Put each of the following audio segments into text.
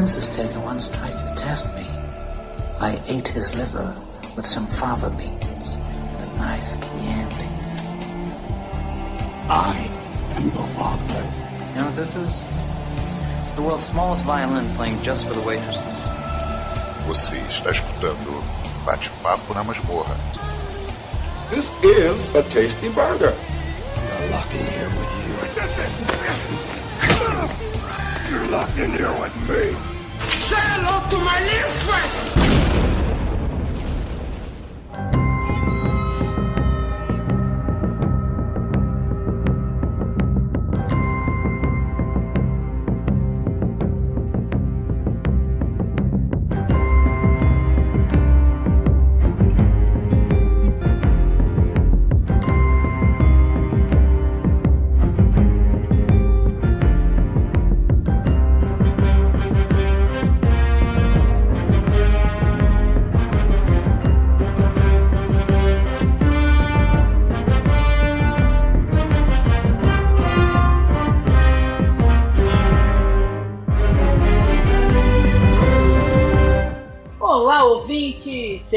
Francis Taylor once tried to test me. I ate his liver with some fava beans and a nice Chianti. I am your father. You know what this is? It's the world's smallest violin playing just for the waitresses. Você está escutando Bate-Papo na Masmorra. This is a tasty burger. You're locked in here with you. You're locked in here with me. Say hello to my little friend.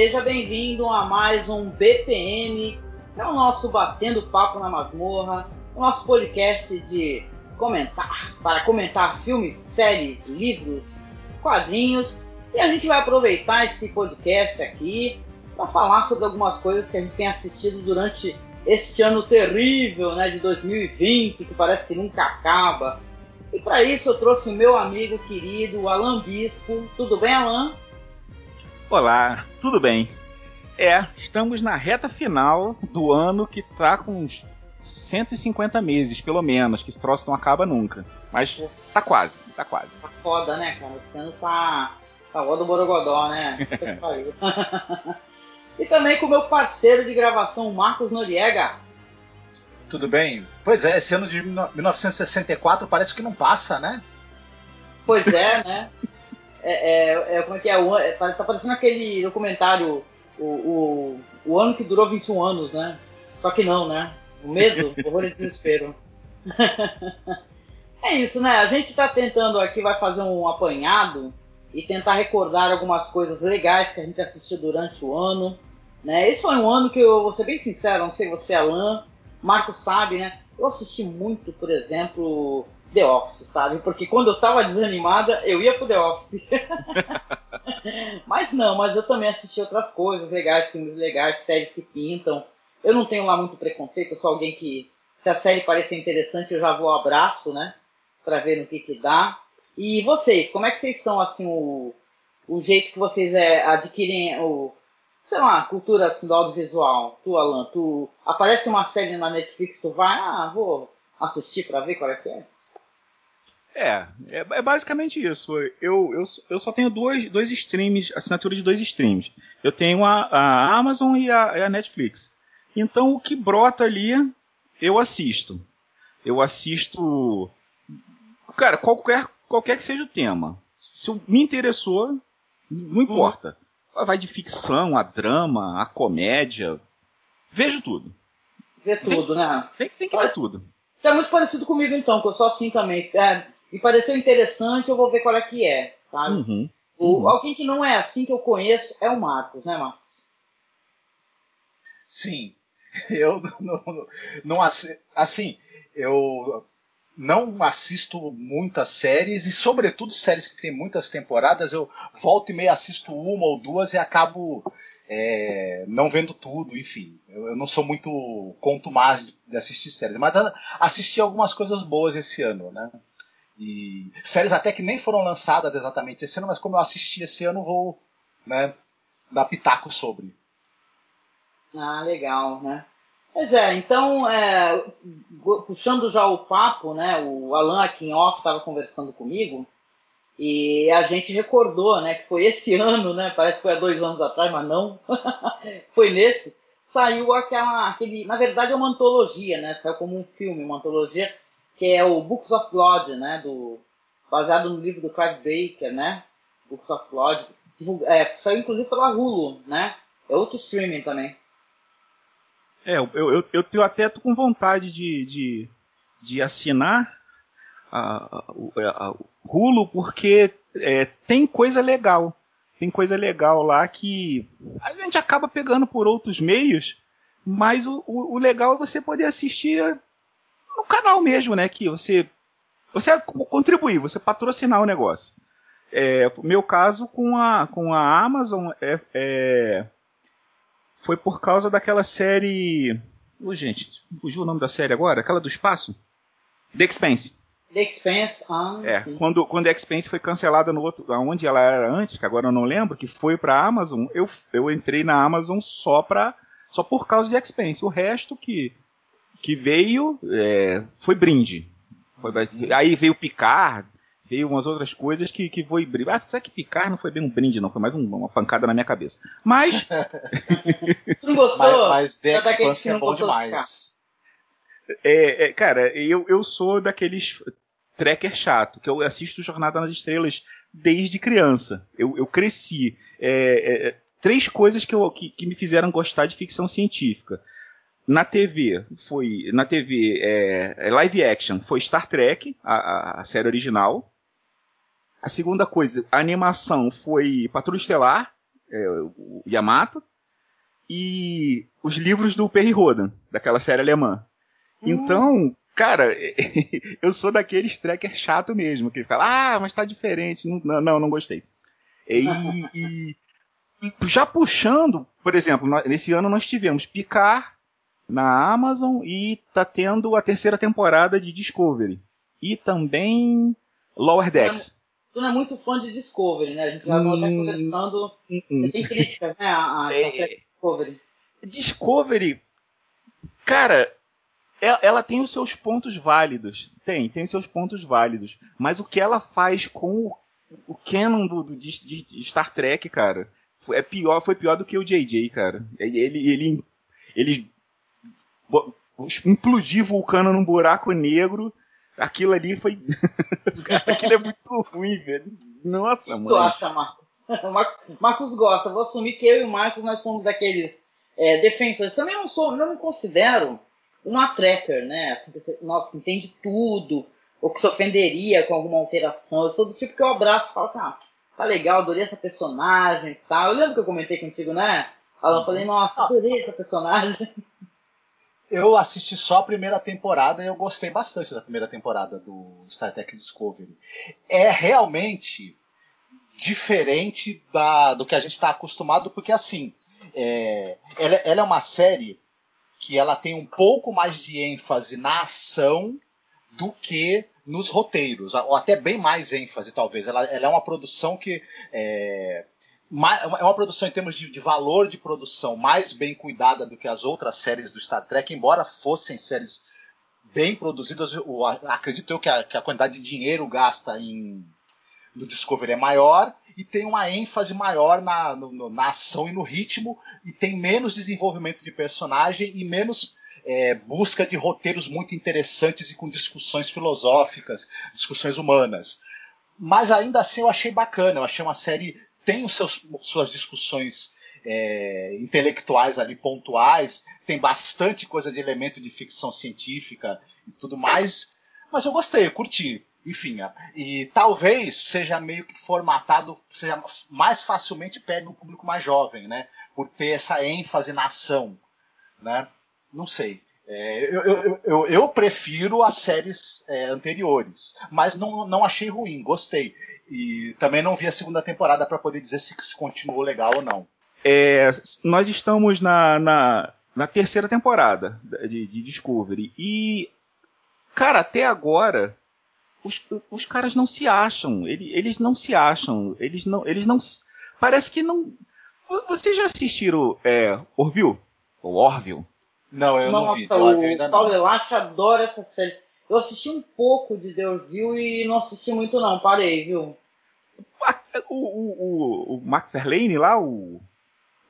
Seja bem-vindo a mais um BPM, é o nosso Batendo Papo na Masmorra, o nosso podcast de comentar, para comentar filmes, séries, livros, quadrinhos. E a gente vai aproveitar esse podcast aqui para falar sobre algumas coisas que a gente tem assistido durante este ano terrível, né, de 2020, que parece que nunca acaba. E para isso eu trouxe o meu amigo querido Alan Bispo. Tudo bem, Alan? Olá, tudo bem? É, estamos na reta final do ano que tá com uns 150 meses, pelo menos, que esse troço não acaba nunca. Mas tá quase, tá quase. Tá foda, né, cara? Esse ano tá. Tá do Borogodó, né? E também com o meu parceiro de gravação, Marcos Noriega. Tudo bem? Pois é, esse ano de 1964 parece que não passa, né? Pois é, né? É, é, é, como é que é? É? Tá parecendo aquele documentário, o, o, o ano que durou 21 anos, né? Só que não, né? O medo, o horror e desespero. é isso, né? A gente tá tentando aqui, vai fazer um apanhado e tentar recordar algumas coisas legais que a gente assistiu durante o ano. Né? Esse foi um ano que eu vou ser bem sincero, não sei você, Alan, Marco sabe, né? Eu assisti muito, por exemplo, The Office, sabe? Porque quando eu tava desanimada, eu ia pro The Office. mas não, mas eu também assisti outras coisas legais, filmes legais, séries que pintam. Eu não tenho lá muito preconceito, eu sou alguém que, se a série parecer interessante, eu já vou abraço, né? Pra ver no que que dá. E vocês, como é que vocês são, assim, o, o jeito que vocês é, adquirem o, sei lá, cultura assim, do audiovisual? Tu, Alan, tu aparece uma série na Netflix, tu vai, ah, vou assistir pra ver qual é que é? É, é, é, basicamente isso. Eu, eu, eu só tenho dois, dois streams, assinatura de dois streams. Eu tenho a, a Amazon e a, a, Netflix. Então o que brota ali, eu assisto. Eu assisto. Cara, qualquer, qualquer que seja o tema. Se me interessou, não importa. Vai de ficção, a drama, a comédia. Vejo tudo. Vê tudo, tem, né? Tem, tem que ver tudo. É muito parecido comigo então, que eu sou assim também. É, me pareceu interessante, eu vou ver qual é que é, sabe? Uhum, o, uhum. Alguém que não é assim que eu conheço é o Marcos, né, Marcos? Sim. Eu não, não, não assim, eu não assisto muitas séries e sobretudo séries que tem muitas temporadas, eu volto e meio assisto uma ou duas e acabo é, não vendo tudo, enfim. Eu, eu, não sou muito conto mais de, de assistir séries, mas a, assisti algumas coisas boas esse ano, né? E séries até que nem foram lançadas exatamente esse ano, mas como eu assisti esse ano, vou né, dar pitaco sobre. Ah, legal, né? Pois é, então, é, puxando já o papo, né, o Alan aqui em off estava conversando comigo e a gente recordou, né, que foi esse ano, né, parece que foi há dois anos atrás, mas não, foi nesse, saiu aquela, aquele, na verdade é uma antologia, né, saiu como um filme, uma antologia, que é o Books of Blood, né, do, baseado no livro do Clive Baker, né, Books of Blood, é, saiu inclusive pela Hulu, né, é outro streaming também. É, eu, eu, eu tenho até tô com vontade de, de, de assinar a, a, a Hulu, porque é, tem coisa legal. Tem coisa legal lá que a gente acaba pegando por outros meios, mas o, o, o legal é você poder assistir no canal mesmo, né? Que você você contribuir, você patrocinar o negócio. É, meu caso com a, com a Amazon é, é, foi por causa daquela série. Oh, gente, fugiu o nome da série agora? Aquela do espaço? The Expanse. The Expanse, ah, é, sim. quando, quando a Expanse foi cancelada no outro, onde ela era antes, que agora eu não lembro, que foi pra Amazon, eu, eu entrei na Amazon só pra, só por causa de Expanse. O resto que, que veio é, foi brinde. Foi, aí veio Picard, veio umas outras coisas que, que foi brinde. Ah, sabe que Picard não foi bem um brinde, não, foi mais um, uma pancada na minha cabeça. Mas. tu não gostou? Mas, mas The Expanse é bom demais. É, é, cara, eu, eu sou daqueles tracker chato, que eu assisto Jornada nas Estrelas desde criança. Eu, eu cresci. É, é, três coisas que, eu, que, que, me fizeram gostar de ficção científica. Na TV, foi. Na TV, é, é, live action, foi Star Trek, a, a, série original. A segunda coisa, a animação foi Patrulha Estelar, é, o Yamato. E os livros do Perry Rodan, daquela série alemã. Hum. Então, Cara, eu sou daqueles tracker chato mesmo, que fala, ah, mas tá diferente. Não, não, não gostei. E, e, já puxando, por exemplo, nesse ano nós tivemos Picar na Amazon e tá tendo a terceira temporada de Discovery. E também Lower Decks. Tu não é muito fã de Discovery, né? A gente já hum, tá conversando. Hum, hum. Você tem críticas, né? A, a é, Discovery. Discovery, cara, ela tem os seus pontos válidos. Tem, tem seus pontos válidos. Mas o que ela faz com o, o canon do, do de, de, Star Trek, cara, é pior, foi pior do que o JJ, cara. Ele, ele, ele implodiu vulcano num buraco negro. Aquilo ali foi. Aquilo é muito ruim, velho. Nossa, mano. Tu acha, Marcos? Marcos gosta. Vou assumir que eu e o Marcos nós somos daqueles é, defensores. Também não sou, não me considero uma tracker, né? Assim, você, nossa, que entende tudo, ou que se ofenderia com alguma alteração. Eu sou do tipo que eu abraço e falo assim, ah, tá legal, adorei essa personagem e tal. Eu lembro que eu comentei contigo, né? Eu falei, nossa, adorei essa personagem. Eu assisti só a primeira temporada e eu gostei bastante da primeira temporada do Star Trek Discovery. É realmente diferente da, do que a gente está acostumado, porque assim, é, ela, ela é uma série que ela tem um pouco mais de ênfase na ação do que nos roteiros, ou até bem mais ênfase, talvez. Ela, ela é uma produção que é, é uma produção em termos de, de, valor de produção mais bem cuidada do que as outras séries do Star Trek, embora fossem séries bem produzidas, eu, acredito eu que a, que a quantidade de dinheiro gasta em no Discovery é maior e tem uma ênfase maior na, no, na ação e no ritmo e tem menos desenvolvimento de personagem e menos é, busca de roteiros muito interessantes e com discussões filosóficas, discussões humanas. Mas ainda assim eu achei bacana, eu achei uma série tem os seus, suas discussões é, intelectuais ali pontuais, tem bastante coisa de elemento de ficção científica e tudo mais, mas eu gostei, eu curti. Enfim, e talvez seja meio que formatado, seja mais facilmente pegue o público mais jovem, né? Por ter essa ênfase na ação, né? Não sei. É, eu, eu, eu, prefiro as séries é, anteriores, mas não, não achei ruim, gostei. E também não vi a segunda temporada para poder dizer se, se continuou legal ou não. É, nós estamos na, na, na, terceira temporada de, de Discovery e, cara, até agora os, os caras não se acham. Eles, eles não se acham. Eles não. Eles não. Parece que não. Vocês já assistiram é, Orville? Ou Orville? Não, eu Nossa, não vi. O ainda Paulo adora essa série. Eu assisti um pouco de The Orville e não assisti muito não, parei, viu? O, o, o, o McFarlane lá, o,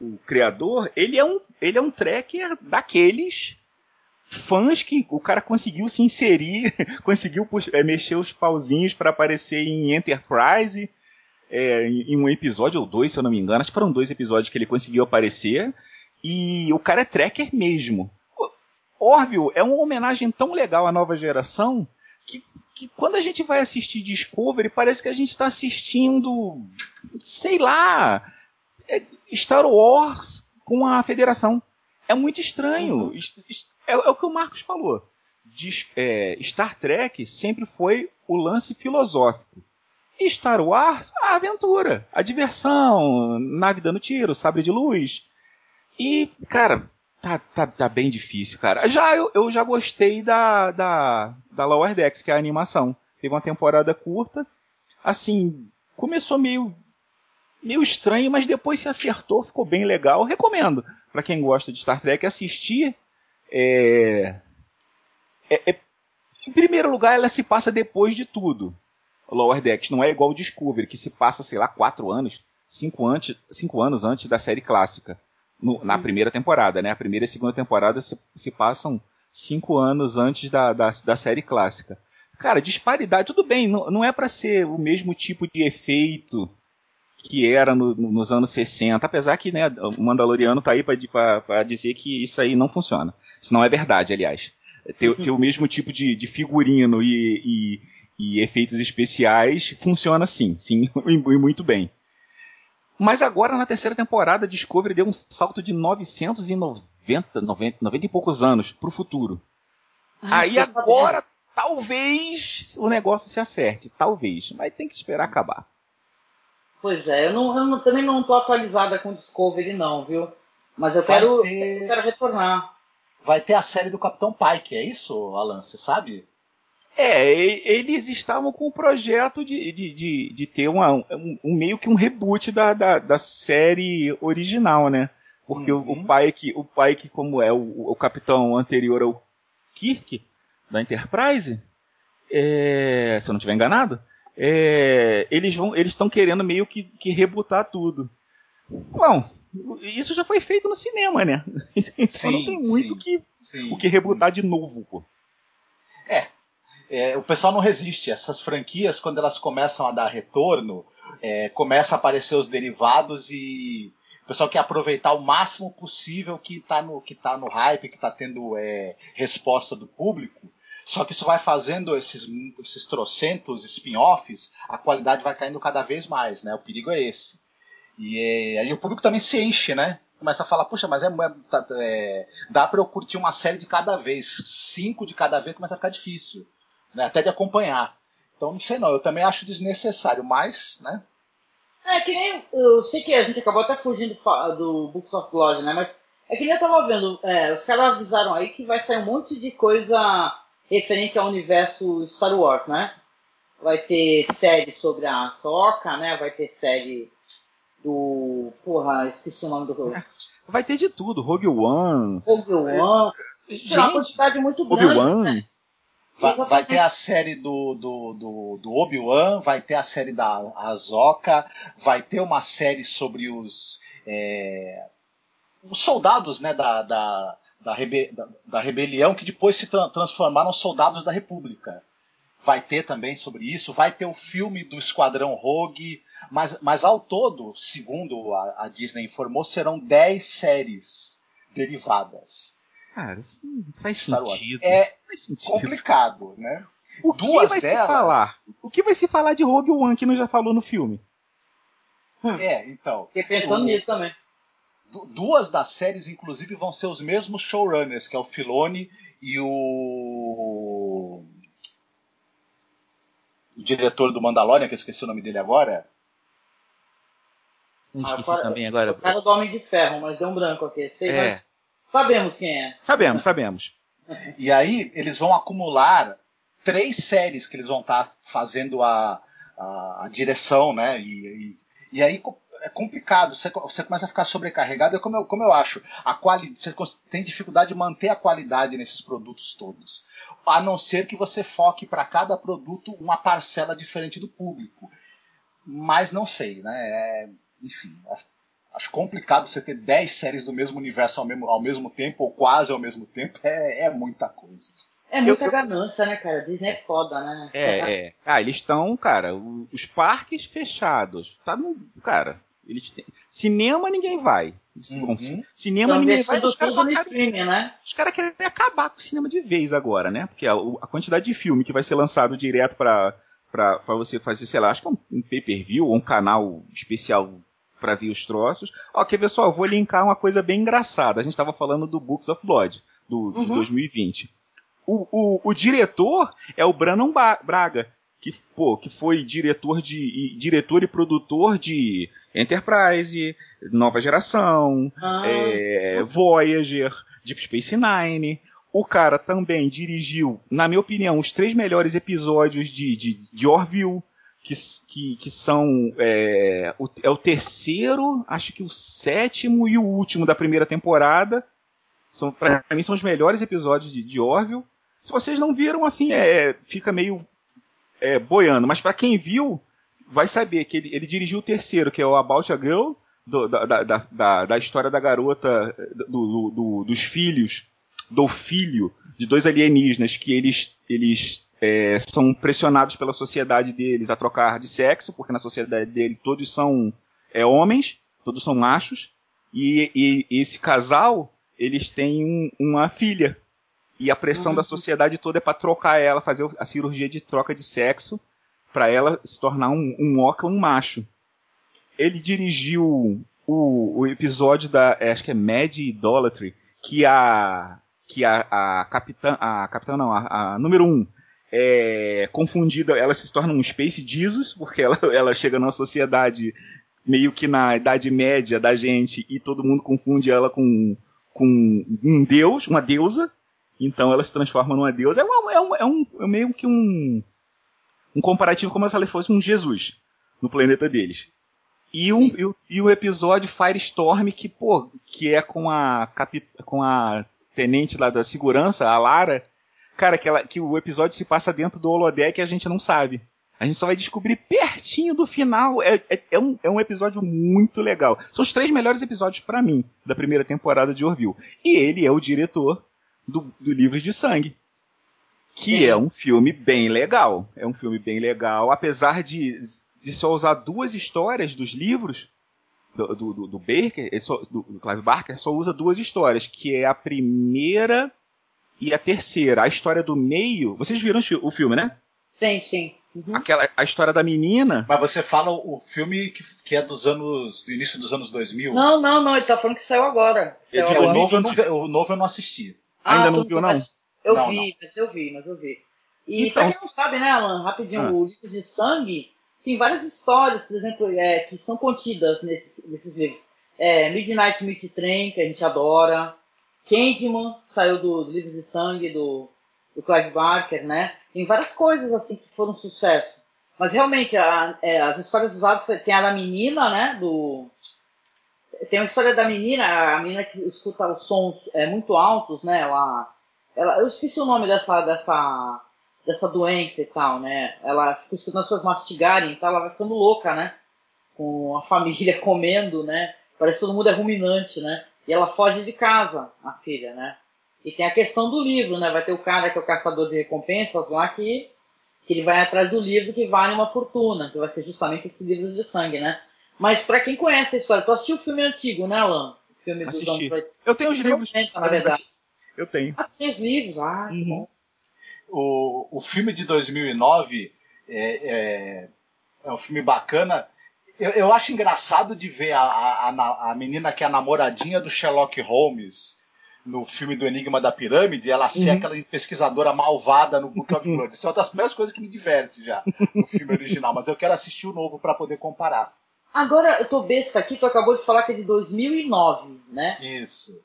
o criador, ele é um, ele é um tracker daqueles fãs que o cara conseguiu se inserir, conseguiu é, mexer os pauzinhos para aparecer em Enterprise. É, em um episódio ou dois, se eu não me engano, acho que foram dois episódios que ele conseguiu aparecer. E o cara é tracker mesmo. Orville é uma homenagem tão legal à nova geração que, que quando a gente vai assistir Discovery, parece que a gente está assistindo, sei lá, é Star Wars com a Federação. É muito estranho. Uhum. É, é o que o Marcos falou. Diz- é, Star Trek sempre foi o lance filosófico. E Star Wars, a aventura, a diversão, nave dando tiro, sabre de luz. E, cara, tá, tá, tá bem difícil, cara. Já eu, eu já gostei da, da, da Lower Decks, que é a animação. Teve uma temporada curta. Assim, começou meio, meio estranho, mas depois se acertou, ficou bem legal. Recomendo para quem gosta de Star Trek assistir. É, é- é- em primeiro lugar, ela se passa depois de tudo. Lower Decks não é igual o Discovery, que se passa, sei lá, quatro anos, cinco, antes, cinco anos antes da série clássica. No- na primeira temporada, né? A primeira e a segunda temporada se, se passam cinco anos antes da, da, da série clássica. Cara, disparidade, tudo bem, não, não é para ser o mesmo tipo de efeito que era no- no- nos anos 60, apesar que né, o Mandaloriano tá aí para dizer que isso aí não funciona. Isso não é verdade, aliás. Ter, ter o mesmo tipo de, de figurino e, e- e efeitos especiais funciona sim, sim, e muito bem. Mas agora na terceira temporada, Discovery deu um salto de 990, 90, 90 e poucos anos pro futuro. Aí tô sabendo. agora, talvez o negócio se acerte, talvez, mas tem que esperar acabar. Pois é, eu, não, eu não- também não tô atualizada com Discovery, não, viu? Mas eu Vai quero, ter- eu quero retornar. Vai ter a série do Capitão Pike, é isso, Alan? Você sabe? É, eles estavam com o projeto de, de, de, de ter uma, um, um meio que um reboot da, da, da série original, né? Porque o- Uhum. o, Pike, o Pike, como é o, o capitão anterior ao Kirk, da Enterprise, é, se eu não estiver enganado, é, eles vão, eles estão querendo meio que, que rebootar tudo. Bom, isso já foi feito no cinema, né? Então não tem muito sim. que, Sim. o que rebutar de novo, pô. É, o pessoal não resiste. Essas franquias, quando elas começam a dar retorno, é, começa a aparecer os derivados e o pessoal quer aproveitar o máximo possível que está no, que tá no hype, que está tendo é, resposta do público. Só que isso vai fazendo esses, esses trocentos spin-offs, a qualidade vai caindo cada vez mais, né? O perigo é esse. E é, aí o público também se enche, né? Começa a falar, puxa, mas é, é- tá- é, dá para eu curtir uma série de cada vez. Cinco de cada vez começa a ficar difícil né, até de acompanhar. Então não sei não, eu também acho desnecessário, mas, né? É que nem. Eu sei que a gente acabou até fugindo do Books of Glory, né? Mas é que nem eu tava vendo. é, os caras avisaram aí que vai sair um monte de coisa referente ao universo Star Wars, né? Vai ter série sobre a Soca, né? Vai ter série do. Porra, esqueci o nome do. Vai ter de tudo, Rogue One. Rogue One. Uma Gente, quantidade muito grande. Obi-Wan. né? Vai, vai ter a série do, do, do, do Obi-Wan, vai ter a série da Azoka, vai ter uma série sobre os, é, os soldados né, da, da, da, rebe- da- da rebelião que depois se tra- transformaram soldados da República. Vai ter também sobre isso, vai ter o filme do Esquadrão Rogue, mas, mas ao todo, segundo a, a Disney informou, serão 10 séries derivadas. Cara, isso não faz Star Wars. sentido. É faz sentido. complicado, né? O que Duas vai delas- se falar? O que vai se falar de Rogue One que não já falou no filme? É, então. Fiquei pensando o- nisso também. du- duas das séries, inclusive, vão ser os mesmos showrunners, que é o Filoni e o. O diretor do Mandalorian, que eu esqueci o nome dele agora. Não Ah, esqueci agora- também agora. O cara do Homem de Ferro, mas deu um branco aqui. Sei, É. mas sabemos quem é. Sabemos, sabemos. E aí eles vão acumular três séries que eles vão estar fazendo a, a, a direção, né? E, e, e aí é complicado, você, você começa a ficar sobrecarregado, é como eu, como eu acho. A quali, você tem dificuldade de manter a qualidade nesses produtos todos. A não ser que você foque para cada produto uma parcela diferente do público. Mas não sei, né? É, enfim, acho, complicado você ter 10 séries do mesmo universo ao mesmo, ao mesmo tempo, ou quase ao mesmo tempo, é, é muita coisa. É muita Eu- ganância, né, cara? Disney é foda, né? É, é. Ah, eles estão, cara, o- os parques fechados. Tá no. Cara, Eles têm... Cinema ninguém vai. Uhum. Cinema Então, ninguém vai. Os caras streaming, né? os caras querem acabar com o cinema de vez agora, né? Porque a, a quantidade de filme que vai ser lançado direto pra, pra, pra você fazer, sei lá, acho que é um, um pay-per-view ou um canal especial pra ver os troços. Ó, quer ver só? Eu vou linkar uma coisa bem engraçada. A gente tava falando do Books of Blood, do, de Uhum. 2020. O, o, o diretor é o Brandon Braga, que, pô, que foi diretor, de, e, diretor e produtor de Enterprise, Nova Geração, Ah, é, Voyager, Deep Space Nine. O cara também dirigiu, na minha opinião, os três melhores episódios de, de, de Orville, que, que, que são. É o, é o terceiro, acho que o sétimo e o último da primeira temporada. São, pra mim, são os melhores episódios de, de Orville. Se vocês não viram, assim, é, fica meio é, boiando. Mas pra quem viu, vai saber que ele, ele dirigiu o terceiro, que é o About a Girl, do- da, da, da, da- história da garota, do- do- dos filhos, do filho de dois alienígenas que eles, eles é, são pressionados pela sociedade deles a trocar de sexo, porque na sociedade dele todos são é, homens, todos são machos, e, e- e esse casal, eles têm um- uma filha. E a pressão Uhum. da sociedade toda é para trocar ela, fazer a cirurgia de troca de sexo, para ela se tornar um, um Auckland macho. Ele dirigiu o, o episódio da, é, acho que é Mad Idolatry, que a que a, a capitã, a capitã não, a, a número um é confundida, ela se torna um Space Jesus, porque ela, ela chega numa sociedade meio que na idade média da gente e todo mundo confunde ela com, com um deus, uma deusa. Então ela se transforma numa deusa. É, uma, é, um, é, um, é meio que um, um comparativo como se ela fosse um Jesus no planeta deles. E, um, e, o, e episódio Firestorm, que, pô, que é com a, com a tenente lá da segurança, a Lara. Cara, que, ela, que o episódio se passa dentro do holodeck e a gente não sabe. A gente só vai descobrir pertinho do final. É, é, é, um, é um episódio muito legal. São os três melhores episódios para mim da primeira temporada de Orville. E ele é o diretor do, do Livros de Sangue. Que Sim. é um filme bem legal. É um filme bem legal. Apesar de, de só usar duas histórias dos livros do, do, do, Baker, só, do, do Clive Barker, só usa duas histórias, que é a primeira e a terceira. A história do meio. Vocês viram o fi- o filme, né? Sim, sim. Uhum. Aquela, a história da menina. Mas você fala o filme que, que é dos anos. do início dos anos 2000? Não, não, não, ele tá falando que saiu agora. Saiu É, agora. o, novo eu não, o novo eu não assisti. Ainda Ah, não tu- viu, não? Eu Não, vi, mas eu vi, mas eu vi. E Então- pra quem não sabe, né, Alan, rapidinho, Ah. o Livros de Sangue tem várias histórias, por exemplo, é, que são contidas nesses, nesses livros. É, Midnight Meat Train, que a gente adora. Candyman, saiu do, Livros de Sangue, do, do Clive Barker, né? Tem várias coisas assim que foram sucesso. Mas realmente, a- é, as histórias foi- tem a da menina, né? Do, tem a história da menina, a menina que escuta os sons é, muito altos, né? Ela, ela, eu esqueci o nome dessa, dessa, dessa doença e tal, né? Ela fica escutando as pessoas mastigarem e tal, ela vai ficando louca, né? Com a família comendo, né? Parece que todo mundo é ruminante, né? E ela foge de casa, a filha, né? E tem a questão do livro, né? Vai ter o cara que é o caçador de recompensas lá que, que ele vai atrás do livro que vale uma fortuna, que vai ser justamente esse livro de sangue, né? Mas pra quem conhece a história, tu assistiu o filme antigo, né, Alan? O filme dos Assisti. anos Eu tenho os livros. 90, na verdade. Eu tenho. Ah, tem os livros, ah, que Uhum. bom. O, o filme de 2009 é, é, é um filme bacana. Eu, eu acho engraçado de ver a, a, a na- a menina que é a namoradinha do Sherlock Holmes no filme do Enigma da Pirâmide, ela ser Uhum. aquela pesquisadora malvada no Book of Blood. Isso é uma das primeiras coisas que me diverte já no filme original, mas eu quero assistir o novo para poder comparar. Agora, eu tô besta aqui, tu acabou de falar que é de 2009, né? Isso.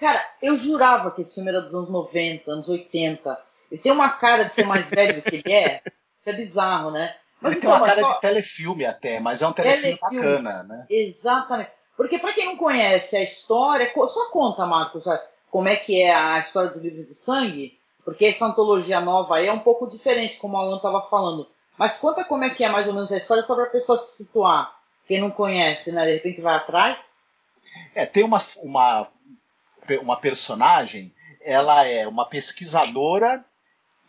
Cara, eu jurava que esse filme era dos anos 90, anos 80. Ele tem uma cara de ser mais velho do que ele é. Isso é bizarro, né? Ele tem então, uma mas cara só- de telefilme até, mas é um telefilme, Telefilme. bacana, né? Exatamente. Porque pra quem não conhece a história, só conta, Marcos, a- como é que é a história do livro de sangue, porque essa antologia nova aí é um pouco diferente, como o Alan estava falando. Mas conta como é que é mais ou menos a história, só pra pessoa se situar. Quem não conhece, né? De repente vai atrás. É, tem uma, uma, uma personagem, ela é uma pesquisadora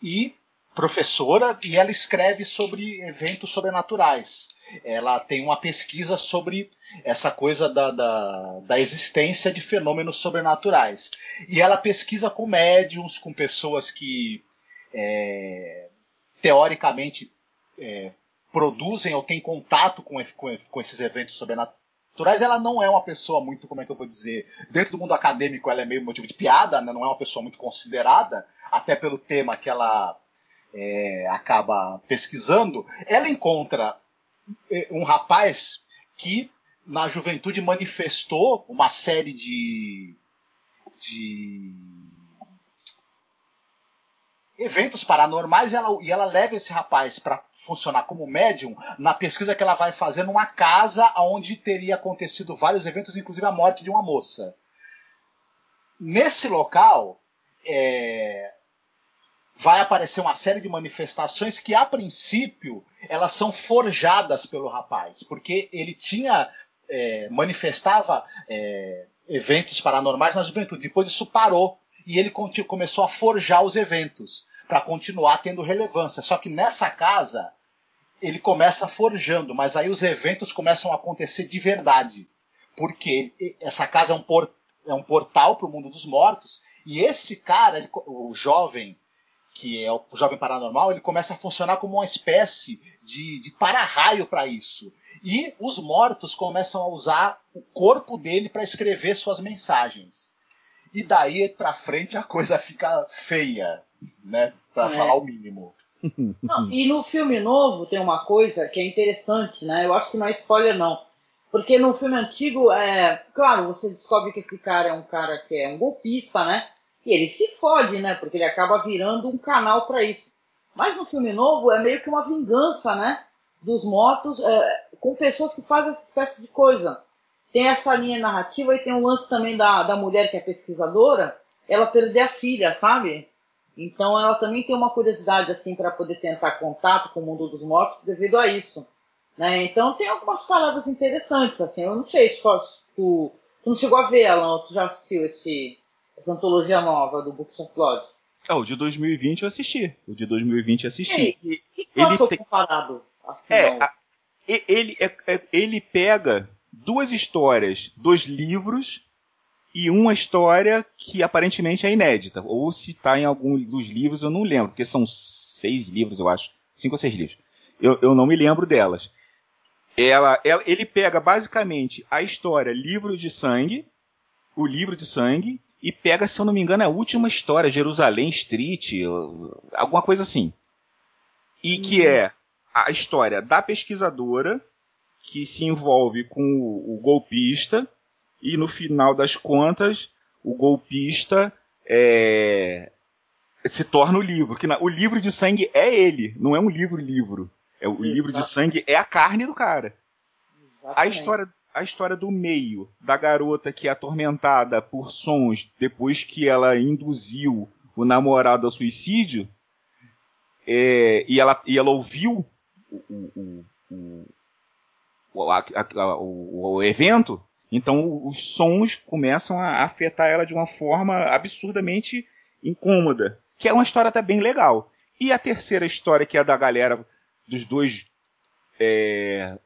e professora e ela escreve sobre eventos sobrenaturais. Ela tem uma pesquisa sobre essa coisa da, da, da existência de fenômenos sobrenaturais. E ela pesquisa com médiums, com pessoas que é, teoricamente é, produzem ou têm contato com, com, com esses eventos sobrenaturais. Ela não é uma pessoa muito, como é que eu vou dizer, dentro do mundo acadêmico ela é meio motivo de piada, né? não é uma pessoa muito considerada, até pelo tema que ela é, acaba pesquisando, ela encontra é, um rapaz que na juventude manifestou uma série de, de eventos paranormais e ela, e ela leva esse rapaz para funcionar como médium na pesquisa que ela vai fazer numa casa onde teria acontecido vários eventos, inclusive a morte de uma moça. Nesse local, é, vai aparecer uma série de manifestações que, a princípio, elas são forjadas pelo rapaz, porque ele tinha é, manifestava é, eventos paranormais na juventude. Depois isso parou e ele começou a forjar os eventos para continuar tendo relevância. Só que nessa casa ele começa forjando, mas aí os eventos começam a acontecer de verdade, porque essa casa é um, por, é um portal para o mundo dos mortos e esse cara, ele, o jovem que é o Jovem Paranormal, ele começa a funcionar como uma espécie de, de para-raio para isso. E os mortos começam a usar o corpo dele para escrever suas mensagens. E daí para frente a coisa fica feia, né? Para é. falar o mínimo. Não, e no filme novo tem uma coisa que é interessante, né? Eu acho que não é spoiler não. Porque no filme antigo, é, claro, você descobre que esse cara é um cara que é um golpista, né? E ele se fode, né? Porque ele acaba virando um canal para isso. Mas no filme novo é meio que uma vingança, né? Dos mortos é, com pessoas que fazem essa espécie de coisa. Tem essa linha narrativa e tem um lance também da, da mulher que é pesquisadora, ela perder a filha, sabe? Então ela também tem uma curiosidade assim para poder tentar contato com o mundo dos mortos devido a isso. Né? Então tem algumas palavras interessantes, assim. Eu não sei se tu, tu não chegou a ver, Alan, tu já assistiu esse, essa antologia nova do Books of Blood. É, o de 2020 eu assisti. O de 2020 eu assisti. E, e, ele tem... comparado? Assim, é, a, ele, é, é, ele pega duas histórias dos livros e uma história que aparentemente é inédita. Ou se está em algum dos livros, eu não lembro, porque são seis livros, eu acho. Cinco ou seis livros. Eu, eu não me lembro delas. Ela, ela, ele pega basicamente a história Livro de Sangue, o livro de sangue, e pega, se eu não me engano, a última história, Jerusalém Street, alguma coisa assim. E que uhum. é a história da pesquisadora que se envolve com o, o golpista e no final das contas o golpista é, se torna o livro. Que na, o livro de sangue é ele, não é um livro-livro. É, o Exato. livro de sangue é a carne do cara. Exatamente. A história a história do meio, da garota que é atormentada por sons depois que ela induziu o namorado ao suicídio, é, e, ela, e ela ouviu o, o, o, a, a, o, o evento, então os sons começam a afetar ela de uma forma absurdamente incômoda. Que é uma história até bem legal. E a terceira história, que é da galera dos dois é,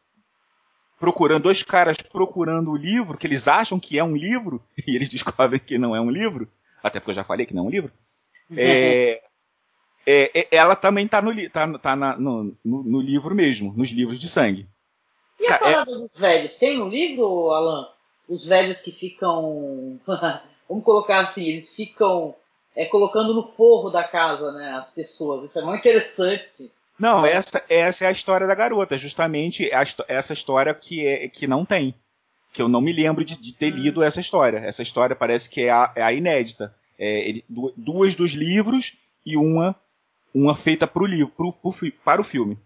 procurando, dois caras procurando o livro, que eles acham que é um livro, e eles descobrem que não é um livro, até porque eu já falei que não é um livro. É, é, é, ela também está no, tá, tá na, no, no, no, livro mesmo, nos livros de sangue. E a é parada dos velhos? Tem no livro, Alan? Os velhos que ficam. Vamos colocar assim, eles ficam é, colocando no forro da casa, né? As pessoas. Isso é muito interessante. Não, essa, essa é a história da garota, justamente a, essa história que, é, que não tem. Que eu não me lembro de, de ter lido essa história. Essa história parece que é a, é a inédita. É, ele, duas dos livros e uma uma feita pro livro, pro, pro, para o filme.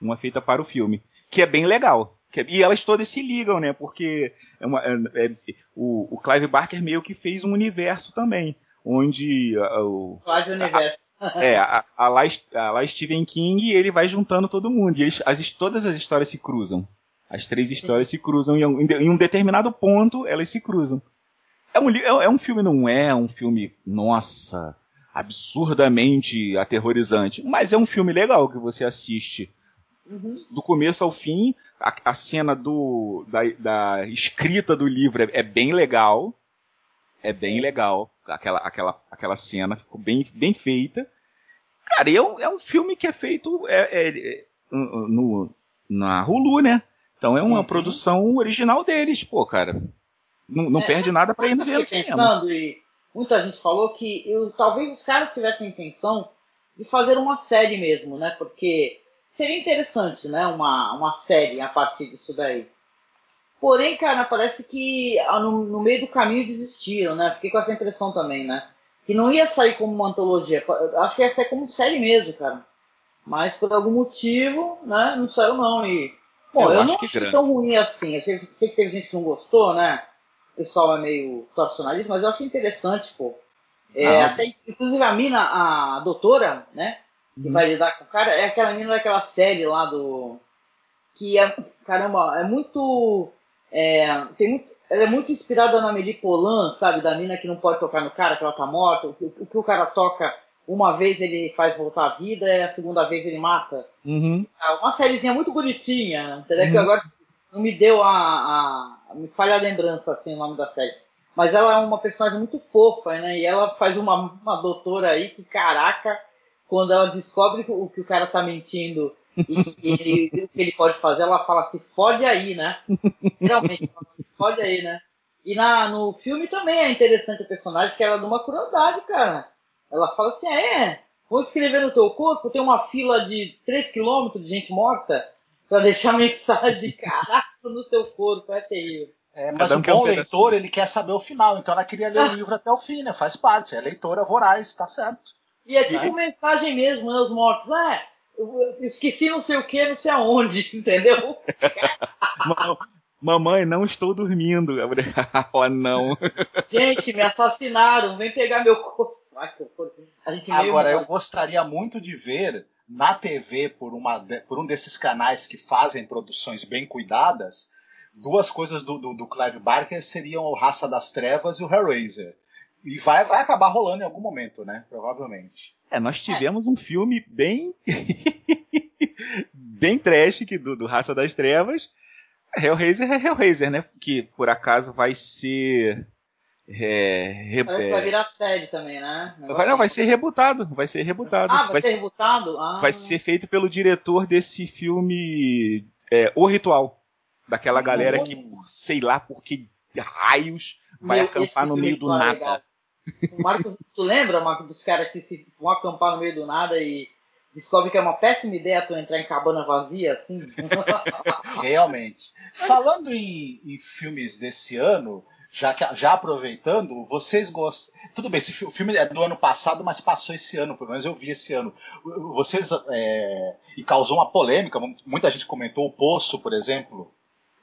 Uma feita para o filme. Que é bem legal. É, e elas todas se ligam, né? Porque é uma, é, é, o, o Clive Barker meio que fez um universo também. Onde. O, Clive Universo. É, a, a, lá, a lá Stephen King ele vai juntando todo mundo. E eles, as, todas as histórias se cruzam. As três histórias se cruzam. Em, em um determinado ponto, elas se cruzam. É um, é, é um filme, não é um filme, nossa, absurdamente aterrorizante. Mas é um filme legal que você assiste Uhum. do começo ao fim. A, a cena do, da, da escrita do livro é, é bem legal. É bem legal. Aquela, aquela, aquela cena ficou bem, bem feita. Cara, e é um, é um filme que é feito é, é, no, na Hulu, né? Então é uma Uhum. produção original deles, pô, cara. Não, não É, perde nada pra ir no ver pensando e muita gente falou que eu, talvez os caras tivessem a intenção de fazer uma série mesmo, né? Porque seria interessante, né? Uma, uma série a partir disso daí. Porém, cara, parece que ah, no, no meio do caminho desistiram, né? Fiquei com essa impressão também, né? Que não ia sair como uma antologia. Acho que ia sair como série mesmo, cara. Mas por algum motivo, né? Não saiu não. E, bom, Eu eu, acho não que achei grande. tão ruim assim. Eu sei, sei que teve gente que não gostou, né? O pessoal é meio torcionalista, mas eu achei interessante, pô. É, Ah, até, inclusive a mina, a doutora, né? Que Uhum. vai lidar com o cara, é aquela mina daquela série lá do. Que é. Caramba, é muito. É, tem ela é muito inspirada na Amélie Polan, sabe? Da mina que não pode tocar no cara, que ela tá morta. O, que- o que o cara toca, uma vez ele faz voltar à vida, e a segunda vez ele mata. Uhum. Ah, Uma sériezinha muito bonitinha, entendeu? Que Uhum. agora não me deu a, a- Me falha a lembrança, assim, o nome da série. Mas ela é uma personagem muito fofa, né? E ela faz uma, uma doutora aí que, caraca, quando ela descobre que o que o cara tá mentindo e ele, o que ele pode fazer, ela fala, se fode aí, né? Realmente, fala, se fode aí, né? E na, no filme também é interessante a personagem, que ela é de uma crueldade, cara. Ela fala assim, é, vou escrever no teu corpo, tem uma fila de 3 km de gente morta pra deixar mensagem, caraca, no teu corpo, é terrível. É, mas um o bom leitor, ele quer saber o final, então ela queria ler o livro até o fim, né? Faz parte, é leitora voraz, tá certo. E é tipo Né? mensagem mesmo, né, os mortos, é, esqueci não sei o que, não sei aonde, entendeu? Ma- Mamãe, não estou dormindo. Gabriel. oh, não. Gente, me assassinaram, vem pegar meu corpo. Nossa, pô, a gente meio Agora, eu gostaria muito de ver na TV, por, uma, por um desses canais que fazem produções bem cuidadas, duas coisas do, do, do Clive Barker seriam o Raça das Trevas e o Hellraiser. E vai, vai acabar rolando em algum momento, né? Provavelmente. É, nós tivemos um filme bem. bem trash que do, do Raça das Trevas. Hellraiser é Hellraiser, né? Que por acaso vai ser. É, re- é, vai virar série também, né? vai, não, vai ser rebutado. Vai ser rebutado. Ah, vai, ser ser, rebutado? Ah, vai ser feito pelo diretor desse filme é, O Ritual. Daquela galera que, sei lá por que raios, vai Meu, acampar no meio do é nada. O Marcos, tu lembra, Marcos, dos caras que se vão acampar no meio do nada e descobre que é uma péssima ideia tu entrar em cabana vazia, assim? Realmente. Falando em, em filmes desse ano, já, já aproveitando, vocês gostam. Tudo bem, esse o filme é do ano passado, mas passou esse ano, pelo menos eu vi esse ano. Vocês. é, e causou uma polêmica, mu- muita gente comentou o Poço, por exemplo.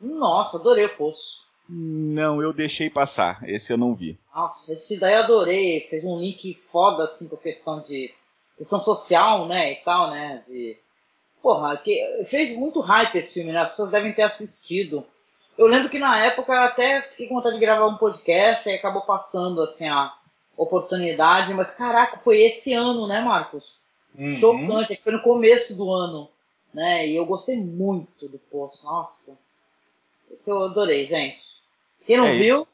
Nossa, adorei o Poço. Não, eu deixei passar. Esse eu não vi. Nossa, esse daí eu adorei. Fez um link foda, assim, com a questão de... Questão social, né, e tal, né, de... Porra, que fez muito hype esse filme, né? As pessoas devem ter assistido. Eu lembro que na época eu até fiquei com vontade de gravar um podcast e acabou passando, assim, a oportunidade. Mas, caraca, foi esse ano, né, Marcos? Uhum. Chocante, foi no começo do ano, né? E eu gostei muito do Poço, nossa. Esse eu adorei, gente. Quem não É, viu,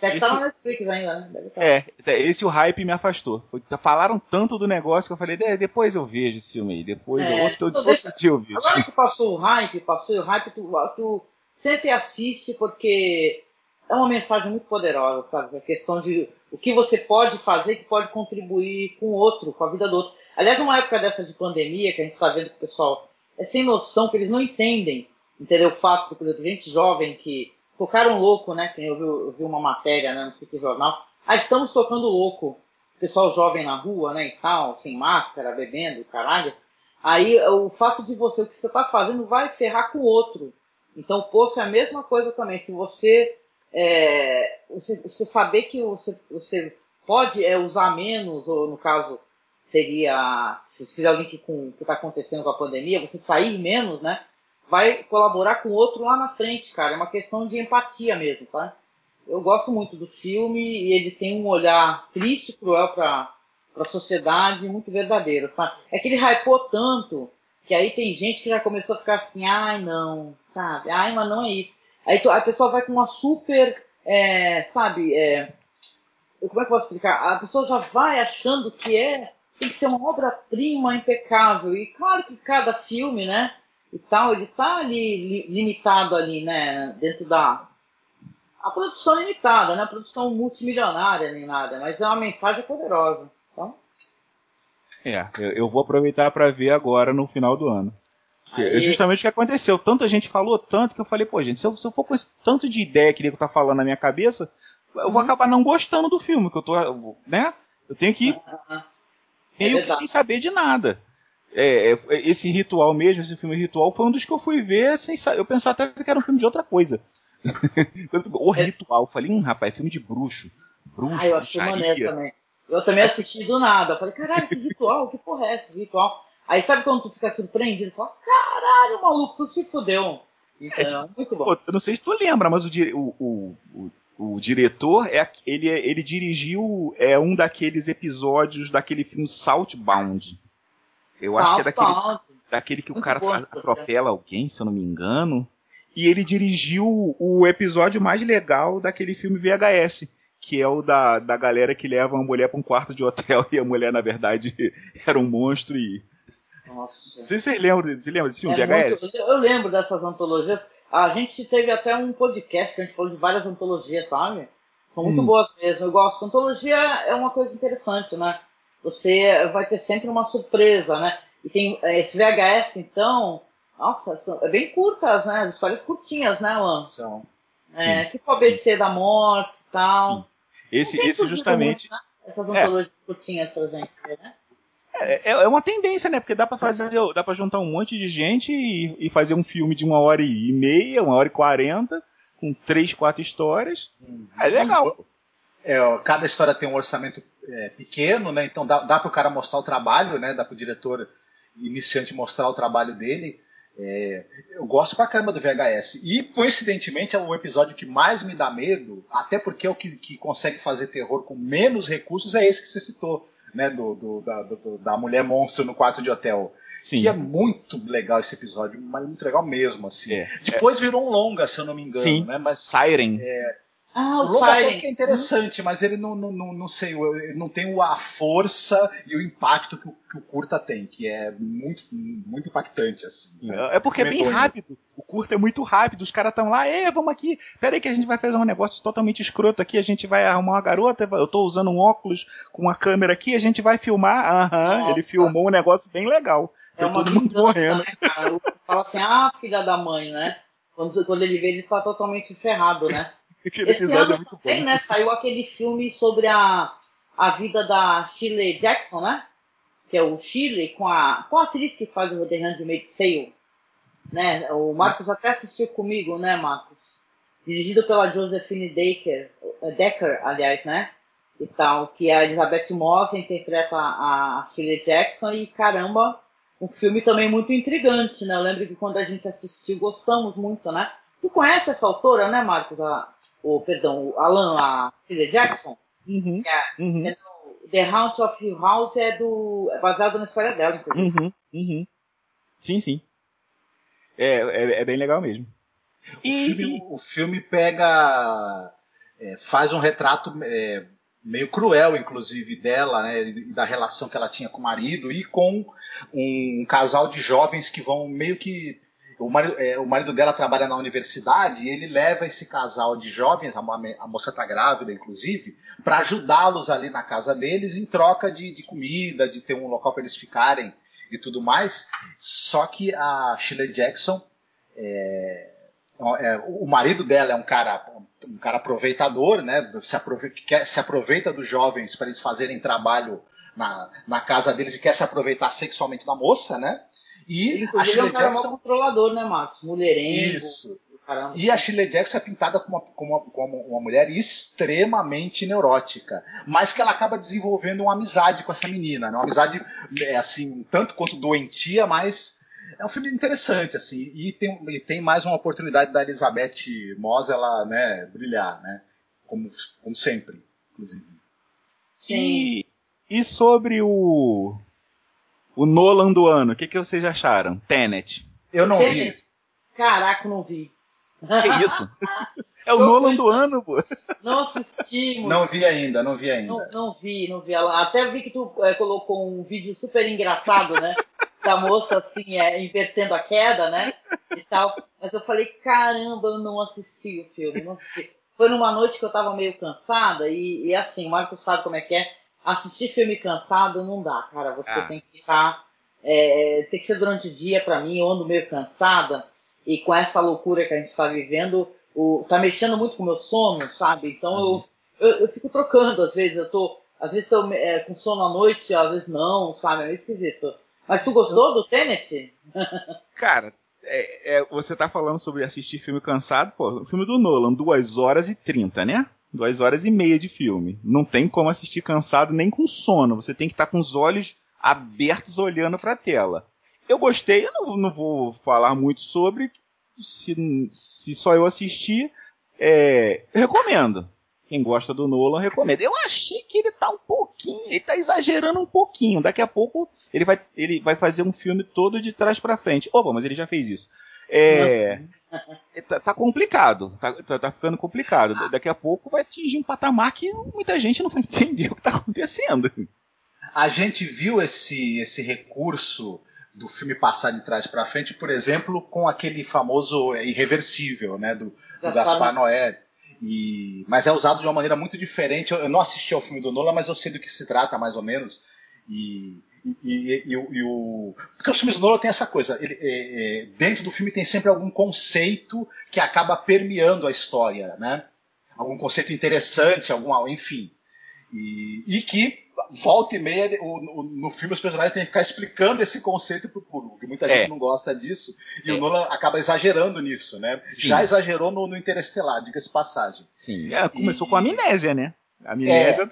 deve esse- estar na Netflix ainda, né? É, esse o hype me afastou. Foi, falaram tanto do negócio que eu falei, "É, depois eu vejo esse filme aí. Depois, É, eu, outro, então outro deixa- dia eu vejo. Agora que passou o hype, passou o hype, tu, tu sempre assiste porque é uma mensagem muito poderosa, sabe? A questão de o que você pode fazer que pode contribuir com o outro, com a vida do outro. Aliás, numa época dessa de pandemia, que a gente está vendo que o pessoal é sem noção, que eles não entendem, entendeu? O fato de, exemplo, gente jovem que tocaram louco, né? Eu vi, eu vi uma matéria, né? Não sei que jornal. Ah, estamos tocando louco. Pessoal jovem na rua, né? E tal, sem máscara, bebendo, caralho. Aí o fato de você, o que você está fazendo, vai ferrar com o outro. Então o poço é a mesma coisa também. Se você, é, você, você saber que você, você pode é, usar menos, ou no caso seria, se se alguém que está acontecendo com a pandemia, você sair menos, né? Vai colaborar com o outro lá na frente, cara. É uma questão de empatia mesmo, tá? Eu gosto muito do filme e ele tem um olhar triste, cruel para a sociedade muito verdadeiro, sabe? É que ele hypou tanto que aí tem gente que já começou a ficar assim, ai não, sabe? Ai, mas não é isso. Aí a pessoa vai com uma super, é, sabe, é, como é que eu posso explicar? A pessoa já vai achando que é tem que ser uma obra-prima impecável. E claro que cada filme, né, e tal, ele tá ali limitado ali, né, dentro da a produção limitada, né, a produção multimilionária nem nada, mas é uma mensagem poderosa. Então, é, eu, eu vou aproveitar para ver agora no final do ano. Aí... É justamente o que aconteceu. Tanta gente falou tanto que eu falei, pô, gente, se eu, se eu for com esse tanto de ideia que ele tá falando na minha cabeça, eu uhum. vou acabar não gostando do filme, que eu tô, né? Eu tenho que uhum. meio é que sem saber de nada. É, é, esse ritual mesmo, esse filme ritual, foi um dos que eu fui ver sem Eu pensava até que era um filme de outra coisa. o é. ritual, eu falei, hum, rapaz, é filme de bruxo. Bruxo, ah, eu achei maneiro também. Eu também assisti do nada. Eu falei, caralho, que ritual, que porra é esse ritual? Aí sabe quando tu fica surpreendido? Fala, caralho, maluco, tu se fudeu. Então, é, muito bom. Pô, eu não sei se tu lembra, mas o, o, o, o diretor, é, ele, ele dirigiu é, um daqueles episódios daquele filme Saltbound. Eu acho que é daquele, daquele que o cara atropela alguém, se eu não me engano. E ele dirigiu o episódio mais legal daquele filme VHS que é o da, da galera que leva uma mulher para um quarto de hotel e a mulher, na verdade, era um monstro e. Nossa. Não sei se vocês lembram, você lembra desse filme, é VHS? Muito, eu lembro dessas antologias. A gente teve até um podcast que a gente falou de várias antologias, sabe? São muito hum. boas mesmo. Eu gosto. Antologia é uma coisa interessante, né? Você vai ter sempre uma surpresa, né? E tem é, esse VHS, então. Nossa, são, é bem curtas, né? As histórias curtinhas, né, Alan? São. É, Sim. tipo ABC Sim. da morte e tal. Sim. Esse, esse justamente. Muito, né? Essas antologias é. curtinhas pra gente, né? É, é, uma tendência, né? Porque dá para fazer, dá para juntar um monte de gente e, e, fazer um filme de uma hora e meia, uma hora e quarenta, com três, quatro histórias. Uhum. É legal. É, cada história tem um orçamento é, pequeno, né? Então dá, dá para o cara mostrar o trabalho, né? Dá para o diretor iniciante mostrar o trabalho dele. É, eu gosto pra caramba do VHS. E, coincidentemente, é o episódio que mais me dá medo, até porque é o que, que consegue fazer terror com menos recursos, é esse que você citou, né? Do, do, da, do, da mulher monstro no quarto de hotel. Sim. Que é muito legal esse episódio, mas muito legal mesmo, assim. É, Depois é. virou um longa, se eu não me engano, Sim, né? Mas, Siren. É, ah, o, o Lobo até que é interessante, mas ele não, não, não, não sei, não tem a força e o impacto que o, que o curta tem, que é muito, muito impactante, assim. É, é porque é bem rápido. O curta é muito rápido, os caras estão lá, é, vamos aqui, pera aí que a gente vai fazer um negócio totalmente escroto aqui, a gente vai arrumar uma garota, eu tô usando um óculos com uma câmera aqui, a gente vai filmar, aham, ele filmou um negócio bem legal. É todo mundo morrendo. Né, cara? Fala assim, ah, filha da mãe, né? Quando, quando ele vê, ele tá totalmente ferrado, né? Aquele Esse episódio é muito bom. Né, saiu aquele filme sobre a, a vida da Shirley Jackson, né? Que é o Shirley com a, com a atriz que faz o The Handmaid's Tale. Né? O Marcos até assistiu comigo, né, Marcos? Dirigido pela Josephine Decker, Decker, aliás, né? E tal, que a Elizabeth Moss interpreta a, a Shirley Jackson e caramba, um filme também muito intrigante, né? Eu lembro que quando a gente assistiu, gostamos muito, né? Tu conhece essa autora, né, Marcos? A, o, perdão, o Alan, a filha Jackson? Uhum, é, uhum. É do, The House of Hill House é, do, é baseado na história dela, inclusive. Uhum, uhum. Sim, sim. É, é, é, bem legal mesmo. O, e, filme, o filme pega. É, faz um retrato é, meio cruel, inclusive, dela, né, da relação que ela tinha com o marido e com um, um casal de jovens que vão meio que o marido, é, o marido dela trabalha na universidade e ele leva esse casal de jovens, a, a moça está grávida, inclusive, para ajudá-los ali na casa deles em troca de, de comida, de ter um local para eles ficarem e tudo mais. Só que a Shirley Jackson, é, é, o marido dela é um cara um cara aproveitador, né? Se aproveita, quer, se aproveita dos jovens para eles fazerem trabalho na, na casa deles e quer se aproveitar sexualmente da moça, né? E Ele, a Shirley é um cara Jackson... controlador, né, Marcos? Mulherengo. Isso. E a Shirley Jackson é pintada como uma, como, uma, como uma mulher extremamente neurótica, mas que ela acaba desenvolvendo uma amizade com essa menina, né? uma amizade é, assim tanto quanto doentia, mas é um filme interessante assim e tem, e tem mais uma oportunidade da Elizabeth Moss ela né brilhar, né? Como, como sempre, inclusive. E E sobre o. O Nolan do ano, o que, que vocês acharam? Tenet. Eu não Tenet. vi. Caraca, não vi. Que isso? É o Tô Nolan do ano, pô. Não assisti, muito. Não vi ainda, não vi ainda. Não, não vi, não vi. Ela, até vi que tu é, colocou um vídeo super engraçado, né? Da moça, assim, é, invertendo a queda, né? E tal. Mas eu falei, caramba, eu não assisti o filme, não assisti. Foi numa noite que eu tava meio cansada e, e assim, o Marco sabe como é que é. Assistir filme cansado não dá, cara. Você Ah. tem que estar. é, tem que ser durante o dia pra mim, eu ando meio cansada. E com essa loucura que a gente tá vivendo, o, tá mexendo muito com o meu sono, sabe? Então eu eu, eu fico trocando, às vezes, eu tô. Às vezes tô é, com sono à noite, às vezes não, sabe? É meio esquisito. Mas tu gostou do Tenet? Cara, é, é, você tá falando sobre assistir filme cansado, pô, o filme do Nolan, 2 horas e 30, né? 2 horas e meia de filme. Não tem como assistir cansado nem com sono. Você tem que estar com os olhos abertos olhando pra tela. Eu gostei, eu não, não vou falar muito sobre. Se, se só eu assistir, é, eu recomendo. Quem gosta do Nolan, recomendo. Eu achei que ele tá um pouquinho, ele tá exagerando um pouquinho. Daqui a pouco ele vai, ele vai fazer um filme todo de trás pra frente. Opa, mas ele já fez isso. É, tá, tá complicado, tá, tá, tá ficando complicado. Daqui a pouco vai atingir um patamar que muita gente não vai entender o que tá acontecendo. A gente viu esse, esse recurso do filme passar de trás para frente, por exemplo, com aquele famoso irreversível, né, do, do Gaspar Noé. E, mas é usado de uma maneira muito diferente. Eu, eu não assisti ao filme do Nolan, mas eu sei do que se trata, mais ou menos. E, e, e, e o- e o. Porque os filmes do Nolan tem essa coisa. ele- é, é, dentro do filme tem sempre algum conceito que acaba permeando a história, né? Algum conceito interessante, algum, enfim. E, e que volta e meia o- o- no filme os personagens têm que ficar explicando esse conceito pro público, que muita É. gente não gosta disso, e o Nolan acaba exagerando nisso, né? Sim. Já exagerou no, no Interestelar, diga-se de passagem. Sim, é, começou E- com a amnésia, né? A amnésia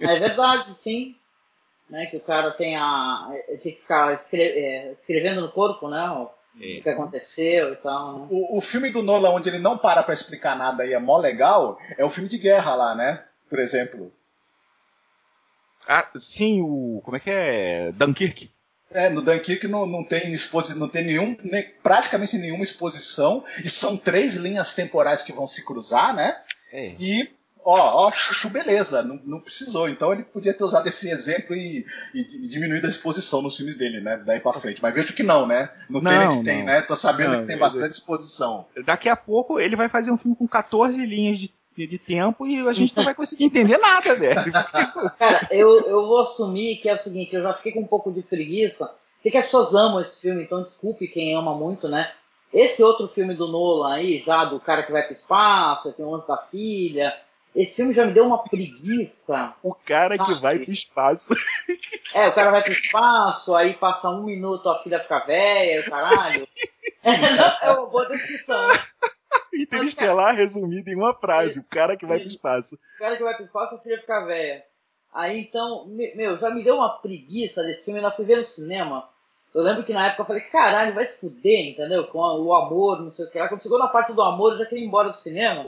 É verdade, sim. Né, que o cara tem a. é, Tem que ficar escre- é, escrevendo no corpo, né? O, É. o que aconteceu e tal. Né? O, o filme do Nolan, onde ele não para pra explicar nada e é mó legal, é o filme de guerra lá, né? Por exemplo. Ah, sim, o. Como é que é? Dunkirk. É, no Dunkirk não, não tem exposi não tem nenhum, nem- praticamente nenhuma exposição, e são três linhas temporais que vão se cruzar, né? É. E, ó, ó, chuchu, beleza, não, não precisou. Então ele podia ter usado esse exemplo e, e, e diminuído a exposição nos filmes dele, né? Daí pra frente. Mas vejo que não, né? No Não, Tenet tem, não. né? Tô sabendo Não, que tem bastante exposição. Daqui a pouco ele vai fazer um filme com 14 linhas de, de, de tempo e a gente não vai conseguir entender nada, velho. Cara, eu, eu vou assumir que é o seguinte, eu já fiquei com um pouco de preguiça. Sei que as pessoas amam esse filme, então desculpe quem ama muito, né? Esse outro filme do Nolan aí, já do cara que vai pro espaço, tem o lance da filha. Esse filme já me deu uma preguiça. O cara que vai pro espaço. É, o cara vai pro espaço, aí passa um minuto, a filha fica velha, o caralho. É, não, é uma boa descrição? Interestelar resumido em uma frase: o cara que vai pro espaço. O cara que vai pro espaço, a filha fica velha. Aí então, me- meu, já me deu uma preguiça desse filme, ainda fui ver no cinema. Eu lembro que na época eu falei, caralho, vai se fuder, entendeu? Com o amor, não sei o que lá. Quando chegou na parte do amor, eu já queria ir embora do cinema.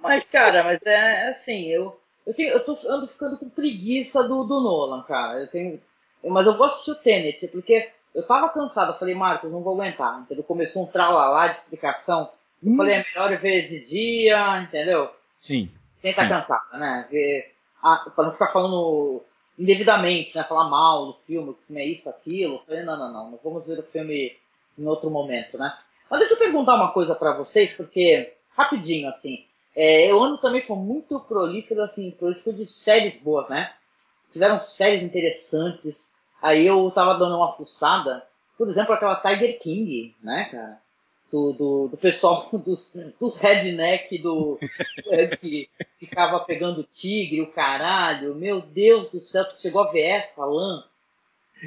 Mas, cara, mas é assim, eu, eu, tenho, eu tô, ando ficando com preguiça do, do Nolan, cara. Eu tenho, mas eu vou assistir o Tenet, porque eu tava cansado. Eu falei, Marcos, não vou aguentar. Entendeu? Começou um tralalá de explicação. Eu falei, é melhor eu ver de dia, entendeu? Sim. Quem tá cansado, né? Ver, ah, pra não ficar falando indevidamente, né? Falar mal do filme, que é isso, aquilo. Eu falei, não, não, não, não vamos ver o filme em outro momento, né? Mas deixa eu perguntar uma coisa pra vocês, porque, rapidinho, assim, é, o ano também foi muito prolífero, assim, prolífero de séries boas, né? Tiveram séries interessantes. Aí eu tava dando uma fuçada, por exemplo, aquela Tiger King, né, cara? Do, do, do pessoal dos, dos redneck do, é, que ficava pegando tigre, o caralho. Meu Deus do céu, chegou a ver essa, Alan?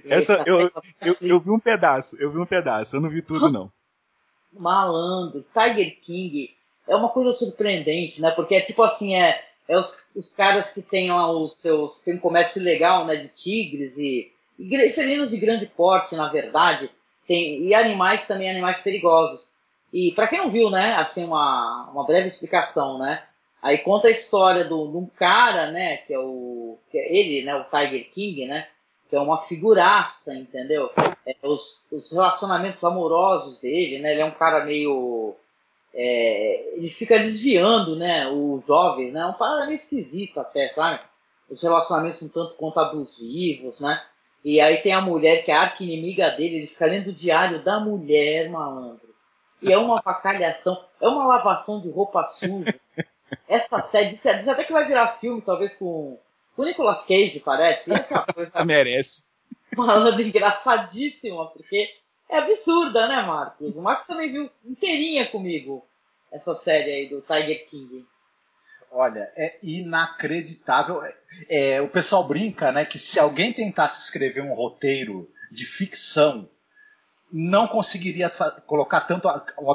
Essa, eu, série eu, eu vi um pedaço, eu vi um pedaço, eu não vi tudo, não. Malandro, Tiger King é uma coisa surpreendente, né? Porque é tipo assim, é, é os, os caras que têm lá os seus. tem um comércio ilegal, né? De tigres e, e felinos de grande porte, na verdade. Tem, e animais também, animais perigosos. E para quem não viu, né? Assim, uma, uma breve explicação, né? Aí conta a história do, de um cara, né, que é o. Que é ele, né, o Tiger King, né? Que é uma figuraça, entendeu? É, os, os relacionamentos amorosos dele, né? Ele é um cara meio. É, ele fica desviando, né, os jovens, né? Um cara meio esquisito até, sabe? Os relacionamentos um tanto quanto abusivos, né? E aí tem a mulher que é a arqui-inimiga dele, ele fica lendo o diário da mulher, malandro. E é uma facalhação, é uma lavação de roupa suja. Essa série, diz, diz até que vai virar filme, talvez com o Nicolas Cage, parece. Essa coisa Merece. malandro engraçadíssima, porque é absurda, né, Marcos? O Marcos também viu inteirinha comigo essa série aí do Tiger King. Olha, é inacreditável. É, o pessoal brinca, né, que se alguém tentasse escrever um roteiro de ficção, não conseguiria colocar tanto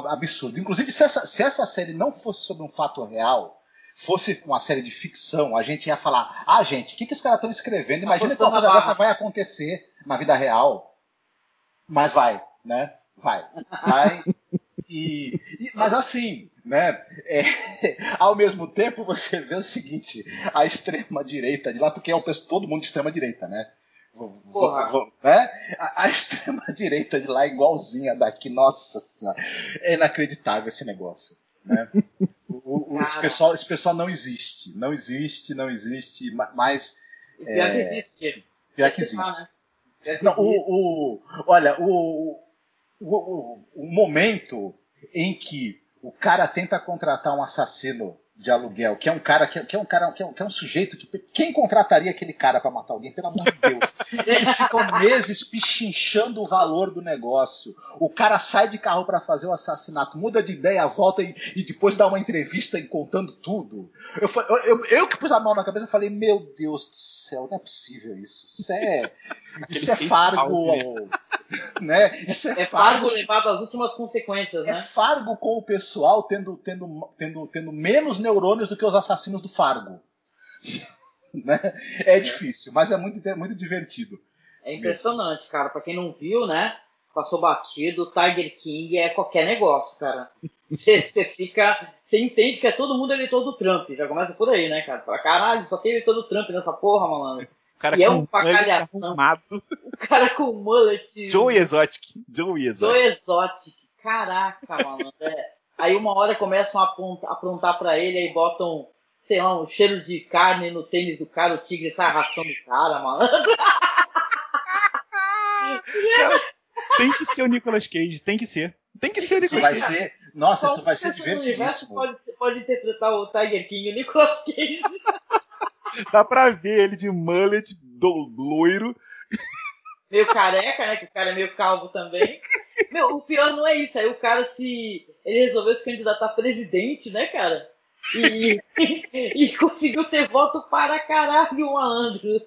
absurdo. Inclusive, se essa, se essa série não fosse sobre um fato real, fosse uma série de ficção, a gente ia falar: ah, gente, o que, que os caras estão escrevendo? Imagina que uma coisa dessa vai acontecer na vida real. Mas vai, né? Vai. Vai. E, e, mas assim, né? É, ao mesmo tempo você vê o seguinte: a extrema direita de lá, porque é o todo mundo de extrema direita, né? Né? A, a extrema direita de lá é igualzinha daqui, nossa senhora, é inacreditável esse negócio. Né? O, o, esse, pessoal, esse pessoal não existe, não existe, não existe, mas. Pior é, que existe. Pior que existe. Não, o, o, olha, o, o, o momento em que o cara tenta contratar um assassino de aluguel, que é um cara que é, que é um cara que é um, que é um, sujeito que quem contrataria aquele cara para matar alguém, pelo amor de Deus. Eles ficam meses pichinchando o valor do negócio. O cara sai de carro para fazer o assassinato, muda de ideia, volta e, e depois dá uma entrevista e contando tudo. Eu, eu, eu, eu, que pus a mão na cabeça falei, meu Deus do céu, não é possível isso. Isso é isso é fargo, né? Isso é, é fargo, fargo levado às últimas consequências, é né? É fargo com o pessoal tendo tendo tendo tendo menos neurônios do que os assassinos do Fargo. né? É difícil, mas é muito, muito divertido. É impressionante, mesmo. cara. Pra quem não viu, né? Passou batido, Tiger King é qualquer negócio, cara. Você fica. Você entende que é todo mundo eleitor do Trump. Já começa por aí, né, cara? Fala, caralho, só tem eleitor do Trump nessa porra, malandro. O cara e é com um facalhação. O cara com mullet. Joe Exotic. Joe Exotic. Joe Exotic. Caraca, malandro. É. Aí uma hora começam a aprontar para ele, aí botam, sei lá, um cheiro de carne no tênis do cara, o tigre sai arrastando o cara, malandro. Cara, tem que ser o Nicolas Cage, tem que ser. Tem que ser o Nicolas Cage. Isso vai ser, nossa, isso vai ser divertidíssimo. Pode, pode interpretar o Tiger King, o Nicolas Cage. Dá pra ver ele de mullet, do loiro, meio careca, né? Que o cara é meio calvo também. Meu, o pior não é isso. Aí o cara se. Ele resolveu se candidatar a presidente, né, cara? E, e, conseguiu ter voto para caralho, malandro.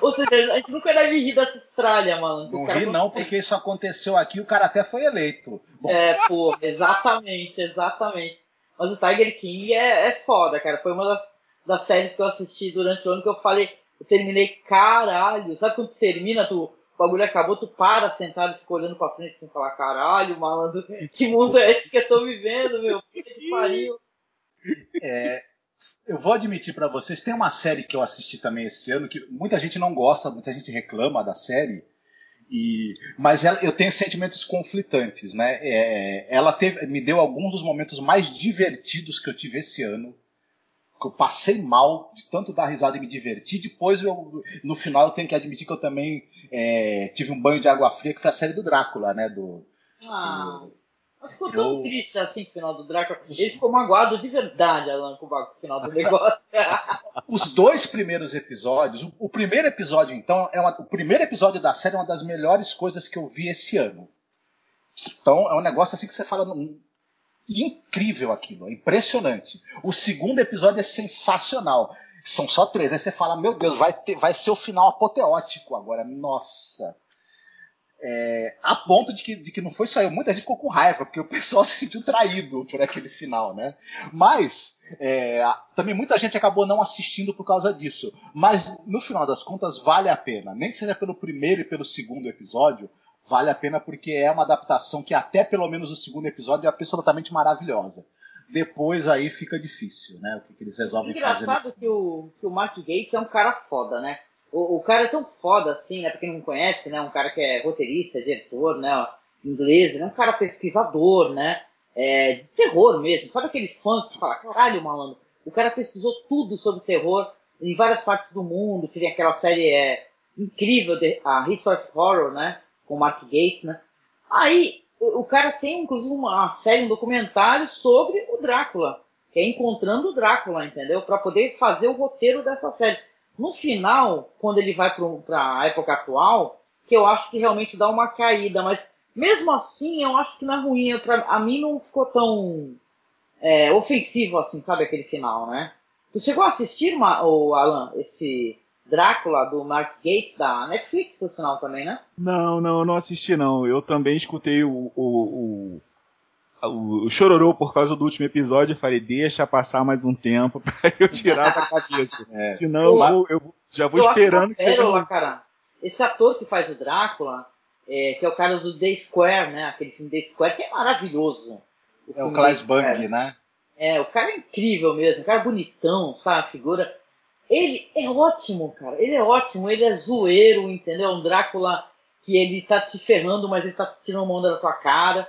Ou seja, a gente nunca deve rir dessa estralha, malandro. Não ri não, porque isso aconteceu aqui o cara até foi eleito. Bom. É, pô, exatamente, exatamente. Mas o Tiger King é, é foda, cara. Foi uma das, das séries que eu assisti durante o ano que eu falei, eu terminei, caralho. Sabe quando tu termina, tu, o bagulho acabou, tu para sentado e fica olhando pra frente sem falar, caralho, malandro, que mundo é esse que eu tô vivendo, meu? Que pariu. É, eu vou admitir para vocês, tem uma série que eu assisti também esse ano que muita gente não gosta, muita gente reclama da série. E, mas ela, eu tenho sentimentos conflitantes, né? É, ela teve, me deu alguns dos momentos mais divertidos que eu tive esse ano que eu passei mal de tanto dar risada e me divertir. Depois, eu, no final, eu tenho que admitir que eu também é, tive um banho de água fria, que foi a série do Drácula, né? Do, ah, do... ficou tão eu... triste assim o final do Drácula. Ele ficou magoado de verdade, Alan, com o final do negócio. Os dois primeiros episódios, o, o primeiro episódio, então, é uma, o primeiro episódio da série é uma das melhores coisas que eu vi esse ano. Então, é um negócio assim que você fala incrível aquilo, é impressionante. O segundo episódio é sensacional. São só três. Aí você fala, meu Deus, vai, ter, vai ser o final apoteótico agora. Nossa. É, a ponto de que, de que não foi só eu, muita gente ficou com raiva, porque o pessoal se sentiu traído por aquele final, né? Mas é, também muita gente acabou não assistindo por causa disso. Mas no final das contas vale a pena, nem que seja pelo primeiro e pelo segundo episódio, vale a pena porque é uma adaptação que até pelo menos o segundo episódio é absolutamente maravilhosa. depois aí fica difícil, né? O que, que eles resolvem fazer. Engraçado que o, que o Mark Gates é um cara foda, né? O, o cara é tão foda assim, né? Pra quem não conhece, né? Um cara que é roteirista, diretor, né? Inglês, né? Um cara pesquisador, né? É, de terror mesmo. Sabe aquele fã que fala, caralho, malandro, o cara pesquisou tudo sobre terror em várias partes do mundo, tem aquela série é, incrível, a History of Horror, né? Com o Mark Gates, né? Aí, o cara tem inclusive uma série, um documentário sobre o Drácula, que é Encontrando o Drácula, entendeu? Para poder fazer o roteiro dessa série. No final, quando ele vai para a época atual, que eu acho que realmente dá uma caída, mas mesmo assim eu acho que não é ruim. Pra, a mim não ficou tão é, ofensivo assim, sabe, aquele final, né? Tu chegou a assistir, o Alan, esse Drácula do Mark Gates da Netflix, por final também, né? Não, não, não assisti não. Eu também escutei o, o, o, o chororô por causa do último episódio. Eu falei, deixa passar mais um tempo pra eu tirar da cabeça. é. Senão eu, eu, já vou eu esperando que, que seja. Cara, esse ator que faz o Drácula, é, que é o cara do The Square, né? Aquele filme The Square, que é maravilhoso. O é o Klaus Bang, né? É, o cara é incrível mesmo, o cara é bonitão, sabe? A figura. Ele é ótimo, cara. Ele é ótimo, ele é zoeiro, entendeu? Um Drácula que ele tá te ferrando, mas ele tá tirando uma onda da tua cara.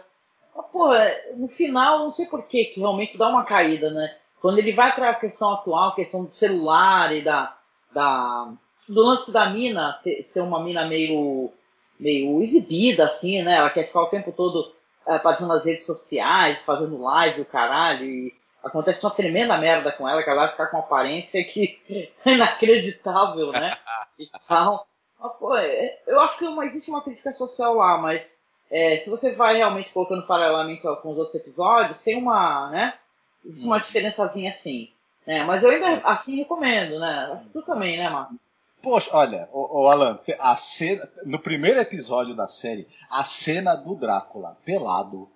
Mas, pô, no final, não sei por que que realmente dá uma caída, né? Quando ele vai para a questão atual, questão do celular e da, da do lance da mina ter, ser uma mina meio meio exibida assim, né? Ela quer ficar o tempo todo é, fazendo nas redes sociais, fazendo live, o caralho, e acontece uma tremenda merda com ela, que ela vai ficar com uma aparência que é inacreditável, né? e tal. Mas, pô, é, eu acho que uma, existe uma crítica social lá, mas é, se você vai realmente colocando paralelamente com os outros episódios, tem uma, né? Existe uma diferençazinha assim. Né? Mas eu ainda assim recomendo, né? Tu também, né, Márcio? Poxa, olha, o, Alan, a cena, no primeiro episódio da série, a cena do Drácula pelado,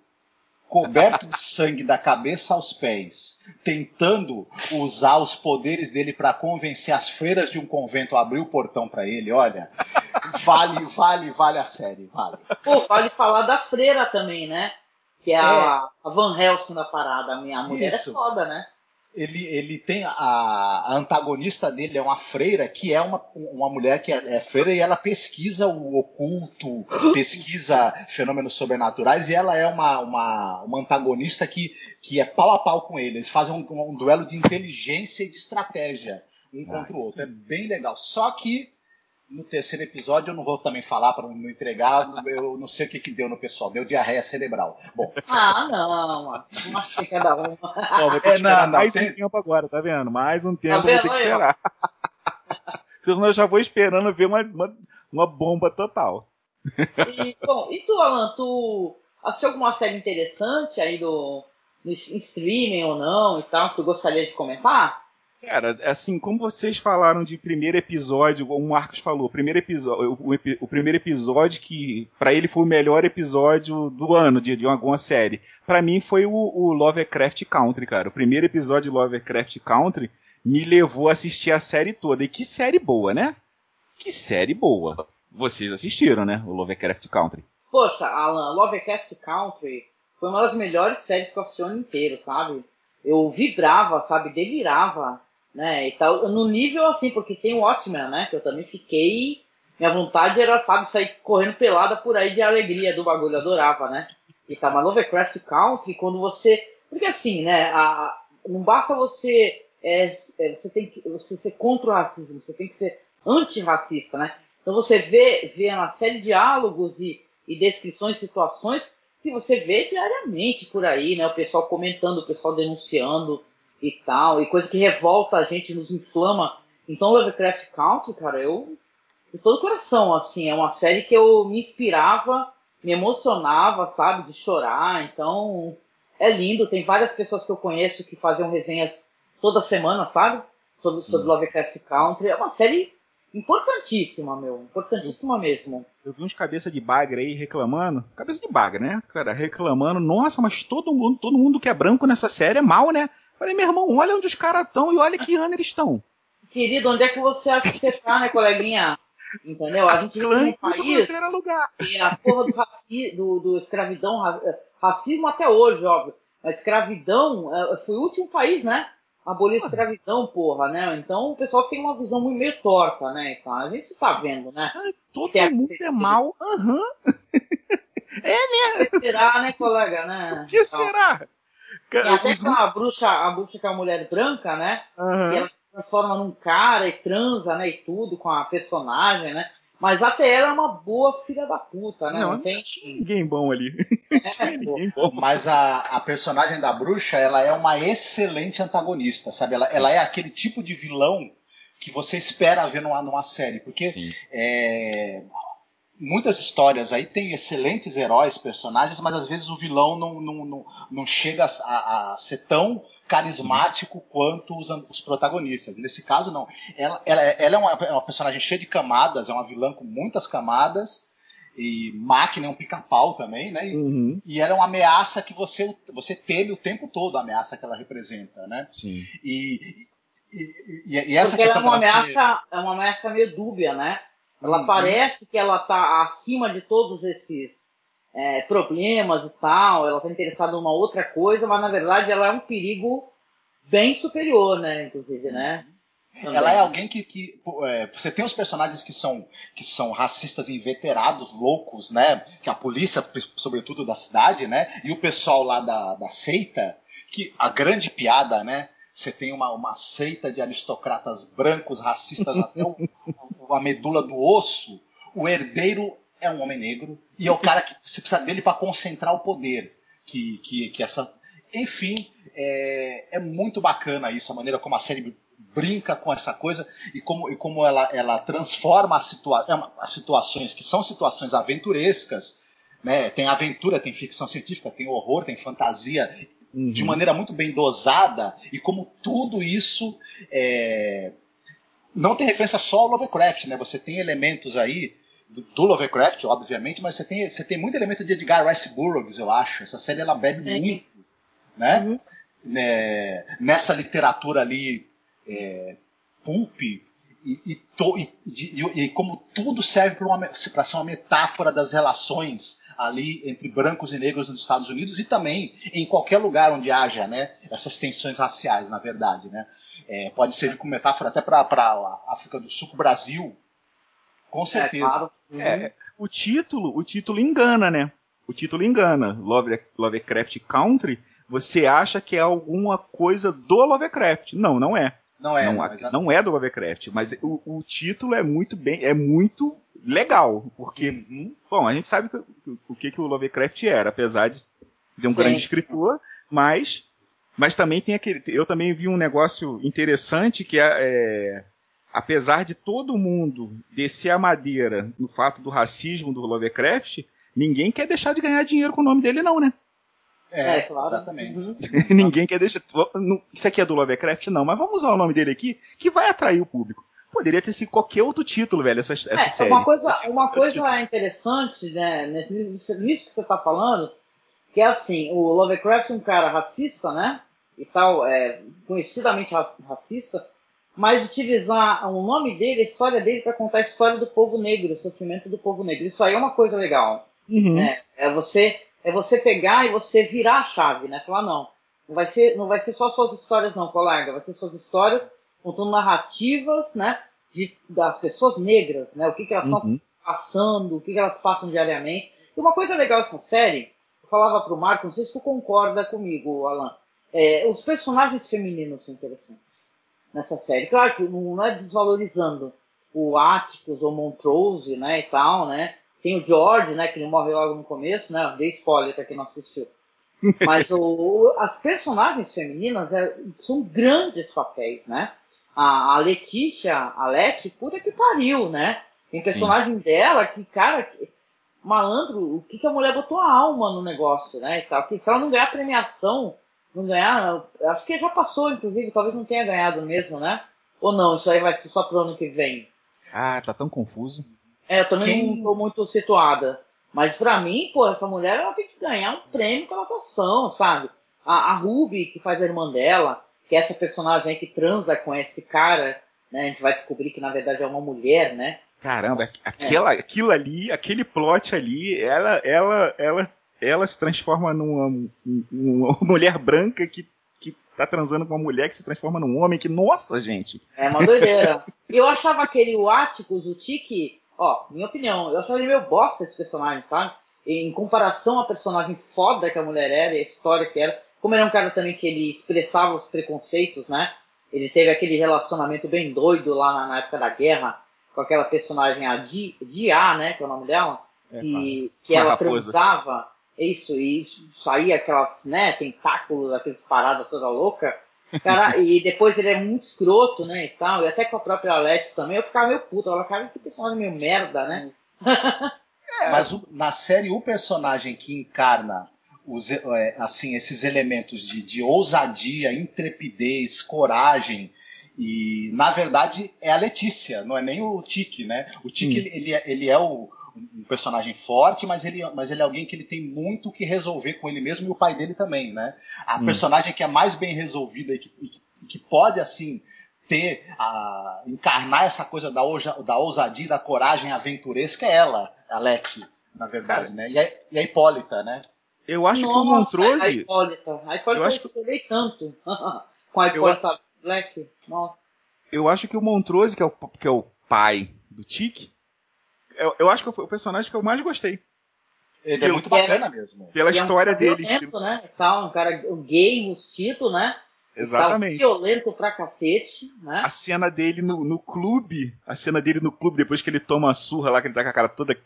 coberto de sangue da cabeça aos pés, tentando usar os poderes dele para convencer as freiras de um convento a abrir o portão para ele, olha, vale, vale, vale a série, vale. Pô, vale falar da freira também, né? Que é, é. A, a, Van Helsing da parada, a minha mulher é Isso. é foda, né? Ele, ele tem a, a, antagonista dele é uma freira que é uma, uma mulher que é, é, freira e ela pesquisa o oculto, pesquisa fenômenos sobrenaturais e ela é uma, uma, uma antagonista que, que é pau a pau com ele. Eles fazem um, um duelo de inteligência e de estratégia um ah, contra o outro. Sim. É bem legal. Só que no terceiro episódio eu não vou também falar para não entregar, eu não sei o que, que deu no pessoal, deu diarreia cerebral. Bom. Ah, não, uma cada uma. Ó, vou ter é, não, mais tem... um tempo agora, tá vendo? Mais um tempo tá eu vou ter que esperar. Senão eu já vou esperando ver uma, uma, uma bomba total. E, bom, e tu, Alan, tu assistiu alguma série interessante aí do, no streaming ou não e tal, que tu gostaria de comentar? Cara, assim, como vocês falaram de primeiro episódio, como o Marcos falou, primeiro episódio, o, o, primeiro episódio que para ele foi o melhor episódio do ano de, de alguma série. para mim foi o, o Lovecraft Country, cara. O primeiro episódio de Lovecraft Country me levou a assistir a série toda. E que série boa, né? Que série boa. Vocês assistiram, né? O Lovecraft Country. Poxa, Alan, Lovecraft Country foi uma das melhores séries que eu assisti o ano inteiro, sabe? Eu vibrava, sabe? Delirava né? E tal, no nível assim, porque tem o Watchmen, né? Que eu também fiquei. Minha vontade era, sabe, sair correndo pelada por aí de alegria do bagulho, eu adorava, né? E tá, mas Lovecraft Country, quando você. Porque assim, né? A, não basta você. É, é, você tem que você ser contra o racismo, você tem que ser antirracista, né? Então você vê, vê uma série de diálogos e, e descrições, situações que você vê diariamente por aí, né? O pessoal comentando, o pessoal denunciando, e tal, e coisa que revolta a gente, nos inflama. Então, Lovecraft Country, cara, eu de todo coração, assim, é uma série que eu me inspirava, me emocionava, sabe, de chorar. Então, é lindo. Tem várias pessoas que eu conheço que faziam resenhas toda semana, sabe, sobre, sobre Lovecraft Country. É uma série importantíssima, meu, importantíssima mesmo. Eu vi uns cabeça de bagre aí reclamando, cabeça de bagre, né, cara, reclamando, nossa, mas todo mundo, todo mundo que é branco nessa série é mal, né? Falei, meu irmão, olha onde os caras estão e olha que ano eles estão. Querido, onde é que você acha que você tá, né, coleguinha? Entendeu? A gente vive num país lugar. e a porra do, raci do, do escravidão, racismo até hoje, óbvio. a escravidão é, foi o último país, né? Abolir a escravidão, porra, né? Então o pessoal tem uma visão muito meio torta, né? Então, a gente tá vendo, né? Ah, todo mundo é mal. Aham. é mesmo. será, né, colega, né? O que então, será? Tem até aquela bruxa, a bruxa que é a mulher branca, né? Uhum. Que ela se transforma num cara e transa, né? E tudo com a personagem, né? Mas até ela é uma boa filha da puta, né? Não, não tem ninguém bom ali. É, ninguém bom. Mas a, a personagem da bruxa, ela é uma excelente antagonista, sabe? Ela, ela é aquele tipo de vilão que você espera ver numa, numa série. Porque é, muitas histórias aí tem excelentes heróis, personagens, mas às vezes o vilão não, não, não, não chega a, a ser tão carismático quanto os, os, protagonistas. Nesse caso, não. Ela, ela, ela é, uma, é, uma, personagem cheia de camadas, é uma vilã com muitas camadas, e máquina é um pica-pau também, né? E, uhum. e, ela é uma ameaça que você, você teme o tempo todo, a ameaça que ela representa, né? Sim. E, e, e, e essa Porque questão ela é uma ameaça, ser... é uma ameaça meio dúbia, né? Ela Uhum. parece que ela tá acima de todos esses é, problemas e tal, ela tá interessada numa outra coisa, mas na verdade ela é um perigo bem superior, né? Inclusive, né? Também. Ela é alguém que, que é, você tem os personagens que são que são racistas inveterados, loucos, né? Que a polícia, sobretudo da cidade, né? E o pessoal lá da, da seita, que a grande piada, né? Você tem uma, uma seita de aristocratas brancos, racistas até o, a medula do osso. O herdeiro é um homem negro e é o cara que você precisa dele para concentrar o poder. Que, que, que essa. Enfim, é, é muito bacana isso, a maneira como a série brinca com essa coisa e como, e como ela, ela transforma as, situa as situações que são situações aventurescas. Né? Tem aventura, tem ficção científica, tem horror, tem fantasia Uhum. de maneira muito bem dosada e como tudo isso é... não tem referência só ao Lovecraft, né? Você tem elementos aí do, do Lovecraft, obviamente, mas você tem, você tem muito elemento de Edgar Rice Burroughs, eu acho. Essa série ela bebe É. muito, né? Uhum. né? Nessa literatura ali é, pulp e, e, to, e, e, e como tudo serve para ser uma metáfora das relações ali entre brancos e negros nos Estados Unidos e também em qualquer lugar onde haja né, essas tensões raciais, na verdade. Né? É, pode servir como metáfora até para a África do Sul, Brasil, com certeza. É, claro. Uhum. É, o título, o título engana, né? O título engana. Love, Lovecraft Country, você acha que é alguma coisa do Lovecraft. Não, não é. Não é, não, não, não é do Lovecraft, mas o, o, título é muito bem, é muito legal, porque uhum. bom, a gente sabe que, o que, que o Lovecraft era, apesar de ser um grande escritor, mas mas também tem aquele, eu também vi um negócio interessante que é, é apesar de todo mundo descer a madeira no fato do racismo do Lovecraft, ninguém quer deixar de ganhar dinheiro com o nome dele não, né? É, É, claro. exatamente. Ninguém quer deixar. Isso aqui é do Lovecraft? Não, mas vamos usar o nome dele aqui, que vai atrair o público. Poderia ter sido qualquer outro título, velho, essa, essa É, série. uma coisa, uma coisa título. interessante, né, nesse- nisso, nisso que você está falando, que é assim, o Lovecraft é um cara racista, né, e tal, é, conhecidamente ra- racista, mas utilizar o nome dele, a história dele, para contar a história do povo negro, o sofrimento do povo negro. Isso aí é uma coisa legal. Uhum. né? É você é você pegar e você virar a chave, né? Falar não, não vai ser não vai ser só suas histórias não, colega, vai ser suas histórias contando narrativas, né? De, das pessoas negras, né? O que, que elas estão Uhum. passando, o que, que elas passam diariamente. E uma coisa legal dessa série, eu falava pro Marco, não sei se tu concorda comigo, Alan, é, os personagens femininos são interessantes nessa série. Claro que não é desvalorizando o Atticus ou Montrose, né, e tal, né? Tem o George, né, que ele morre logo no começo, né? Dei spoiler pra quem não assistiu. Mas o, as personagens femininas é, são grandes papéis, né? A, a Letícia, a Leti, puta que pariu, né? Tem personagem dela que, cara, que- malandro, o que, que a mulher botou a alma no negócio, né? E tal. Que se ela não ganhar premiação, não ganhar. Acho que já passou, inclusive, talvez não tenha ganhado mesmo, né? Ou não, isso aí vai ser só pro ano que vem. Ah, tá tão confuso. É, eu também Quem- não tô muito situada. Mas pra mim, pô, essa mulher ela tem que ganhar um prêmio pela atuação, sabe? A, a Ruby, que faz a irmã dela, que é essa personagem aí que transa com esse cara, né? A gente vai descobrir que na verdade é uma mulher, né? Caramba, aqu- aquela, aquilo ali, aquele plot ali, ela, ela, ela, ela se transforma numa, numa mulher branca que, que tá transando com uma mulher que se transforma num homem, que, nossa, gente. É uma doideira. eu achava aquele o Atticus, o Tiki, ó, minha opinião, eu achava ele meio bosta esse personagem, sabe? Em comparação à personagem foda que a mulher era e a história que era, como ele é um cara também que ele expressava os preconceitos, né? Ele teve aquele relacionamento bem doido lá na, na época da guerra com aquela personagem, a Dia, né? Que é o nome dela. É, que, que ela transava isso, e saía aquelas, né, tentáculos, aqueles paradas toda louca. Cara, e depois ele é muito escroto, né, e tal, e até com a própria Alex também, eu ficava meio puto, ela cara, que personagem meio merda, né? É, mas o, na série, o personagem que encarna os, é, assim, esses elementos de, de ousadia, intrepidez, coragem, e na verdade é a Letícia, não é nem o Tiki, né? O Tiki, hum. ele, ele, é, ele é o, um personagem forte, mas ele, mas ele é alguém que ele tem muito que resolver com ele mesmo e o pai dele também, né? A hum. personagem que é mais bem resolvida e que, e que pode, assim, ter, a, encarnar essa coisa da, ouja, da ousadia e da coragem aventuresca é ela, Alex, na verdade, Cara, né? E a, e a Hipólita, né? Eu acho Nossa, que o Montrose... A Hipólita, a Hipólita eu acho que... tanto com a Hipólita eu... Black. Nossa. Eu acho que o Montrose, que é o, que é o pai do Tique, eu, eu acho que foi o personagem que eu mais gostei. Ele é muito bacana é, mesmo. Pela história é um dele. Violento, né? Tal, um cara gay, mosquito, né? Exatamente. violento pra cacete, né? A cena dele no, no clube, a cena dele no clube, depois que ele toma a surra lá, que ele tá com a cara toda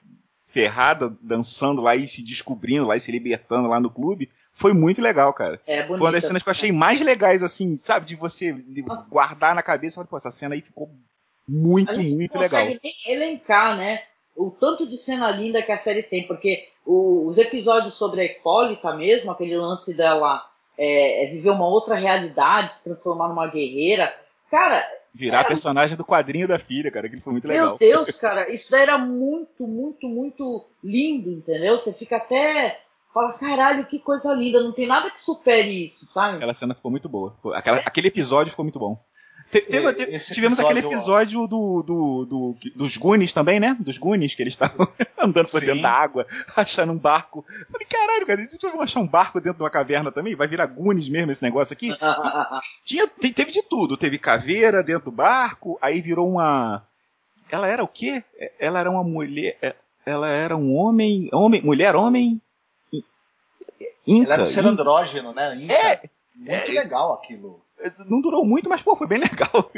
ferrada, dançando lá e se descobrindo lá e se libertando lá no clube, foi muito legal, cara. É bonito. Foi uma das cenas que eu achei mais legais, assim, sabe? De você guardar na cabeça e falar, pô, essa cena aí ficou muito, muito legal. A gente consegue nem elencar, né? O tanto de cena linda que a série tem, porque o, os episódios sobre a Hipólita mesmo, aquele lance dela é, é viver uma outra realidade, se transformar numa guerreira, cara. Virar era... personagem do quadrinho da filha, cara, que foi muito legal. Meu Deus, cara, isso daí era muito, muito, muito lindo, entendeu? Você fica até. Fala, caralho, que coisa linda, não tem nada que supere isso, sabe? Aquela cena ficou muito boa. Aquela, aquele episódio ficou muito bom. Teve, é, tivemos aquele episódio do, do, do, dos Goonies também, né? Dos Goonies, que eles estavam andando por Sim. dentro da água, achando um barco. Falei, caralho, cara, vocês vão achar um barco dentro de uma caverna também? Vai virar Goonies mesmo esse negócio aqui? Tinha, teve de tudo. Teve caveira dentro do barco, aí virou uma. Ela era o quê? Ela era uma mulher. É, ela era um homem. homem mulher, homem. Inca, ela era um ser andrógeno, né? Inca. É. Muito é, legal aquilo. Não durou muito, mas pô, foi bem legal.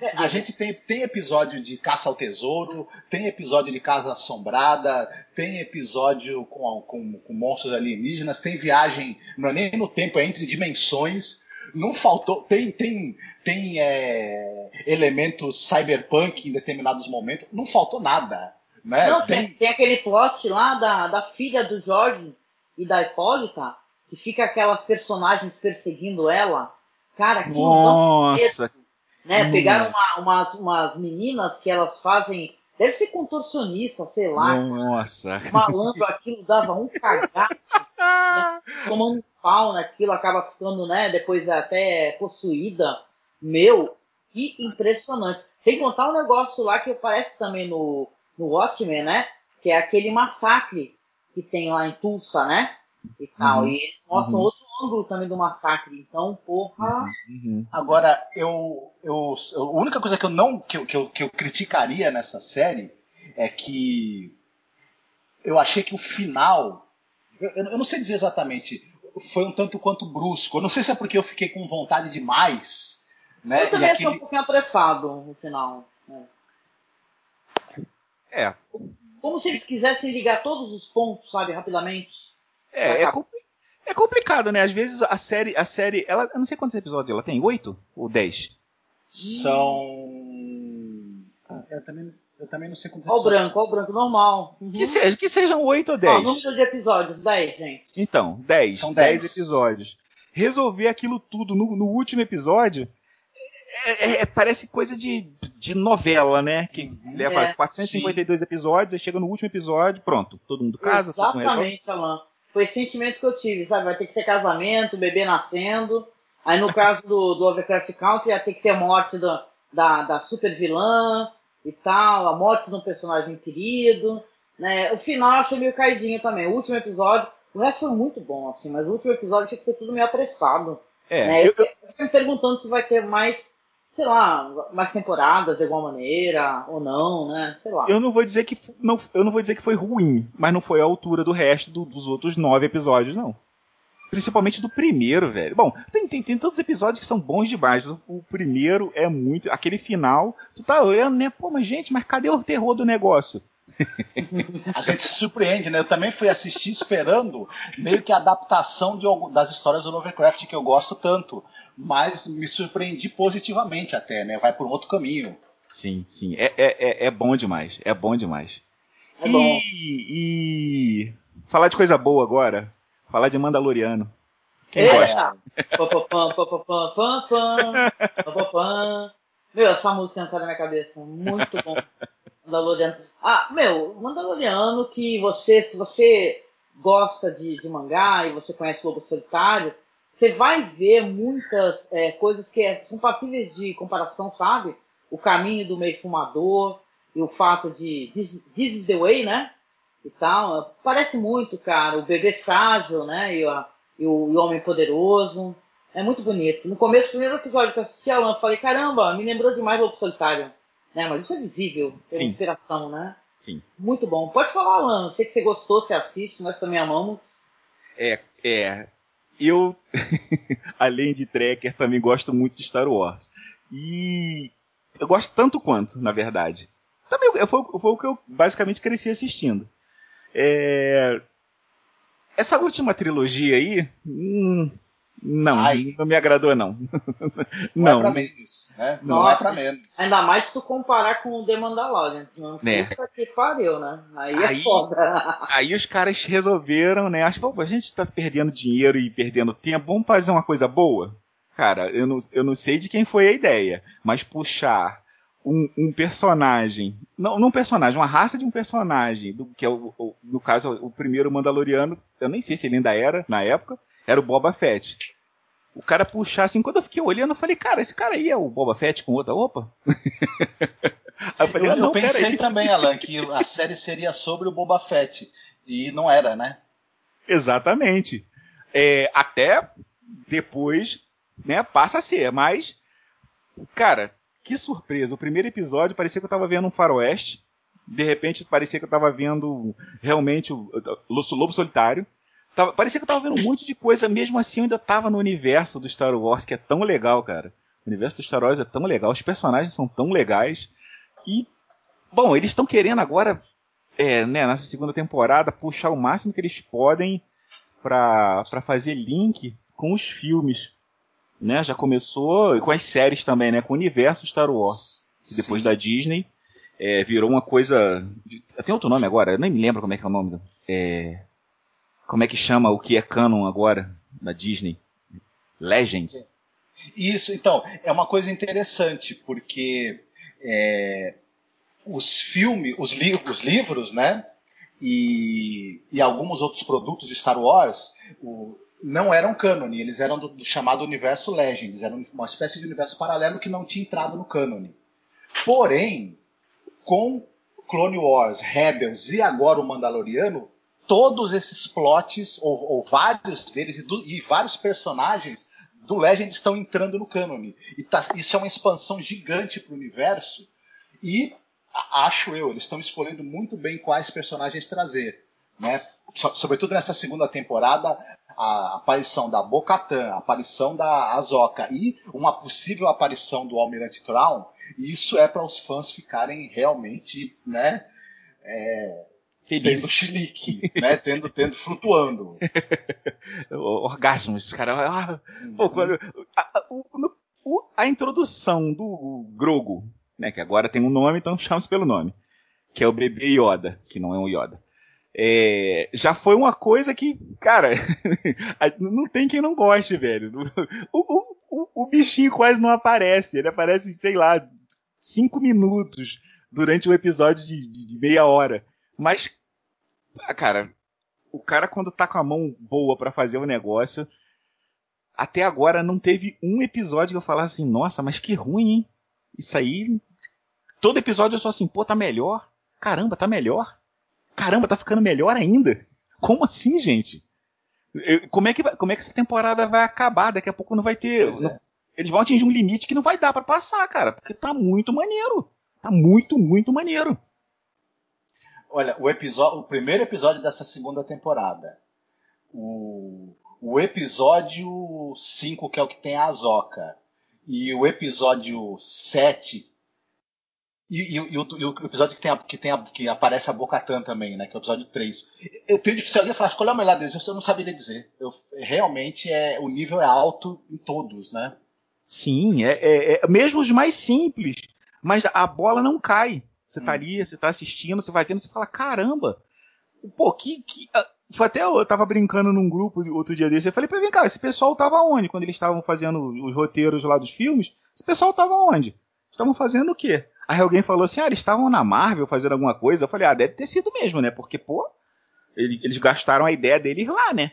É, a gente tem, tem episódio de Caça ao Tesouro, tem episódio de Casa Assombrada, tem episódio com, com, com monstros alienígenas, tem viagem, não é nem no tempo, é entre dimensões. Não faltou. Tem, tem, tem é, elementos cyberpunk em determinados momentos. Não faltou nada. Né? Não, tem... tem, aquele plot lá da, da filha do Jorge e da Hipólita que fica aquelas personagens perseguindo ela. Cara, que Nossa! né? Hum. Pegaram uma, umas, umas meninas que elas fazem. Deve ser contorcionista, sei lá. Nossa! Malandro, aquilo dava um cagaço. né? Tomando um pau naquilo, acaba ficando, né? Depois até possuída. Meu, que impressionante. Sem contar um negócio lá que aparece também no, no Watchmen, né? Que é aquele massacre que tem lá em Tulsa, né? E tal. Uhum. E eles mostram uhum. outro ângulo também do massacre. Então, porra. Uhum. Agora, eu, eu. A única coisa que eu não. Que eu, que, eu, que eu criticaria nessa série é que eu achei que o final. Eu, eu não sei dizer exatamente. Foi um tanto quanto brusco. Eu não sei se é porque eu fiquei com vontade demais. Né? Eu também aquele... um pouquinho apressado no final. Né? É. Como se eles quisessem ligar todos os pontos, sabe, rapidamente. É, é, é, complicado, né? Às vezes a série, a série, ela, eu não sei quantos episódios ela tem, oito ou dez? São, eu também, eu também não sei quantos episódios. Olha o branco, olha o branco normal. Uhum. Que, seja, que sejam oito ou dez. Ó, número de episódios, dez, gente. Então, dez. São dez, dez episódios. Resolver aquilo tudo no, no último episódio é, é, é, parece coisa de, de novela, né? Que uhum. leva é, 452 sim. episódios, aí chega no último episódio, pronto, todo mundo casa, Exatamente, todo mundo Alan. Foi esse sentimento que eu tive, sabe? Vai ter que ter casamento, bebê nascendo. Aí no caso do, do Overcraft Country ia ter que ter a morte do, da, da super vilã e tal, a morte de um personagem querido. Né? O final eu achei meio caidinho também. O último episódio, o resto foi muito bom, assim, mas o último episódio achei que foi tudo meio apressado. É, né? eu- eu, eu fico me perguntando se vai ter mais, sei lá, mais temporadas de alguma maneira, ou não, né? Sei lá. Eu não vou dizer que não, eu não vou dizer que foi ruim, mas não foi à altura do resto do- dos outros nove episódios, não. Principalmente do primeiro, velho. Bom, tem, tem, tem tantos episódios que são bons demais. O, o primeiro é muito. Aquele final, tu tá olhando, né? Pô, mas gente, mas cadê o terror do negócio? a gente se surpreende, né? Eu também fui assistir esperando meio que a adaptação de, das histórias do Lovecraft que eu gosto tanto, mas me surpreendi positivamente até, né? Vai por um outro caminho. Sim, sim. É, é, é, é bom demais. É bom demais. É bom. E, e, falar de coisa boa agora. Falar de Mandaloriano. Quem Eita. gosta? Meu, essa música entrou na minha cabeça. Muito bom. Mandaloriano. Ah, meu, Mandaloriano que você, se você gosta de, de mangá e você conhece o Lobo Solitário, você vai ver muitas é, coisas que é- são passíveis de comparação, sabe? O caminho do meio fumador e o fato de this, this is the way, né? E tal. Parece muito, cara, o bebê frágil, né? E, a- e o, e o homem poderoso. É muito bonito. No começo do primeiro episódio que eu assisti a Lã, eu falei, caramba, me lembrou demais do Lobo Solitário. Né? Mas isso é visível, pela Sim. inspiração, né? Sim. Muito bom. Pode falar, Alan. Eu sei que você gostou, você assiste, nós também amamos. É, é. Eu, além de Trekker, também gosto muito de Star Wars. E eu gosto tanto quanto, na verdade. Também foi, foi o que eu basicamente cresci assistindo. É, Essa última trilogia aí, hum, não, Ai. não me agradou não. Não, Não, é pra menos, né? Não Nossa. é pra menos. Ainda mais se tu comparar com o The Mandalorian. Não, Né. Puta que pariu, né? Aí, é Aí- foda. Aí os caras resolveram, né? Acho que a gente tá perdendo dinheiro e perdendo tempo, vamos fazer uma coisa boa? Cara, eu não, eu não sei de quem foi a ideia, mas puxar um, um personagem, não, não um personagem, uma raça de um personagem, do, que é o, o- no caso o primeiro Mandaloriano, eu nem sei se ele ainda era na época, era o Boba Fett. O cara puxar assim, quando eu fiquei olhando, eu falei, cara, esse cara aí é o Boba Fett com outra roupa? Eu falei, Eu, ah, eu pensei também, Alan, que a série seria sobre o Boba Fett. E não era, né? Exatamente. É, até depois, né, passa a ser, mas, cara, que surpresa. O primeiro episódio parecia que eu tava vendo um faroeste, de repente parecia que eu tava vendo realmente o Lobo Solitário. Tava- parecia que eu tava vendo um monte de coisa, mesmo assim eu ainda tava no universo do Star Wars, que é tão legal, cara. O universo do Star Wars é tão legal, os personagens são tão legais. E, bom, eles estão querendo agora, é, né, nessa segunda temporada, puxar o máximo que eles podem pra fazer link com os filmes. Né? Já começou com as séries também, né? Com o universo Star Wars. que depois Sim. da Disney é, virou uma coisa. de- Tem outro nome agora? Eu nem me lembro como é que é o nome. É, como é que chama o que é canon agora da Disney? Legends. Isso, então, é uma coisa interessante, porque é, os filmes, os, li os livros, né? E, e alguns outros produtos de Star Wars o- não eram cânone, eles eram do, do chamado universo Legends, era uma espécie de universo paralelo que não tinha entrado no cânone. Porém, com Clone Wars, Rebels e agora o Mandaloriano, todos esses plots, ou, ou vários deles, e, do- e vários personagens do Legend estão entrando no cânone. E tá- isso é uma expansão gigante para o universo. E acho eu, eles estão escolhendo muito bem quais personagens trazer. Né? So- sobretudo nessa segunda temporada, a aparição da Bo-Katan, a aparição da Azoka e uma possível aparição do Almirante Traum, isso é para os fãs ficarem realmente, né, tendo Feliz. chilique, né, tendo, tendo flutuando. Orgasmos. Os caras. Ah, pô, quando- a, a- a introdução do Grogo, né? Que agora tem um nome, então chama-se pelo nome. Que é o bebê Yoda, que não é um Yoda. É, já foi uma coisa que, cara, não tem quem não goste, velho. O, o- o- o bichinho quase não aparece. Ele aparece, sei lá, cinco minutos durante um episódio de, de- de meia hora. Mas, cara, o cara quando tá com a mão boa pra fazer o negócio, até agora não teve um episódio que eu falasse assim, nossa, mas que ruim, hein? Isso aí. Todo episódio eu sou assim, pô, tá melhor. Caramba, tá melhor. caramba, tá ficando melhor ainda? Como assim, gente? Como é que, como é que essa temporada vai acabar? Daqui a pouco não vai ter. Não, é. Eles vão atingir um limite que não vai dar para passar, cara, porque tá muito maneiro. Tá muito, muito maneiro. Olha, o episódio, o primeiro episódio dessa segunda temporada, o, o episódio 5, que é o que tem a Azoka, e o episódio 7, e, e, e, o, e, o, episódio que, tem a, que, tem a, que aparece a Bocatan também, né? Que é o episódio 3. Eu tenho dificuldade alguém falasse qual é o melhor deles, eu não saberia dizer. Eu, realmente é, o nível é alto em todos, né? Sim, é, é, é mesmo os mais simples, mas a bola não cai. Você tá hum. ali, você tá assistindo, você vai vendo, você fala, caramba, pô, que. que foi até eu tava brincando num grupo outro dia desse. Eu falei, pra vem cá, esse pessoal tava onde? Quando eles estavam fazendo os roteiros lá dos filmes, esse pessoal tava onde? Estavam fazendo o quê? Aí alguém falou assim: ah, eles estavam na Marvel fazendo alguma coisa. Eu falei: ah, deve ter sido mesmo, né? Porque, pô, eles gastaram a ideia deles lá, né?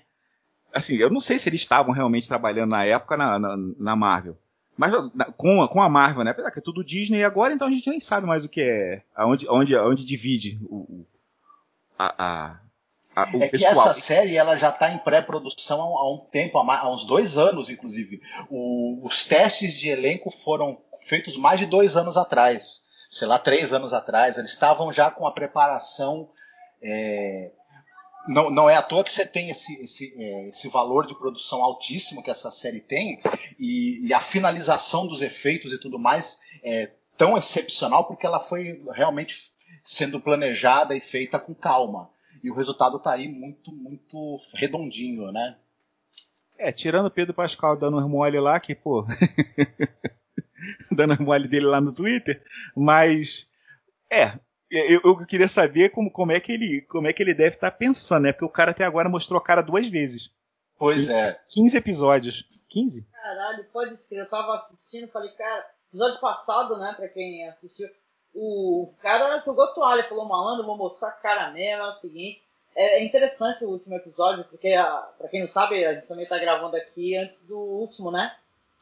Assim, eu não sei se eles estavam realmente trabalhando na época na, na, na Marvel. Mas com, com a Marvel, né? Apesar que é tudo Disney agora, então a gente nem sabe mais o que é. Aonde, aonde, aonde divide o, a, a, a, o é pessoal. que essa série ela já está em pré-produção há, um tempo, há, uns dois anos, inclusive. O, os testes de elenco foram feitos mais de dois anos atrás. Sei lá, três anos atrás. Eles estavam já com a preparação. É, não, não é à toa que você tem esse, esse, é, esse valor de produção altíssimo que essa série tem e, e, a finalização dos efeitos e tudo mais é tão excepcional porque ela foi realmente sendo planejada e feita com calma. E o resultado tá aí muito, muito redondinho, né? É, tirando o Pedro Pascal dando um mole lá, que, pô. dando um mole dele lá no Twitter, mas. É, eu, eu, queria saber como, como, é que ele, como é que ele deve estar tá pensando, né? Porque o cara até agora mostrou a cara duas vezes. Pois é. 15 episódios. 15? Caralho, pode escrever. Eu tava assistindo falei, cara, episódio passado, né, pra quem assistiu, o cara jogou toalha, falou, malandro, vou mostrar a cara mesmo, é o seguinte. É, é interessante o último episódio, porque, pra quem não sabe, a gente também tá gravando aqui antes do último, né?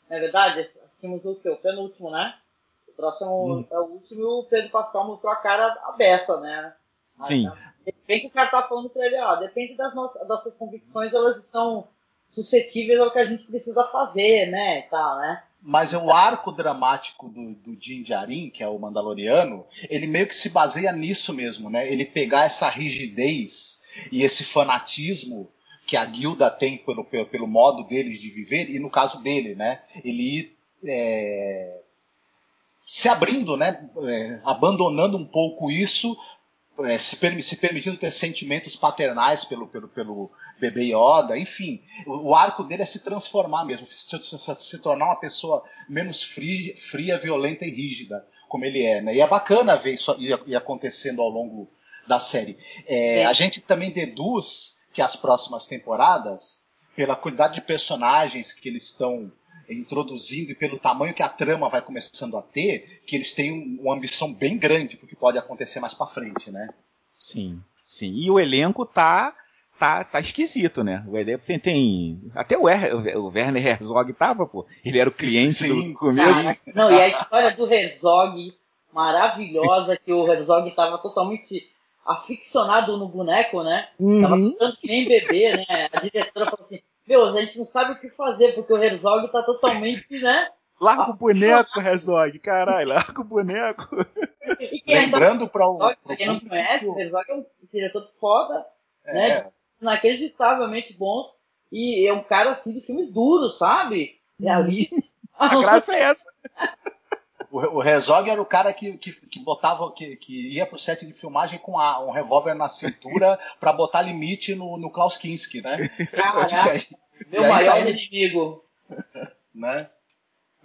Na é verdade, assistimos o que? O penúltimo, né? Próximo hum. é o último e o Pedro Pascal mostrou a cara aberta, né? Sim. depende do que o cara tá falando pra ele, ó, depende das nossas, das suas convicções, elas estão suscetíveis ao que a gente precisa fazer, né, e tal, né? Mas o arco dramático do, do Din Djarin, que é o Mandaloriano, ele meio que se baseia nisso mesmo, né? Ele pegar essa rigidez e esse fanatismo que a guilda tem pelo, pelo, pelo modo deles de viver, e no caso dele, né? Ele é, se abrindo, né, é, abandonando um pouco isso, é, se, se, permitindo ter sentimentos paternais pelo, pelo, pelo bebê Yoda, enfim, o, o arco dele é se transformar mesmo, se, se, se tornar uma pessoa menos fria, fria, violenta e rígida, como ele é. Né? E é bacana ver isso ir, acontecendo ao longo da série. É, a gente também deduz que as próximas temporadas, pela quantidade de personagens que eles estão introduzindo e pelo tamanho que a trama vai começando a ter, que eles têm uma ambição bem grande porque pode acontecer mais para frente, né? Sim, sim. E o elenco tá tá, tá esquisito, né? O elenco tem, tem até o, er, o Werner Herzog tava, pô. Ele era o cliente sim, do começo. não, e a história do Herzog maravilhosa que o Herzog tava totalmente aficionado no boneco, né? Uhum. Tava tanto que nem bebê, né? A diretora falou assim: meu, a gente não sabe o que fazer, porque o Herzog tá totalmente, né? Larga o boneco, Herzog, caralho, larga o boneco. Lembrando para o. Pra quem não conhece, o Herzog é um diretor foda, é. né? Inacreditavelmente bons. E é um cara assim de filmes duros, sabe? Realista. A graça é essa. O, Herzog era o cara que, que, que botava, que, que ia pro set de filmagem com a, um revólver na cintura para botar limite no, no Klaus Kinski, né? Caraca, meu maior tá inimigo. né?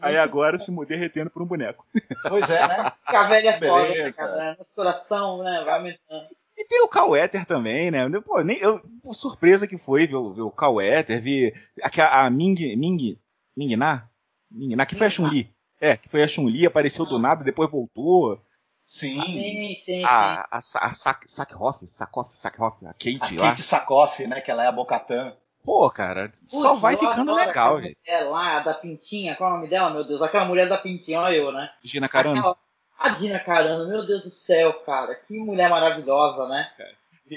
Aí agora se mudei retendo por um boneco. Pois é, né? a velha é foda, né, cara? Nosso coração, né? Vai aumentando. E tem o Cal Ether também, né? Pô, nem, eu, surpresa que foi ver, ver o Cal Ether, ver a, a Ming, Ming, Ming Na? Ming Na, que foi a Chun-Li. É, que foi a Chun-Li, apareceu do nada, depois voltou. Sim. sim, sim, a, a, a Sak, Sakhoff, Sakhoff, Sakhoff, a Kate a lá. Kate Sakoff, né, que ela é a Bocatã. Pô, cara, só vai ficando legal, velho. É lá, da Pintinha, qual é o nome dela, meu Deus? Aquela mulher da Pintinha, olha eu, né? Gina Carano. Aquela... A Gina Carano, meu Deus do céu, cara, que mulher maravilhosa, né? É.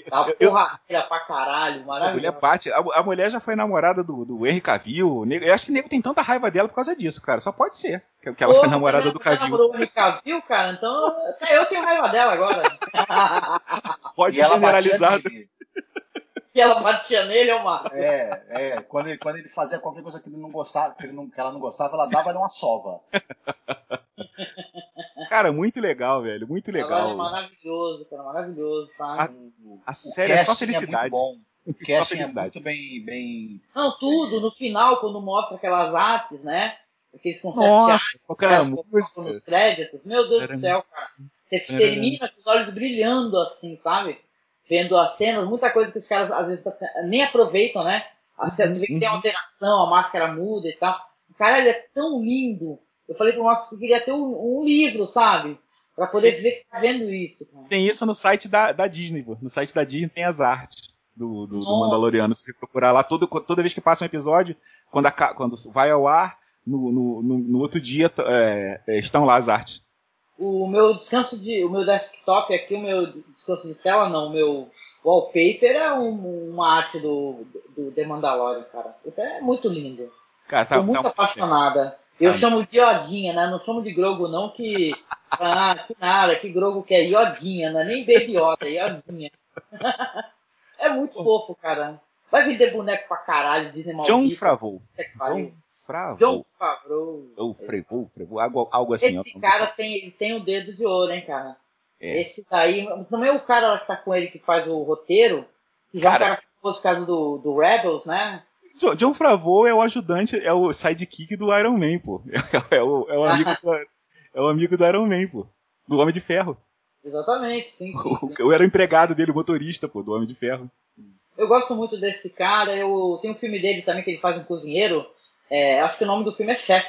Tá Eu- porradeira pra caralho, A mulher maravilhoso. bate. A, a mulher já foi namorada do, do Henry Cavill. Eu acho que o nego tem tanta raiva dela por causa disso, cara. Só pode ser. Que, que ela Pô, foi namorada do Cavill. namorou o Henry Cavill, cara? Então até eu tenho raiva dela agora. Pode E ela batia generalizar. nele. que ela batia nele, ô Marcos. É, é. Quando ele, quando ele fazia qualquer coisa que ele não gostava, que, ele não- que ela não gostava, ela dava-lhe uma sova. Cara, muito legal, velho. Muito Agora é legal. maravilhoso, cara, maravilhoso, sabe? O, A o série é só felicidade. muito bom. O casting é felicidade. muito bem, bem. Não, tudo, no final, quando mostra aquelas artes, né? Aqueles conceitos Nossa, de a música? nos créditos, meu Deus Era- do céu, cara. Você Era- termina com os olhos brilhando assim, sabe? Vendo as cenas, muita coisa que os caras às vezes nem aproveitam, né? A cena, tu vê que tem uhum. alteração, a máscara muda e tal. Cara, ele é tão lindo. Eu falei pro Marcos que eu queria ter um, um livro, sabe? Pra poder ver que tá vendo isso, cara. Tem isso no site da, da Disney, pô. No site da Disney tem as artes do, do, do. Mandaloriano. Se você procurar lá, todo, toda vez que passa um episódio, quando, aca- quando vai ao ar, no, no, no- no outro dia é, é, estão lá as artes. O meu descanso de. O meu desktop aqui, o meu descanso de tela, não, o meu wallpaper é um- uma arte do, do The Mandalorian, cara. É muito lindo. Cara, tá, Tô muito tá- apaixonada. Eu Tá. chamo de Iodinha, né? Não chamo de Grogo, não, que. Ah, que nada, que Grogo que é Iodinha, não é nem Baby Yoda, é Iodinha. é muito fofo, cara. Vai vender boneco pra caralho, Disney John maldito. Favreau. Puta que pariu. John Favreau. John Favreau. Ou Frevou, Frevou, algo, algo assim. Esse cara tem, ele tem o dedo de ouro, hein, cara. É. Esse daí, também o cara lá que tá com ele que faz o roteiro, que já é um Cara. cara que fosse caso do, do Rebels, né? Jo- John Favreau é o ajudante, é o sidekick do Iron Man, pô. É, o, é o amigo do, é o amigo do Iron Man, pô. Do Homem de Ferro. Exatamente, sim. sim. Eu era o empregado dele, o motorista, pô, do Homem de Ferro. Eu gosto muito desse cara. Eu tem um filme dele também que ele faz um cozinheiro. é, acho que o nome do filme é Chefe,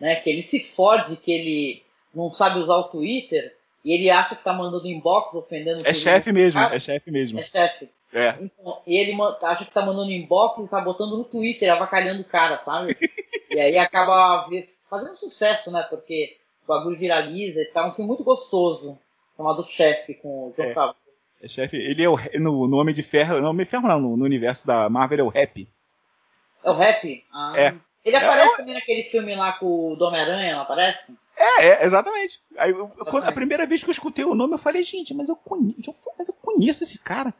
né? Que ele se fode, que ele não sabe usar o Twitter e ele acha que tá mandando inbox ofendendo. É chefe mesmo, Cara, é chefe mesmo. É chefe. É. Então, e ele acha que tá mandando inbox e tá botando no Twitter, avacalhando o cara, sabe? e aí acaba fazendo sucesso, né? Porque o bagulho viraliza e tal. É um filme muito gostoso, chamado Chefe, com o John É. Favreau. É chefe. Ele é o, no, no Homem de Ferro. No Homem de Ferro não, no, no universo da Marvel é o Rap. É o rap? Ah. É. Ele É, aparece é também naquele filme lá com o Homem-Aranha, não aparece? É, é, exatamente. Aí, eu- quando- a primeira vez que eu escutei o nome, eu falei, gente, mas eu conheço, mas eu conheço esse cara.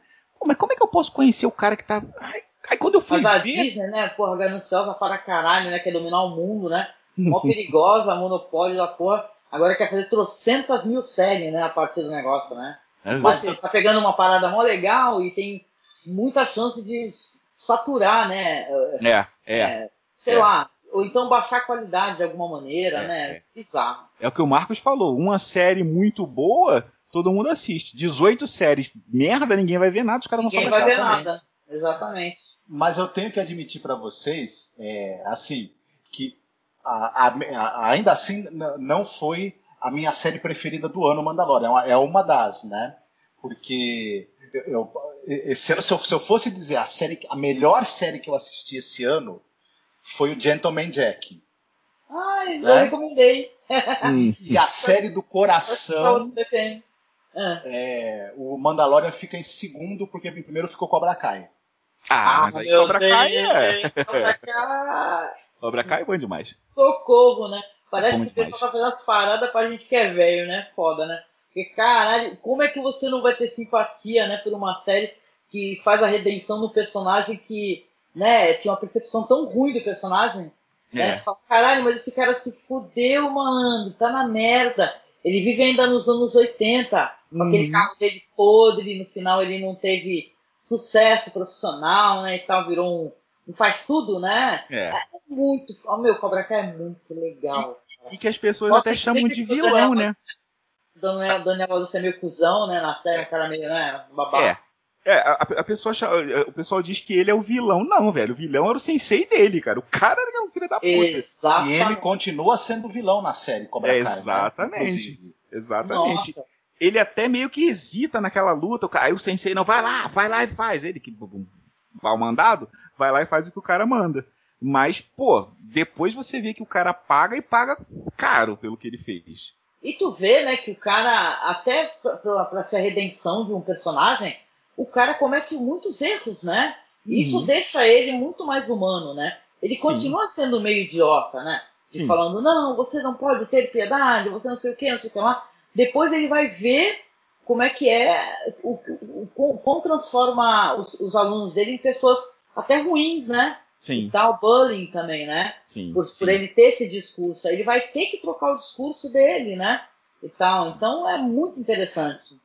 Mas como é que eu posso conhecer o cara que tá. Ai, aí quando eu fui Mas a ver. Disney, né, porra, gananciosa para caralho, né? Quer dominar o mundo, né? Mó perigosa, monopólio da porra. Agora quer fazer trocentas mil séries, né? A partir do negócio, né? Mas você tá pegando uma parada mó legal e tem muita chance de saturar, né? É, é. É, sei É. lá. Ou então baixar a qualidade de alguma maneira, É, né? é. Bizarro. É o que o Marcos falou. Uma série muito boa, todo mundo assiste. 18 séries, merda, ninguém vai ver nada, os caras não Ninguém só vai ver nada. Exatamente. Mas eu tenho que admitir para vocês, é, assim, que a- a- a- ainda assim não foi a minha série preferida do ano, Mandalorian. É uma, é uma das, né? Porque eu, eu- esse ano, se eu, se eu fosse dizer a série, a melhor série que eu assisti esse ano foi o Gentleman Jack. Ai, É? eu recomendei. Hum. E a série do coração, Ah. é, o Mandalorian fica em segundo, porque em primeiro ficou Cobra Kai. Ah, mas aí meu Cobra Kai é. Cobra Kai. Cobra Kai é bom demais. Socorro, né? Parece Como que o pessoal tá fazendo as paradas pra gente que é velho, né? Foda, né? Porque, caralho, como é que você não vai ter simpatia, né, por uma série que faz a redenção do personagem que, né, tinha uma percepção tão ruim do personagem? Né? É. Fala, Caralho, mas esse cara se fudeu, mano, tá na merda. Ele vive ainda nos anos 80, com aquele Uhum. carro dele podre, no final ele não teve sucesso profissional, né, e tal, virou um, um faz tudo, né? É. É muito. Ó, meu, Cobra Kai é muito legal. E que as pessoas Nossa, até chamam de que o vilão, Daniel- né? Daniel, Daniel Augusto é meio cuzão, né? Na série, o cara meio, né? Babaca. É. É, a, a pessoa, cha- o pessoal diz que ele é o vilão. Não, velho. O vilão era o sensei dele, cara. O cara era um filho da puta. Exatamente. E ele continua sendo vilão na série Cobra É, Kai. né? exatamente. Inclusive. Exatamente. Nossa. Ele até meio que hesita naquela luta. Aí o sensei, não, vai lá, vai lá e faz. Ele que vai o mandado, vai lá e faz o que o cara manda. Mas, pô, depois você vê que o cara paga e paga caro pelo que ele fez. E tu vê, né, que o cara, até pra- pra ser a redenção de um personagem, o cara comete muitos erros, né? E isso deixa ele muito mais humano, né? Ele Sim. continua sendo meio idiota, né? E falando, não, você não pode ter piedade, você não sei o que, não sei o que lá. Depois ele vai ver como é que é, o, o, como transforma os, os alunos dele em pessoas até ruins, né? Sim, Dá o bullying também, né? sim. Por, sim. por ele ter esse discurso. Ele vai ter que trocar o discurso dele, né? E tal. Então é muito interessante.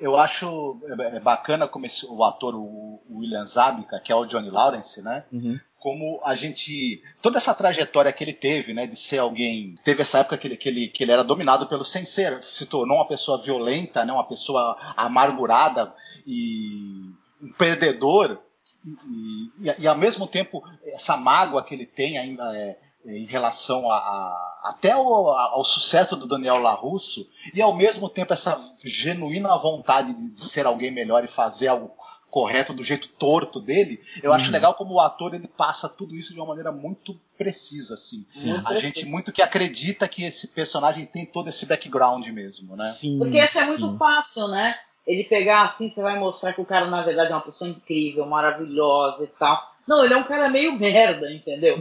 Eu acho é, é bacana como esse- o ator, o, o William Zabka, que é o Johnny Lawrence, né? Uhum. como a gente. Toda essa trajetória que ele teve, né? De ser alguém. Teve essa época que ele, que ele, que ele era dominado pelo sem ser, se tornou uma pessoa violenta, né? Uma pessoa amargurada e um perdedor. E, e, e, ao mesmo tempo, essa mágoa que ele tem ainda é, é, em relação a, a- até ao, ao sucesso do Daniel LaRusso, e ao mesmo tempo essa genuína vontade de, de ser alguém melhor e fazer algo correto do jeito torto dele, eu acho legal como o ator ele passa tudo isso de uma maneira muito precisa, assim. Muito a gente muito que acredita que esse personagem tem todo esse background mesmo, né? Sim. Porque essa é muito sim. fácil, né? Ele pegar assim, você vai mostrar que o cara, na verdade, é uma pessoa incrível, maravilhosa e tal. Não, ele é um cara meio merda, entendeu?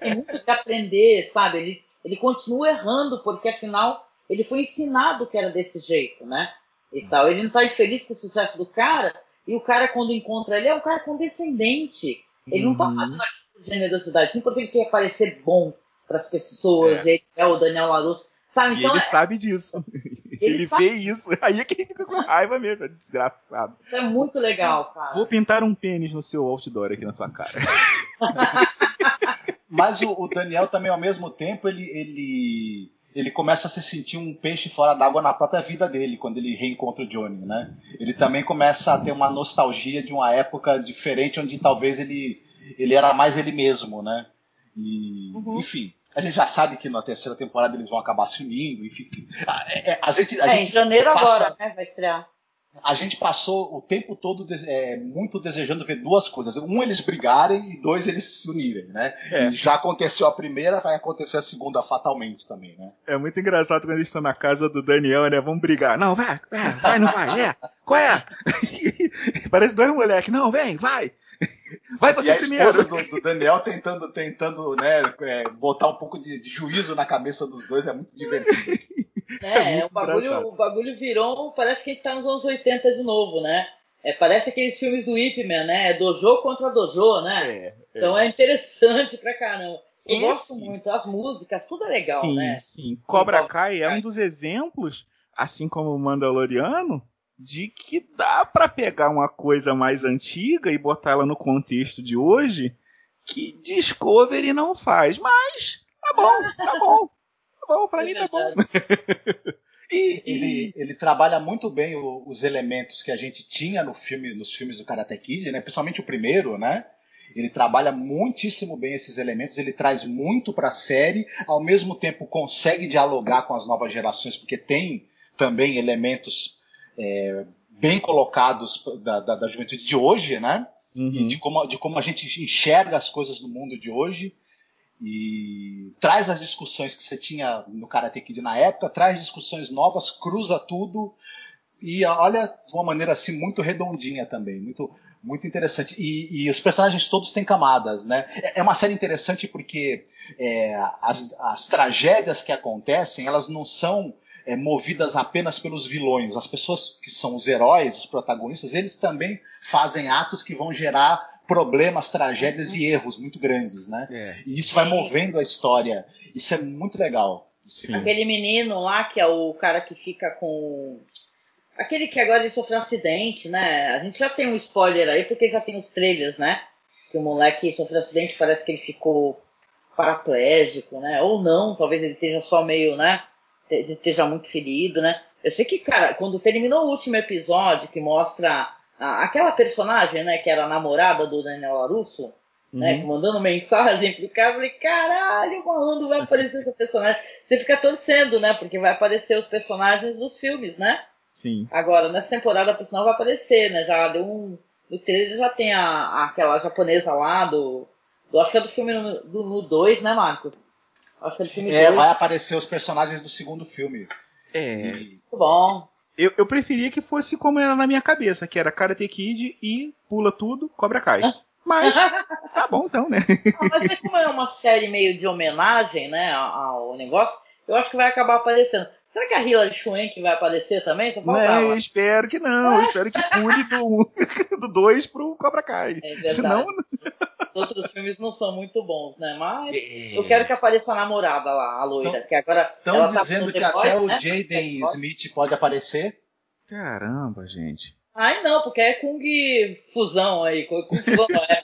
Tem muito que aprender, sabe? Ele, ele continua errando, porque afinal ele foi ensinado que era desse jeito, né? E tal. Ele não tá infeliz com o sucesso do cara, e o cara, quando encontra ele, é um cara condescendente. Ele não tá Uhum. fazendo aquilo por generosidade, sim porque ele quer parecer bom para as pessoas. Ele é o Daniel Larusso. Sabe? E Então, ele é- sabe disso. Ele Ele, sabe. vê isso. Aí é que ele fica com raiva mesmo, é desgraçado. isso é muito legal, cara. Vou pintar um pênis no seu outdoor aqui na sua cara. Mas o, o Daniel também, ao mesmo tempo, ele, ele, ele começa a se sentir um peixe fora d'água na própria vida dele, quando ele reencontra o Johnny, né? Ele também começa a ter uma nostalgia de uma época diferente, onde talvez ele, ele era mais ele mesmo, né? E, Uhum. enfim, a gente já sabe que na terceira temporada eles vão acabar se unindo, enfim. A, é- a gente, a É, em gente janeiro passa- agora, né? Vai estrear. a gente passou o tempo todo é, muito desejando ver duas coisas. Um, eles brigarem e dois, eles se unirem, né? É. E já aconteceu a primeira, vai acontecer a segunda fatalmente também, né? É muito engraçado quando eles estão na casa do Daniel, né? Vamos brigar. Não, vai, vai, vai, não vai, é. Qual é? Parece dois moleques. Não, vem, vai. Vai E você a primeiro. esposa do, do Daniel tentando, tentando né, é, botar um pouco de, de juízo na cabeça dos dois é muito divertido. É, muito o, bagulho, o bagulho virou. Parece que a gente tá nos anos 80 de novo, né? É, parece aqueles filmes do Ip Man, né? Dojo contra dojo, né? É, é. Então é interessante pra caramba. Eu Esse- gosto muito, as músicas, tudo é legal, sim, né? sim. Cobra Cobra Kai é um dos exemplos, assim como o Mandaloriano, de que dá pra pegar uma coisa mais antiga e botar ela no contexto de hoje que Discovery não faz. Mas tá bom, tá bom. Tá bom, pra É mim tá bom. verdade. E, e- Ele, ele trabalha muito bem o- os elementos que a gente tinha no filme, nos filmes do Karate Kid, né? principalmente o primeiro, né? Ele trabalha muitíssimo bem esses elementos, ele traz muito para a série, ao mesmo tempo consegue dialogar com as novas gerações, porque tem também elementos é, bem colocados da, da, da juventude de hoje, né? Uhum. e de como, de como a gente enxerga as coisas no mundo de hoje e traz as discussões que você tinha no Karate Kid na época, traz discussões novas, cruza tudo e olha de uma maneira assim muito redondinha também, muito muito interessante. E, e os personagens todos têm camadas, né? É é uma série interessante porque é, as, as tragédias que acontecem, elas não são é, movidas apenas pelos vilões. As pessoas que são os heróis, os protagonistas, eles também fazem atos que vão gerar problemas, tragédias e erros muito grandes, né? É. E isso vai movendo a história. Isso é muito legal. Sim. Aquele menino lá, que é o cara que fica com. Aquele que agora ele sofreu um acidente, né? A gente já tem um spoiler aí, porque já tem os trailers, né? Que o moleque sofreu um acidente, parece que ele ficou paraplégico, né? Ou não, talvez ele esteja só meio, né? Esteja muito ferido, né? Eu sei que, cara, quando terminou o último episódio, que mostra a- aquela personagem, né? Que era a namorada do Daniel Larusso, né, Uhum. mandando mensagem pro cara, eu falei, caralho, quando vai aparecer esse personagem? Você fica torcendo, né? Porque vai aparecer os personagens dos filmes, né? Sim. Agora, nessa temporada, por sinal, vai aparecer, né? Já deu um. No trailer já tem a, aquela japonesa lá do. do acho que é do filme 2, do, no dois, né, Marcos? Acho que é do filme 2. É, vai aparecer os personagens do segundo filme. É. E Muito bom. Eu, eu preferia que fosse como era na minha cabeça, que era Karate Kid e pula tudo, Cobra Kai. Mas tá bom então, né? Não, mas como é uma série meio de homenagem, né, ao negócio, eu acho que vai acabar aparecendo. Será que a Hilary Swank vai aparecer também? Só não, eu espero que não. Eu espero que pule do 2 do pro Cobra Kai. É verdade. Senão... Os outros filmes não são muito bons, né? Mas é... eu quero que apareça a namorada lá, a loira. que agora Estão dizendo que até o né? Jaden Smith pode aparecer. Caramba, gente. Ai não, porque é Kung Fusão aí. Kung Fusão é.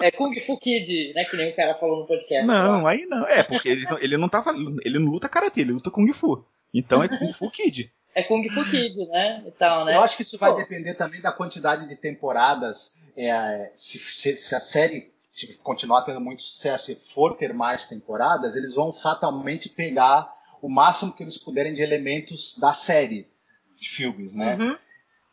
É Kung Fu Kid, né? Que nem o cara falou no podcast. Não, aí não. É, porque ele, não, ele não tá Ele não luta karatê, ele luta Kung Fu. Então é Kung Fu Kid. É Kung Fu Kid, né? Então, né? Eu acho que isso vai Pô. depender também da quantidade de temporadas. É, se, se, se, a série se continuar tendo muito sucesso e for ter mais temporadas, eles vão fatalmente pegar o máximo que eles puderem de elementos da série de filmes, né? Uhum.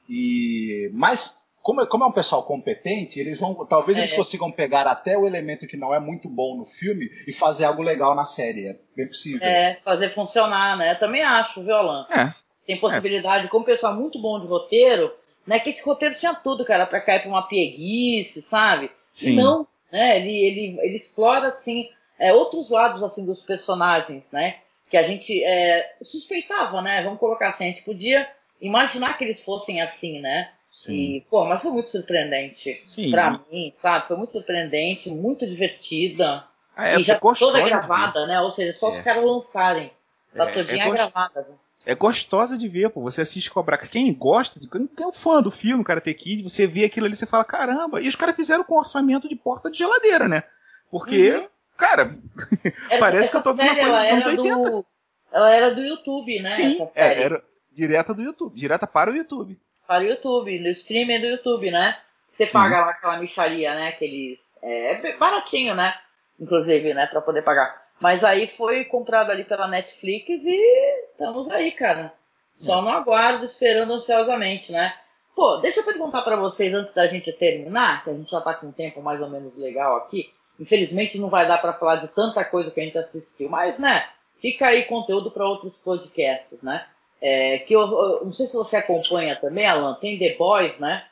E mas como, é, como é um pessoal competente, eles vão talvez é. eles consigam pegar até o elemento que não é muito bom no filme e fazer algo legal na série, é bem possível. É, fazer funcionar, né? Também acho, viu, Alan? É. Tem possibilidade, é. como pessoal muito bom de roteiro, né? Que esse roteiro tinha tudo, cara, para cair pra uma pieguice, sabe? Sim. E não, né? Ele, ele, ele explora, assim, é, outros lados, assim, dos personagens, né? Que a gente é, suspeitava, né? Vamos colocar assim, a gente podia imaginar que eles fossem assim, né? Sim. E, pô, mas foi muito surpreendente Sim. pra mim, sabe? Foi muito surpreendente, muito divertida. Ah, é, e já toda gravada, né? Ou seja, só é. os caras lançarem. Tá é, todinha é gost... gravada. É gostosa de ver, pô. Você assiste Cobra Kai. Quem gosta, quem é fã do filme Karate Kid, você vê aquilo ali e você fala, caramba. E os caras fizeram com orçamento de porta de geladeira, né? Porque, uhum. cara, parece que eu tô vendo uma coisa dos anos 80. Do... Ela era do YouTube, né? Sim, é, era direta do YouTube, direta para o YouTube. Para o YouTube, no streaming do YouTube, né? Você Sim. paga lá aquela micharia, né? Aqueles. É baratinho, né? Inclusive, né? Pra poder pagar. Mas aí foi comprado ali pela Netflix e estamos aí, cara. Só é. no aguardo, esperando ansiosamente, né? Pô, deixa eu perguntar para vocês antes da gente terminar, que a gente já tá com um tempo mais ou menos legal aqui. Infelizmente não vai dar para falar de tanta coisa que a gente assistiu, mas, né? Fica aí conteúdo para outros podcasts, né? É, que eu, eu, não sei se você acompanha também, Alan, tem The Boys, né?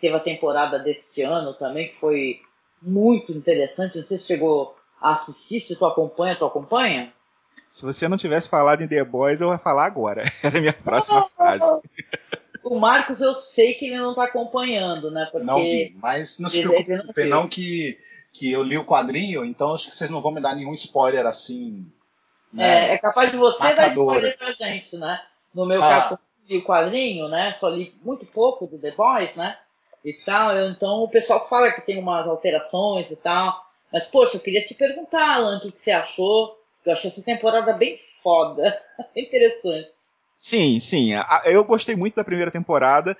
Teve a temporada deste ano também, que foi muito interessante. Não sei se chegou assistir, se tu acompanha, tu acompanha? Se você não tivesse falado em The Boys, eu ia falar agora. Era a minha próxima frase. O Marcos, eu sei que ele não está acompanhando, né? Porque não vi, mas não se preocupe, não, não que, que eu li o quadrinho, então acho que vocês não vão me dar nenhum spoiler assim. Né, é, é capaz de você matador. dar spoiler pra gente, né? No meu ah. caso, eu li o quadrinho, né? Só li muito pouco do The Boys, né? E tal. Então o pessoal fala que tem umas alterações e tal. Mas, poxa, eu queria te perguntar, Alan, o que, você achou? Eu achei essa temporada bem foda. Interessante. Sim, sim. Eu gostei muito da primeira temporada.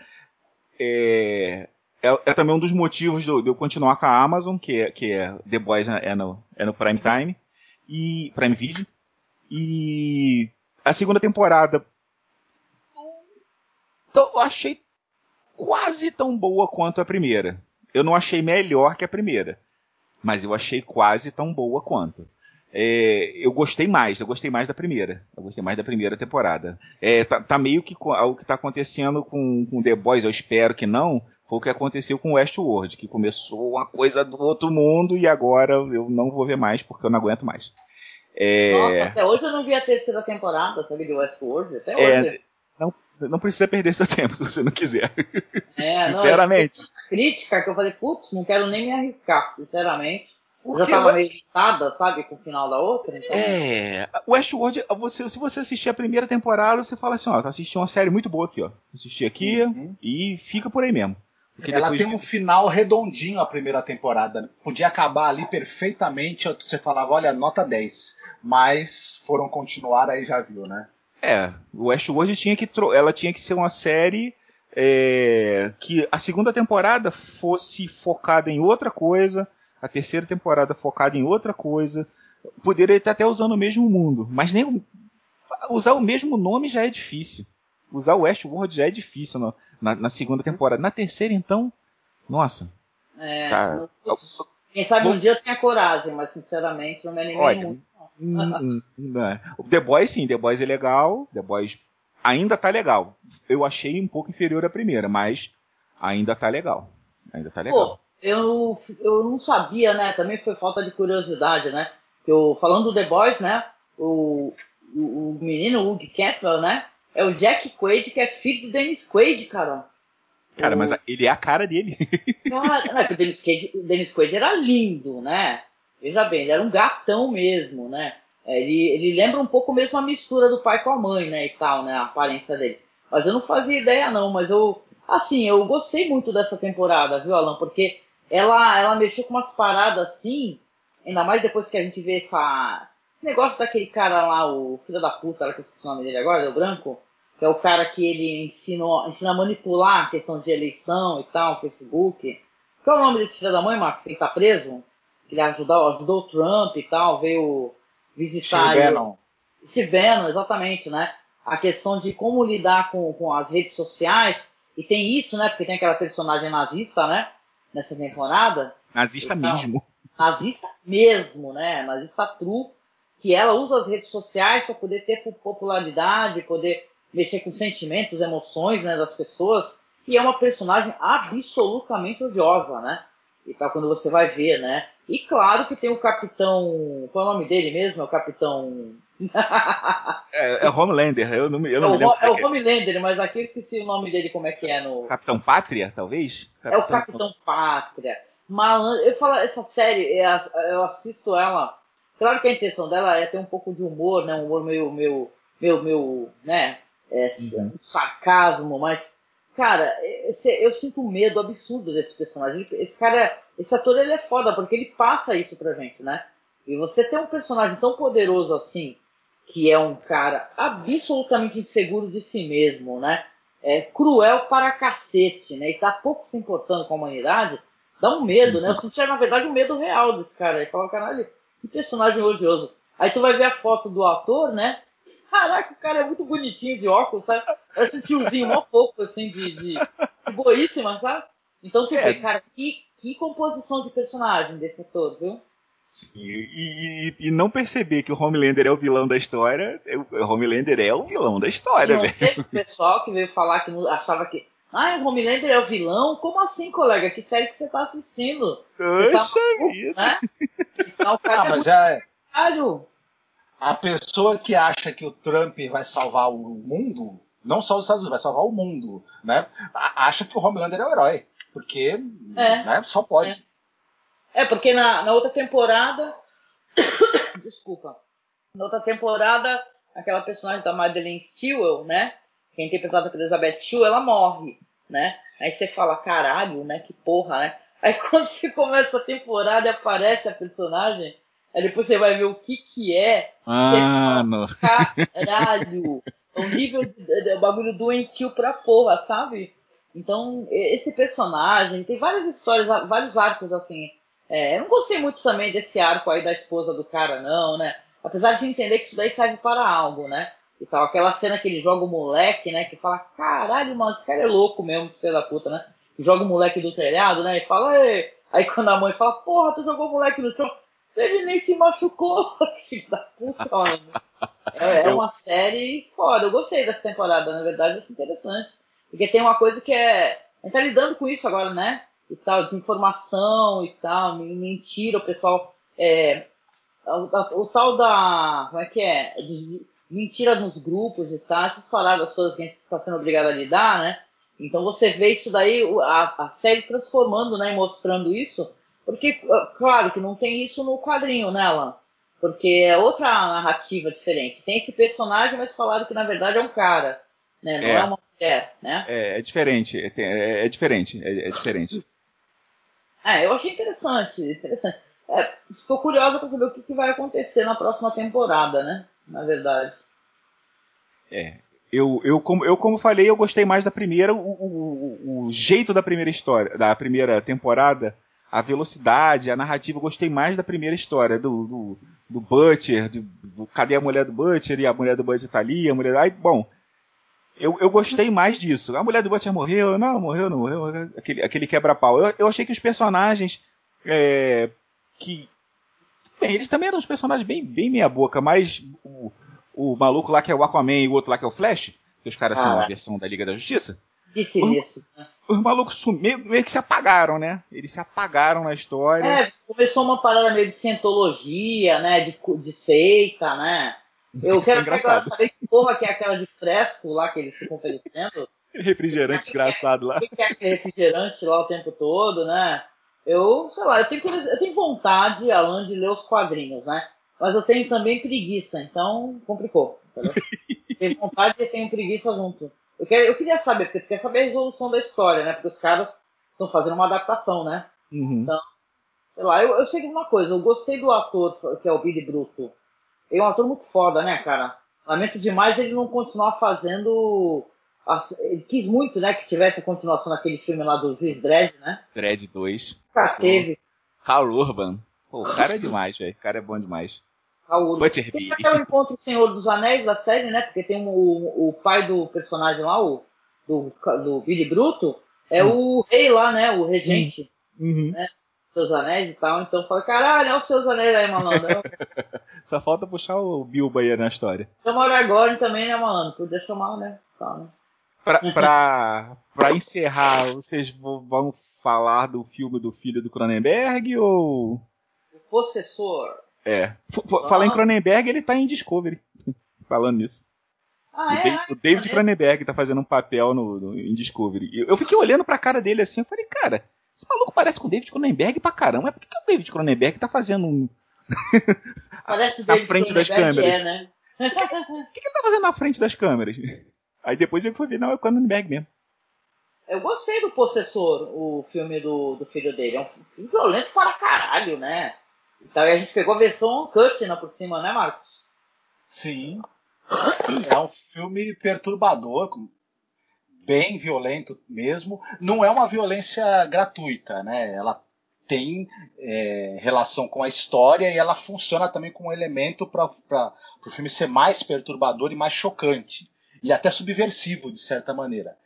É, é, é também um dos motivos de eu continuar com a Amazon, que é, que é The Boys é, é no, é no Prime Time. E Prime Video. E a segunda temporada eu achei quase tão boa quanto a primeira. Eu não achei melhor que a primeira, mas eu achei quase tão boa quanto. É, eu gostei mais, eu gostei mais da primeira. Eu gostei mais da primeira temporada. É, tá, tá, meio que o que tá acontecendo com, com The Boys, eu espero que não, foi o que aconteceu com Westworld, que começou uma coisa do outro mundo e agora eu não vou ver mais porque eu não aguento mais. É... Nossa, até hoje eu não vi a terceira temporada, sabe, de Westworld, até é, hoje. Não, não precisa perder seu tempo se você não quiser. É, sinceramente. Não, crítica que eu falei, putz, não quero nem me arriscar, sinceramente. Eu já tava meio irritada, sabe, com o final da outra. Então... É. Westworld, você, se você assistir a primeira temporada, você fala assim, ó, assisti uma série muito boa aqui, ó. Assisti aqui uhum. e fica por aí mesmo. Porque Ela tem um final redondinho a primeira temporada. Podia acabar ali perfeitamente, você falava, olha, nota 10. Mas foram continuar, aí já viu, né? É, o Westworld tinha que ela tinha que ser uma série é, que a segunda temporada fosse focada em outra coisa, a terceira temporada focada em outra coisa. Poderia estar até usando o mesmo mundo, mas nem usar o mesmo nome já é difícil. Usar o Westworld já é difícil no, na, na, segunda temporada. Na terceira, então, nossa. É, tá. Quem sabe um dia eu tenha coragem, mas sinceramente não me animei Olha, muito. Hum, hum, hum, é. The Boys, sim, The Boys é legal. The Boys ainda tá legal. Eu achei um pouco inferior à primeira, mas ainda tá legal. Ainda tá legal. Pô, eu, eu não sabia, né? Também foi falta de curiosidade, né? Eu, falando do The Boys, né? O, o, o menino, Hugh Campbell, né? É o Jack Quaid, que é filho do Dennis Quaid, cara. Cara, o... mas ele é a cara dele. Cara, não, é que o Dennis Quaid, o Dennis Quaid era lindo, né? Veja bem, ele era um gatão mesmo, né? É, ele, ele lembra um pouco mesmo a mistura do pai com a mãe, né? E tal, né? A aparência dele. Mas eu não fazia ideia, não. Mas eu, assim, eu gostei muito dessa temporada, viu, Alan? Porque ela, ela mexeu com umas paradas assim, ainda mais depois que a gente vê essa. Esse negócio daquele cara lá, o filho da puta, que eu esqueci o nome dele agora, o branco, que é o cara que ele ensinou, ensina a manipular a questão de eleição e tal, Facebook. Qual é o nome desse filho da mãe, Marcos? Ele tá preso? Ele ajudou, ajudou o Trump e tal, veio visitar. Steve Bannon. Steve Bannon, exatamente, né? A questão de como lidar com, com as redes sociais. E tem isso, né? Porque tem aquela personagem nazista, né? Nessa temporada. Nazista então, mesmo. Nazista mesmo, né? Nazista true. Que ela usa as redes sociais para poder ter popularidade, poder mexer com sentimentos, emoções né, das pessoas. E é uma personagem absolutamente odiosa, né? E tal, quando você vai ver, né? E claro que tem o capitão. Qual é o nome dele mesmo? É o capitão. é, é Homelander, eu não, me, eu não é me lembro. é o é. Homelander, mas aqui eu esqueci o nome dele, como é que é no. Capitão Pátria, talvez? Capitão... É o Capitão Pátria. Malandro. Eu falo, essa série, eu assisto ela. Claro que a intenção dela é ter um pouco de humor, né? Um humor meio. meio, meio, meio né? É, uhum. sarcasmo, mas Cara, eu sinto um medo absurdo desse personagem. Esse cara, esse ator, ele é foda, porque ele passa isso pra gente, né? E você ter um personagem tão poderoso assim, que é um cara absolutamente inseguro de si mesmo, né? É cruel para cacete, né? E tá pouco se importando com a humanidade, dá um medo, né? Eu sentia, na verdade, um medo real desse cara. Aí fala, caralho, que personagem odioso. Aí tu vai ver a foto do ator, né? Caraca, o cara é muito bonitinho de óculos, sabe? Um tiozinho mó fofo, assim, de, de, de boíssima, sabe? Então tu é. vê, cara, que, que composição de personagem desse ator, viu? Sim, e, e, e, não perceber que o Homelander é o vilão da história, o Homelander é o vilão da história, velho. O pessoal que veio falar que achava que. Ah, o Homelander é o vilão? Como assim, colega? Que série que você tá assistindo? Poxa tá vida! Né? Então, ah, é mas é. Caralho. A pessoa que acha que o Trump vai salvar o mundo, não só os Estados Unidos, vai salvar o mundo, né? Acha que o Homelander é o herói. Porque é. né, só pode. É, é porque na, na outra temporada. Desculpa. Na outra temporada, aquela personagem da Madeleine Stewart, né? Que é interpretada pela Elizabeth Shue, ela morre, né? Aí você fala, caralho, né? Que porra, né? Aí quando você começa a temporada e aparece a personagem, Aí depois você vai ver o que que é. Ah, não. Caralho! É um nível de, de, de, bagulho doentio pra porra, sabe? Então, esse personagem, tem várias histórias, vários arcos assim. É, eu não gostei muito também desse arco aí da esposa do cara, não, né? Apesar de entender que isso daí serve para algo, né? E tal, aquela cena que ele joga o moleque, né? Que fala, caralho, mano, esse cara é louco mesmo, filho da puta, né? Joga o moleque do telhado, né? E fala, Ei! aí quando a mãe fala, porra, tu jogou o moleque no chão. Ele nem se machucou, filho da puta, mano. É, é uma série foda. Eu gostei dessa temporada, na verdade, é interessante. Porque tem uma coisa que é. A gente tá lidando com isso agora, né? E tal, desinformação e tal, mentira, o pessoal. É, o, o, tal da. Como é que é? De, mentira nos grupos e tal, essas paradas todas que a gente está sendo obrigado a lidar, né? Então você vê isso daí, a, a série transformando, né? E mostrando isso porque, ah, claro que não tem isso no quadrinho, né, Alan? Porque é outra narrativa diferente. Tem esse personagem, mas falaram que na verdade é um cara, né? Não é, é uma mulher, né? É, é diferente, é, é, é diferente, é, é, diferente. É, eu achei interessante, interessante. É, estou curiosa para saber o que, que, vai acontecer na próxima temporada, né? Na verdade. É, eu, eu, como, eu como falei, eu gostei mais da primeira, o, o, o jeito da primeira história, da primeira temporada a velocidade, a narrativa, eu gostei mais da primeira história, do, do, do Butcher, do, do, cadê a mulher do Butcher, e a mulher do Butcher tá ali, a mulher... Aí, bom, eu, eu gostei mais disso. A mulher do Butcher morreu, não, morreu, não morreu, aquele, aquele quebra-pau. Eu, eu achei que os personagens é, que... Bem, eles também eram uns personagens bem, bem meia boca, mas o, o maluco lá que é o Aquaman e o outro lá que é o Flash, que os caras são Ah. a versão da Liga da Justiça. Disse isso. né? Os malucos sumiram, meio que se apagaram, né? Eles se apagaram na história. É, começou uma parada meio de cientologia, né? De, de seita, né? Eu Isso é quero agora saber que porra que é aquela de fresco lá que eles ficam oferecendo. Refrigerante desgraçado lá. O que é aquele refrigerante lá o tempo todo, né? Eu, sei lá, eu tenho, eu tenho vontade, Alan, de ler os quadrinhos, né? Mas eu tenho também preguiça, então complicou. Tenho vontade e tenho preguiça junto. Eu, quero, eu queria saber, porque tu quer saber a resolução da história, né? Porque os caras estão fazendo uma adaptação, né? Uhum. Sei lá, eu, eu sei de uma coisa, eu gostei do ator que é o Billy Bruto. Ele é um ator muito foda, né, cara? Lamento demais ele não continuar fazendo. Ele quis muito, né, que tivesse a continuação daquele filme lá do Juiz Dredd, né? Dread 2. Nunca teve. Carl Urban. Pô, o cara é demais, velho. O cara é bom demais. Raul. Butcher Tem até o Encontro do Senhor dos Anéis da série, né? Porque tem o, o pai do personagem lá, o do, do Billy Bruto, é o rei lá, né? O regente Uhum. dos seus anéis e tal. Então falei, caralho, olha os seus anéis aí, malandro. Só falta puxar o Bilbo aí na história. Chama o Aragorn também, né, malandro? Podia chamar, né? Tal, né? Pra, pra, pra encerrar, vocês vo- vão falar do filme do filho do Cronenberg ou. O Possessor. É. F- Falar em Ah. Cronenberg, ele tá em Discovery. Falando nisso. Ah, o, é? Dave- o David Cronenberg tá fazendo um papel no, no- em Discovery. Eu, eu fiquei olhando pra cara dele assim, eu falei, cara, esse maluco parece com o David Cronenberg pra caramba. Mas por que, que o David Cronenberg tá fazendo um. Parece o na David frente das câmeras. É, né? O que, que ele tá fazendo na frente das câmeras? Aí depois ele foi ver, não, é o Cronenberg mesmo. Eu gostei do Possessor, o filme do, do filho dele. É um filme violento para caralho, né? Então a gente pegou a versão cut né, por cima, né, Marcos? Sim. É um filme perturbador, bem violento mesmo. Não é uma violência gratuita, né? Ela tem é, relação com a história e ela funciona também como um elemento para o filme ser mais perturbador e mais chocante. E até subversivo, de certa maneira.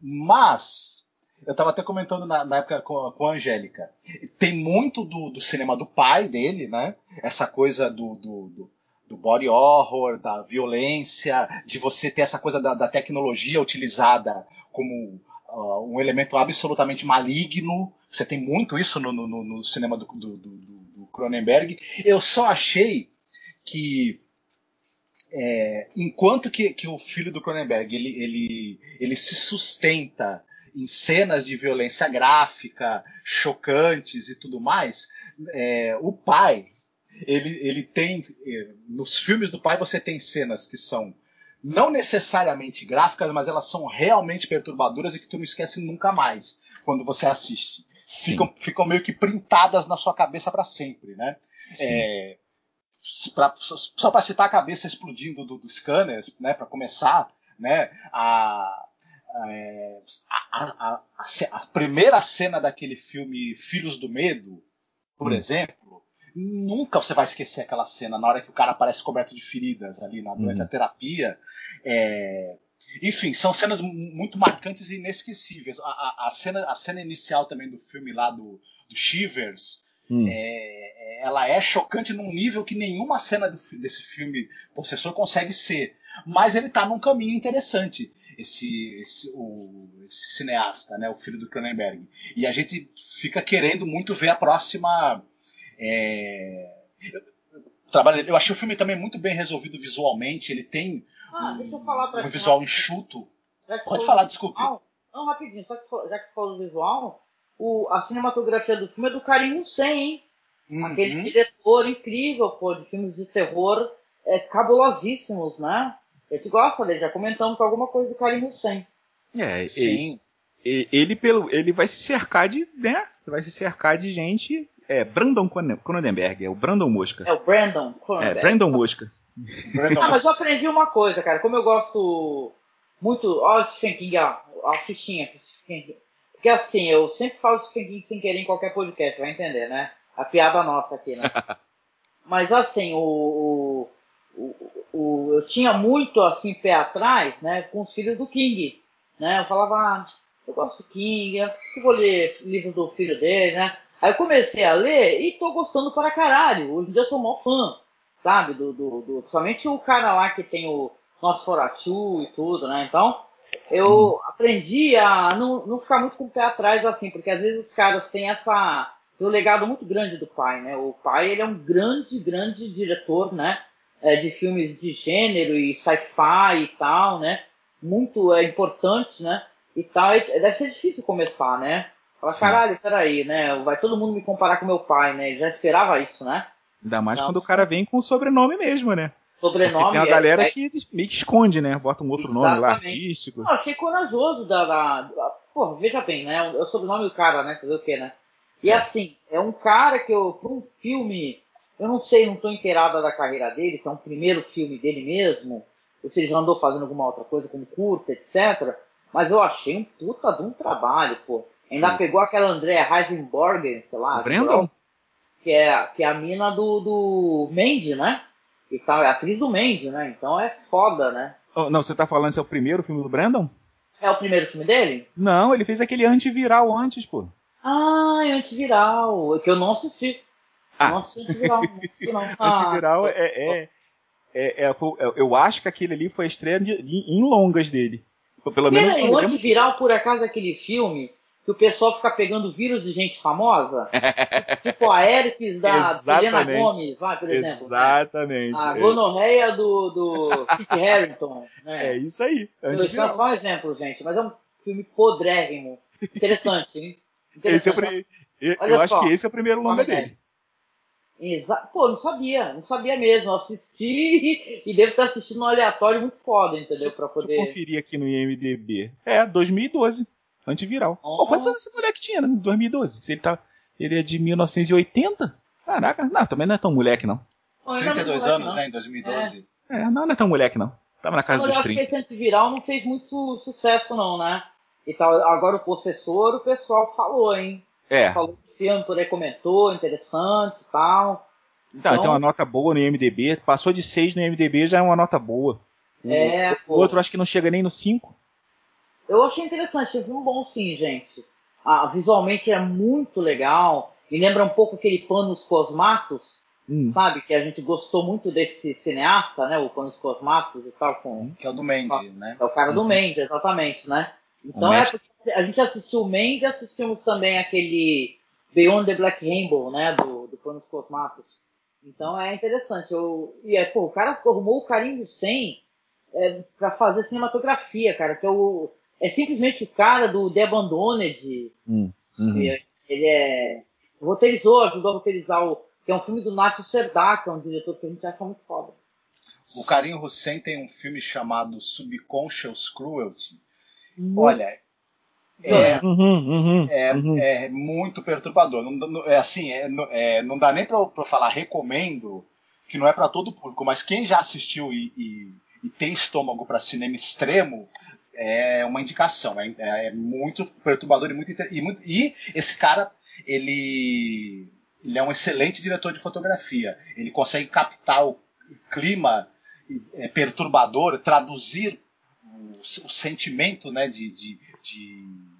Mas, eu estava até comentando na, na época com, com a Angélica, tem muito do, do cinema do pai dele, né? Essa coisa do, do, do, do body horror, da violência, de você ter essa coisa da, da tecnologia utilizada como ah, um elemento absolutamente maligno. Você tem muito isso no, no, no- cinema do, do, do, do Cronenberg. Eu só achei que é, enquanto que, que o filho do Cronenberg ele, ele, ele se sustenta em cenas de violência gráfica, chocantes e tudo mais, é, o pai ele, ele tem eh, nos filmes do pai você tem cenas que são não necessariamente gráficas, mas elas são realmente perturbadoras e que tu não esquece nunca mais quando você assiste. Ficam, ficam meio que printadas na sua cabeça para sempre, né? É, pra- só- para citar a cabeça explodindo do, do scanner, né? Para começar, né? A, é, a, a- a a primeira cena daquele filme Filhos do Medo, por exemplo, nunca você vai esquecer aquela cena na hora que o cara aparece coberto de feridas ali na, durante a terapia. É, enfim, são cenas mu- muito marcantes e inesquecíveis. A, cena, a cena inicial também do filme lá do, do Shivers, Hum. é, ela é chocante num nível que nenhuma cena do desse filme Possessor consegue ser. Mas ele tá num caminho interessante, esse, esse, o, esse cineasta, né, o filho do Cronenberg. E a gente fica querendo muito ver a próxima. é, trabalho. Eu achei o filme também muito bem resolvido visualmente. Ele tem Ah, deixa eu falar pra um ti, visual enxuto. Pode falar, desculpe. Não, rapidinho, só que já que falou do visual, o, a cinematografia do filme é do Karim Hussein, hein? Uhum. Aquele diretor incrível, pô, de filmes de terror é, cabulosíssimos, né? Eu te gosto dele, já comentamos alguma coisa do Karim Hussein. É, Sim. ele, ele pelo, ele vai se cercar de, né? Vai se cercar de gente. É, Brandon Cronen- Cronenberg, é o Brandon Mosca. É o Brandon É, Cronenberg. Brandon Mosca. Brandon Ah, mas eu aprendi uma coisa, cara. Como eu gosto muito. Ó, o Stephen King, ó, a fichinha. Porque assim, eu sempre falo Stephen King sem querer em qualquer podcast, vai entender, né? A piada nossa aqui, né? mas assim, o, o, o, o- eu tinha muito assim pé atrás, né, com os filhos do King, né? Eu falava, ah, eu gosto do King, eu vou ler livro do filho dele, né? Aí eu comecei a ler e tô gostando para caralho. Hoje em dia eu sou mó fã, sabe? Do, do, do, principalmente o cara lá que tem o, Nosferatu e tudo, né? Então, eu hum. aprendi a não, não ficar muito com o pé atrás assim, porque às vezes os caras têm essa tem um legado muito grande do pai, né? O pai ele é um grande, grande diretor, né? É, de filmes de gênero e sci-fi e tal, né? Muito é, importante, né? E tal, e deve ser difícil começar, né? Fala, caralho, peraí, né? Vai todo mundo me comparar com meu pai, né? Já esperava isso, né? Ainda mais quando o cara vem com o sobrenome mesmo, né? Sobrenome. Porque tem a galera é, que meio que esconde, né? Bota um outro exatamente. nome lá, artístico. Não, achei corajoso da, da, da. Pô, veja bem, né? É o sobrenome do cara, né? Fazer o quê, né? E é. assim, é um cara que eu, para um filme, eu não sei, não estou inteirada da carreira dele, se é um primeiro filme dele mesmo, ou se ele já andou fazendo alguma outra coisa, como curta, etc. Mas eu achei um puta de um trabalho, pô. Ainda hum. pegou aquela Andrea Heisenberg, sei lá. Brandon? Que é, que é a mina do, do Mandy, né? E tal, é a atriz do Mandy, né? Então é foda, né? Oh, não, você tá falando se é o primeiro filme do Brandon? É o primeiro filme dele? Não, ele fez aquele antiviral antes, pô. Ah, é antiviral, que eu não assisti. Ah. Assisti antiviral, não. Ah, antiviral é, é, é, é, Eu acho que aquele ali foi a estreia de, de, em longas dele. Pelo menos. Aí, o antiviral, por acaso, é aquele filme que o pessoal fica pegando vírus de gente famosa? tipo a Eric's da Selena Gomes, vai, por exemplo. Né? Exatamente. Né? A gonorreia do, do Kit Harington. Né? É isso aí. Isso é só um exemplo, gente, mas é um filme podrérrimo. Interessante, hein? Esse é o, eu, eu acho que esse é o primeiro longa dele. Exato. Pô, não sabia, não sabia mesmo. Eu assisti e devo estar assistindo um aleatório muito foda, entendeu? Pra poder. Deixa eu conferir aqui no IMDB. É, 2012. Antiviral. Oh. Pô, quantos anos esse moleque tinha né, em 2012? Se ele, tá, ele é de 1980? Caraca, não, também não é tão moleque, não. Pô, 32 não anos, não. né, em 2012. É. é, não, não é tão moleque, não. Tava na casa Mas dos 30. Eu acho que esse antiviral não fez muito sucesso, não, né? E tal. Agora o possessor, o pessoal falou, hein? É. Falou filme, por aí comentou, interessante e tal. Então, então, tem uma nota boa no IMDB. Passou de 6 no IMDB, já é uma nota boa. É, o, outro acho que não chega nem no 5. Eu achei interessante, um bom sim, gente. Ah, visualmente é muito legal. Me lembra um pouco aquele Panos Cosmatos, hum. sabe? Que a gente gostou muito desse cineasta, né? O Panos Cosmatos e tal. Com, que é o do Mendy, né? É o cara do uhum. Mendy, exatamente, né? Então é porque a gente assistiu o Mandy e assistimos também aquele Beyond the Black Rainbow, né? Do, do Panos Cosmatos. Então é interessante. Eu, e é, pô, o cara formou o Carinho 100 é, para fazer cinematografia, cara, que é o é simplesmente o cara do The Abandoned. Hum, uhum. ele, ele é roteirizou, ajudou a roteirizar o que é um filme do Nacho Serdar, que é um diretor que a gente acha muito foda. O Karim Hussein tem um filme chamado Subconscious Cruelty. Olha, é, uhum, uhum, é, uhum. é, muito perturbador. Não, não, é assim, é, é, não dá nem para falar recomendo, que não é para todo público, mas quem já assistiu e, e, e tem estômago para cinema extremo é uma indicação. É, é, muito perturbador e muito, e muito. E esse cara, ele, ele é um excelente diretor de fotografia. Ele consegue captar o clima é, perturbador, traduzir o, sentimento né, de, de, de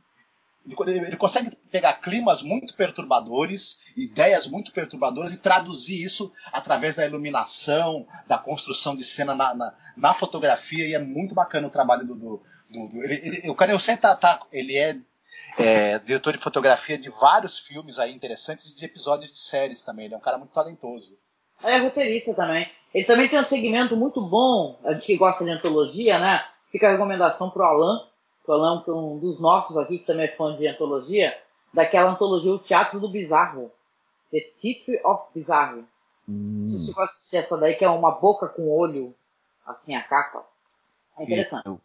ele, consegue pegar climas muito perturbadores, ideias muito perturbadoras e traduzir isso através da iluminação, da construção de cena na, na, na fotografia e é muito bacana o trabalho do, do, do, do ele, ele, o Canel tá, tá, ele é, é, diretor de fotografia de vários filmes aí interessantes e de episódios de séries também. Ele é um cara muito talentoso. É roteirista também. Ele também tem um segmento muito bom, a gente que gosta de antologia, né? Fica a recomendação pro Alan Alan, que é um dos nossos aqui, que também é fã de antologia, daquela antologia O Teatro do Bizarro. The Theatre of Bizarre. Hum. Se você assistir essa daí, que é uma boca com olho, assim, a capa. É interessante. Eu,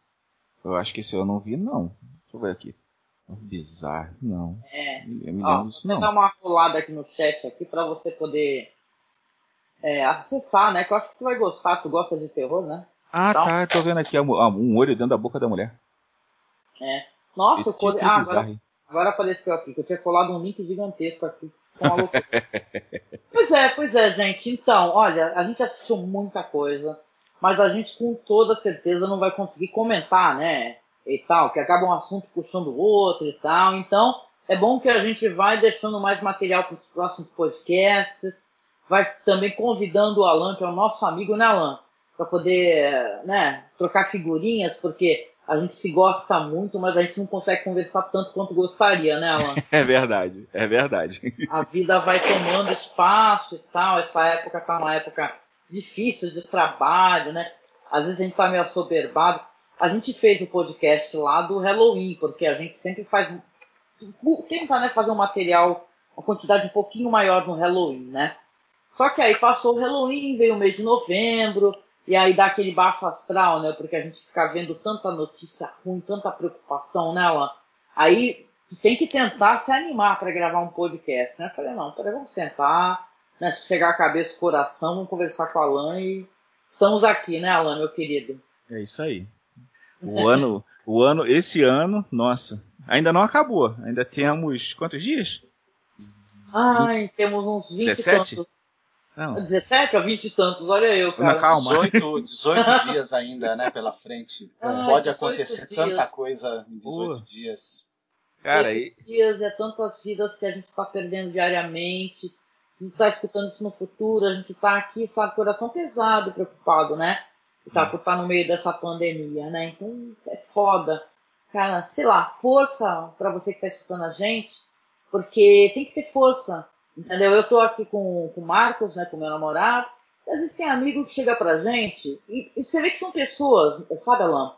eu acho que esse eu não vi, não. Deixa eu ver aqui. Bizarro, não. É. Eu me lembro disso, não. Vou dar uma rolada aqui no chat aqui para você poder é, acessar, né? Que eu acho que tu vai gostar. Tu gosta de terror, né? Ah, tá. Eu tô vendo aqui um olho dentro da boca da mulher. É. Nossa, o code... ah, agora, agora, apareceu aqui, que eu tinha colado um link gigantesco aqui. pois é, pois é, gente. Então, olha, a gente assistiu muita coisa, mas a gente com toda certeza não vai conseguir comentar, né? E tal, que acaba um assunto puxando o outro e tal. Então, é bom que a gente vai deixando mais material para os próximos podcasts. Vai também convidando o Alan, que é o nosso amigo, né, Alan? Para poder né, trocar figurinhas, porque a gente se gosta muito, mas a gente não consegue conversar tanto quanto gostaria, né, Alan? É verdade, é verdade. A vida vai tomando espaço e tal. Essa época tá uma época difícil de trabalho, né? Às vezes a gente tá meio assoberbado. A gente fez o podcast lá do Halloween, porque a gente sempre faz. Tenta né, fazer um material, uma quantidade um pouquinho maior no Halloween, né? Só que aí passou o Halloween, veio o mês de novembro, e aí dá aquele baixo astral, né? Porque a gente fica vendo tanta notícia ruim, tanta preocupação nela. Aí tem que tentar se animar para gravar um podcast, né? Eu falei, não, peraí, vamos tentar, né? Chegar a cabeça, coração, vamos conversar com a Alan e estamos aqui, né, Alan, meu querido? É isso aí. O ano, o ano, esse ano, nossa, ainda não acabou. Ainda temos quantos dias? Ai, temos uns 20 17? tantos. Não. 17 ou 20 e tantos, olha eu, cara. Não, calma. 18, 18 dias ainda, né, pela frente. Ai, Pode 18 acontecer dias. tanta coisa em 18 Pô. dias. Cara, e, dias, é tantas vidas que a gente está perdendo diariamente. A gente está escutando isso no futuro, a gente está aqui, sabe, coração pesado, preocupado, né? Tá, por estar no meio dessa pandemia, né? Então é foda. Cara, sei lá, força para você que está escutando a gente, porque tem que ter força, entendeu? Eu tô aqui com, com o Marcos, né, com meu namorado, e às vezes tem amigo que chega pra gente, e, e você vê que são pessoas, sabe, Alan,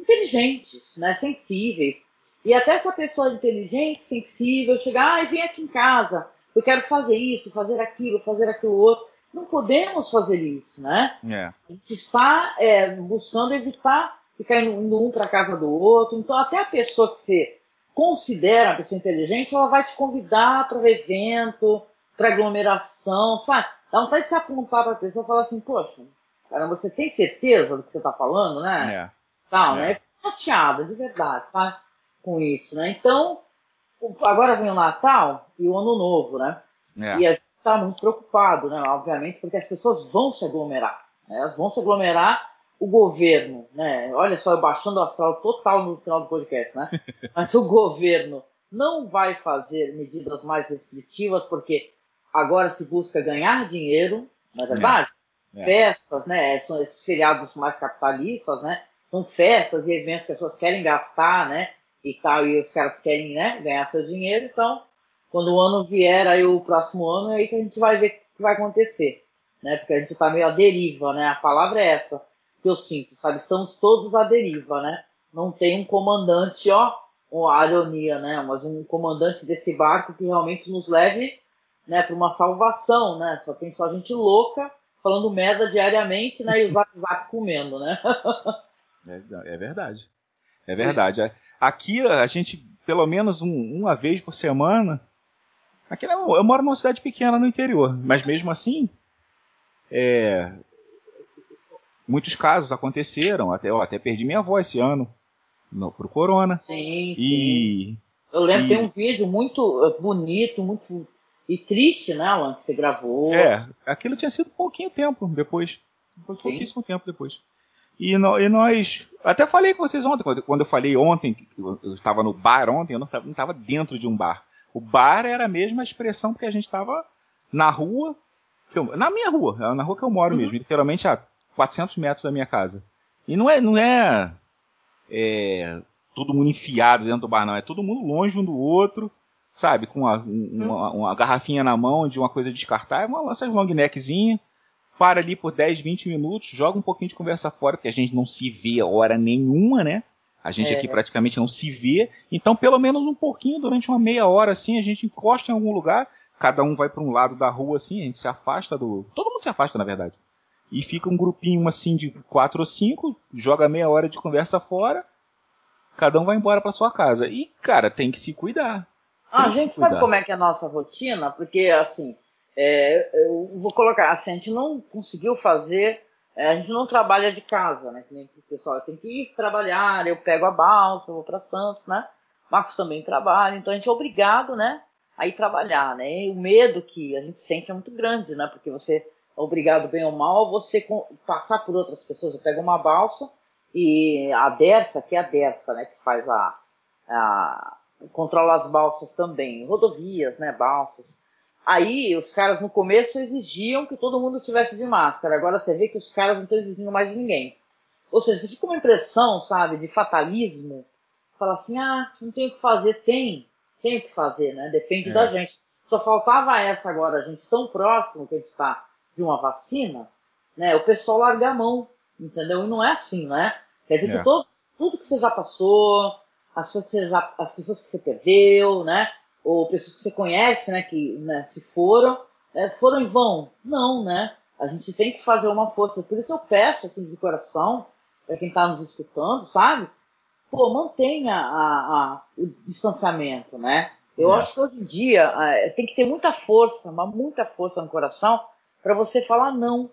inteligentes, né, sensíveis, e até essa pessoa inteligente, sensível, chegar, ai, vem aqui em casa, eu quero fazer isso, fazer aquilo, fazer aquilo outro. Não podemos fazer isso, né? é, A gente está é, buscando evitar ficar indo indo um para casa do outro. Então, até a pessoa que você considera uma pessoa inteligente, ela vai te convidar para o evento, para aglomeração, sabe? Dá vontade de se apontar para a pessoa e falar assim, poxa, cara, você tem certeza do que você está falando, né? é. tal, É. né? Chateada, de verdade, tá? Com isso, né? Então, agora vem o Natal e o Ano Novo, né? é. E a gente está muito preocupado, né? Obviamente, porque as pessoas vão se aglomerar. Né? Elas vão se aglomerar. O governo, né? Olha só, baixando o astral total no final do podcast, né? Mas o governo não vai fazer medidas mais restritivas, porque agora se busca ganhar dinheiro, não é verdade? É. Festas, né? São esses feriados mais capitalistas, né? São festas e eventos que as pessoas querem gastar, né? E tal, e os caras querem, né? Ganhar seu dinheiro, então quando o ano vier, aí o próximo ano, é aí que a gente vai ver o que vai acontecer, né? Porque a gente tá meio à deriva, né? A palavra é essa que eu sinto, sabe? Estamos todos à deriva, né? Não tem um comandante, ó, a ironia, né? Mas um comandante desse barco que realmente nos leve, né, para uma salvação, né? Só tem só gente louca falando merda diariamente, né? E o zap zap comendo, né? É, é verdade. É verdade. É. Aqui a gente, pelo menos um- uma vez por semana. Aqui eu moro numa cidade pequena no interior, mas mesmo assim, é, muitos casos aconteceram. Até, eu até perdi minha avó esse ano no, pro corona. Sim, sim. E Eu lembro, e- tem um vídeo muito eh, bonito, muito e triste, né, Alan, que você gravou. é, aquilo tinha sido pouquinho tempo depois. Foi pouquíssimo tempo depois. E, no- e nós. Até falei com vocês ontem, quando, quando eu falei ontem, que eu estava no bar ontem, eu não estava, dentro de um bar. O bar era a mesma expressão porque a gente estava na rua, eu- na minha rua, é na rua que eu moro mesmo, literalmente a 400 metros da minha casa. E não é, não é, é todo mundo enfiado dentro do bar, não. É todo mundo longe um do outro, sabe? Com uma, um- uma, uma garrafinha na mão de uma coisa descartável, uma lança long neckzinha para ali por 10, 20 minutos, joga um pouquinho de conversa fora, porque a gente não se vê hora nenhuma, né? A gente É. aqui praticamente não se vê. Então, pelo menos um pouquinho, durante uma meia hora, assim, a gente encosta em algum lugar, cada um vai para um lado da rua, assim, a gente se afasta do. Todo mundo se afasta, na verdade. E fica um grupinho assim de quatro ou cinco, joga meia hora de conversa fora, cada um vai embora para sua casa. E, cara, tem que se cuidar. Ah, a gente sabe como é que é a nossa rotina? Porque, assim, é, eu vou colocar assim, a gente não conseguiu fazer, é, a gente não trabalha de casa, né? Que nem o pessoal tem que ir trabalhar, eu pego a balsa, eu vou para Santos, né? Marcos também trabalha, então a gente é obrigado, né? A ir trabalhar, né? E o medo que a gente sente é muito grande, né? Porque você obrigado, bem ou mal, a você passar por outras pessoas. Eu pego uma balsa e a Dersa, que é a Dersa, né? Que faz a, a controla as balsas também, rodovias, né, balsas. Aí os caras no começo exigiam que todo mundo tivesse de máscara. Agora você vê que os caras não estão exigindo mais ninguém. Ou seja, fica uma impressão, sabe, de fatalismo. Fala assim, ah, não tem o que fazer. Tem, tem o que fazer, né? Depende É. da gente. Só faltava essa agora, a gente tão próximo que a gente está de uma vacina, né? O pessoal larga a mão, entendeu? E não é assim, né? Quer dizer É. que todo, tudo que você já passou, as pessoas que você, já, as pessoas que você perdeu, né? Ou pessoas que você conhece, né? Que né, se foram, né, foram em vão. Não, né? A gente tem que fazer uma força. Por isso eu peço, assim, de coração, para quem está nos escutando, sabe? Pô, mantenha a, a- o distanciamento, né? Eu É. acho que hoje em dia eh, tem que ter muita força, mas muita força no coração para você falar não,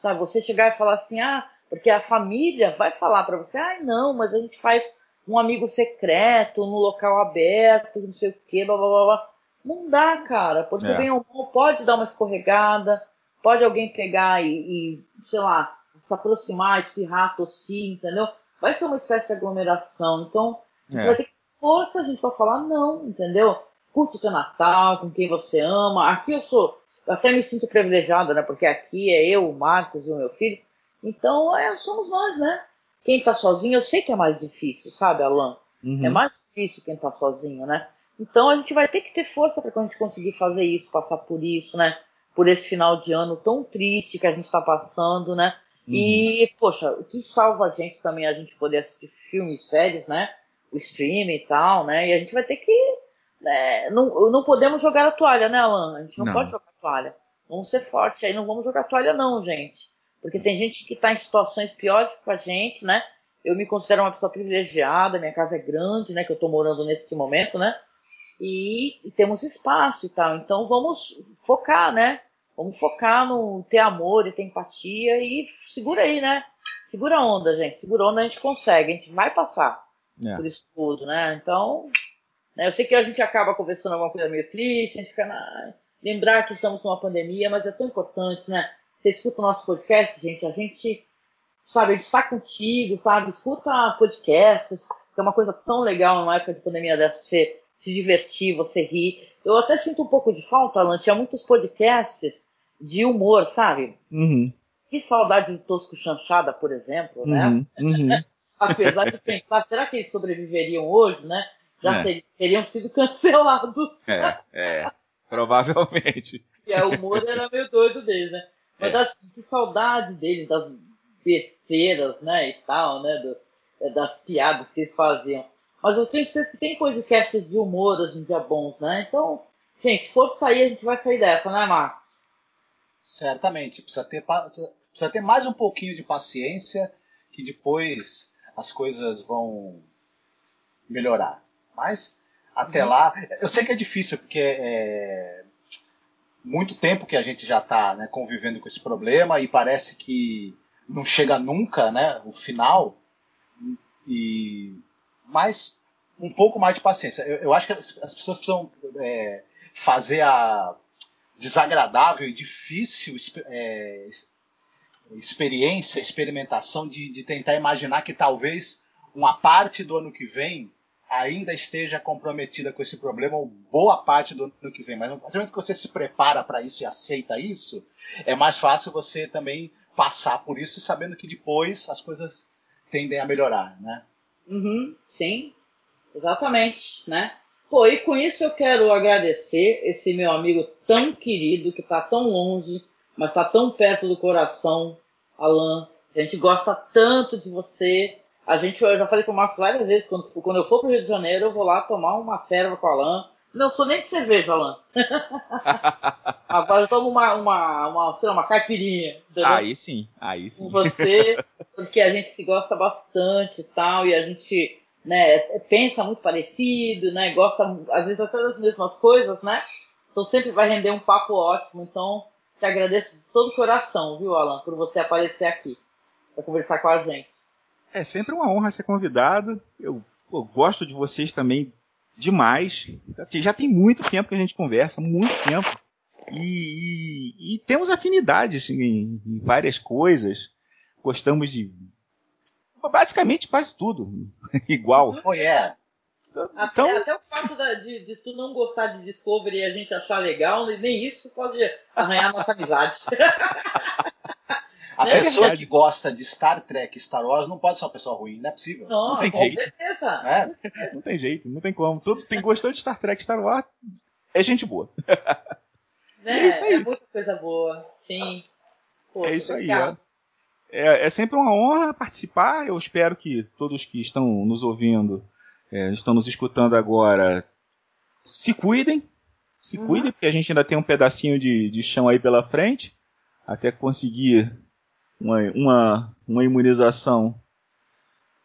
sabe? Você chegar e falar assim, ah, porque a família vai falar para você, ai não, mas a gente faz um amigo secreto no local aberto, não sei o quê, blá blá blá. blá. Não dá, cara, porque É. bem ou mal pode dar uma escorregada, pode alguém pegar e, e, sei lá, se aproximar, espirrar, tossir, entendeu? Vai ser uma espécie de aglomeração. Então, a gente É. vai ter força, a gente vai falar não, entendeu? Curte o teu Natal com quem você ama. Aqui eu sou, eu até me sinto privilegiada, né? Porque aqui é eu, o Marcos e o meu filho. Então, é, somos nós, né? Quem tá sozinho, eu sei que é mais difícil, sabe, Alan? Uhum. É mais difícil quem tá sozinho, né? Então a gente vai ter que ter força para a gente conseguir fazer isso, passar por isso, né? Por esse final de ano tão triste que a gente está passando, né? E, poxa, o que salva a gente também é a gente poder assistir filmes, séries, né? O streaming e tal, né? E a gente vai ter que. né, não, não podemos jogar a toalha, né, Alan? A gente não, Não. pode jogar toalha. Vamos ser fortes aí, não vamos jogar toalha, não, gente. Porque tem gente que está em situações piores que a gente, né? Eu me considero uma pessoa privilegiada, minha casa é grande, né? Que eu estou morando nesse momento, né? E, e temos espaço e tal. Então vamos focar, né? Vamos focar no ter amor e ter empatia e segura aí, né? Segura a onda, gente. Segura a onda, a gente consegue, a gente vai passar É. por isso tudo, né? Então, né, eu sei que a gente acaba conversando alguma coisa meio triste, a gente fica na... lembrar que estamos numa pandemia, mas é tão importante, né? Você escuta o nosso podcast, gente, a gente, sabe, a gente está contigo, sabe? Escuta podcasts, que é uma coisa tão legal numa época de pandemia dessa, você se divertir, você rir. Eu até sinto um pouco de falta, Alan, tinha muitos podcasts de humor, sabe? Uhum. Que saudade do Tosco Chanchada, por exemplo, né? Uhum. Uhum. apesar de pensar, será que eles sobreviveriam hoje, né? Já É. ser- teriam sido cancelados. É, é. Provavelmente. E o humor era meio doido deles, né? Mas É. assim, que saudade deles, das besteiras, né? E tal, né? do- é, das piadas que eles faziam. Mas eu tenho certeza que tem podcasts de humor hoje em dia bons, né? Então, gente, se for sair, a gente vai sair dessa, né, Marcos? Certamente. Precisa ter, precisa ter mais um pouquinho de paciência, que depois as coisas vão melhorar. Mas até lá, eu sei que é difícil, porque é muito tempo que a gente já está convivendo com esse problema e parece que não chega nunca né, o final. E, mas um pouco mais de paciência. Eu, eu acho que as, as pessoas precisam é, fazer a desagradável e difícil é, experiência, experimentação de, de tentar imaginar que talvez uma parte do ano que vem ainda esteja comprometida com esse problema, boa parte do ano que vem. Mas no momento que você se prepara para isso e aceita isso, é mais fácil você também passar por isso sabendo que depois as coisas tendem a melhorar, né? Uhum, sim, exatamente, né? Pô, e com isso eu quero agradecer esse meu amigo tão querido, que tá tão longe, mas tá tão perto do coração, Alan. A gente gosta tanto de você. A gente, eu já falei com o Marcos várias vezes, quando, quando eu for pro Rio de Janeiro, eu vou lá tomar uma serva com o Alan. Não sou nem de cerveja, Alan. Agora eu tomo uma, uma, uma, sei lá, uma caipirinha. entendeu? Aí sim, aí com sim. você, porque a gente se gosta bastante e tal, e a gente né, pensa muito parecido, né, gosta às vezes até das mesmas coisas, né? Então sempre vai render um papo ótimo. Então te agradeço de todo o coração, viu, Alan, por você aparecer aqui para conversar com a gente. É sempre uma honra ser convidado. Eu, eu gosto de vocês também demais. Já tem muito tempo que a gente conversa, muito tempo. E, e- e temos afinidades em, em várias coisas. Gostamos de basicamente quase tudo igual. Oh, yeah. Até, então... até o fato da, de, de, tu não gostar de Discovery e a gente achar legal, nem isso pode arranhar nossa amizade. A é pessoa verdade. que gosta de Star Trek Star Wars não pode ser uma pessoa ruim, não é possível. Não, não tem com jeito. certeza. É? Não tem jeito, não tem como. Tudo tem gostou de Star Trek Star Wars, é gente boa. É, é isso aí. É muita coisa boa. Sim. Poxa, é isso aí. É, é, é, sempre uma honra participar. Eu espero que todos que estão nos ouvindo, é, estão nos escutando agora, se cuidem. Se uhum. cuidem, porque a gente ainda tem um pedacinho de, de chão aí pela frente. Até conseguir uma, uma, uma imunização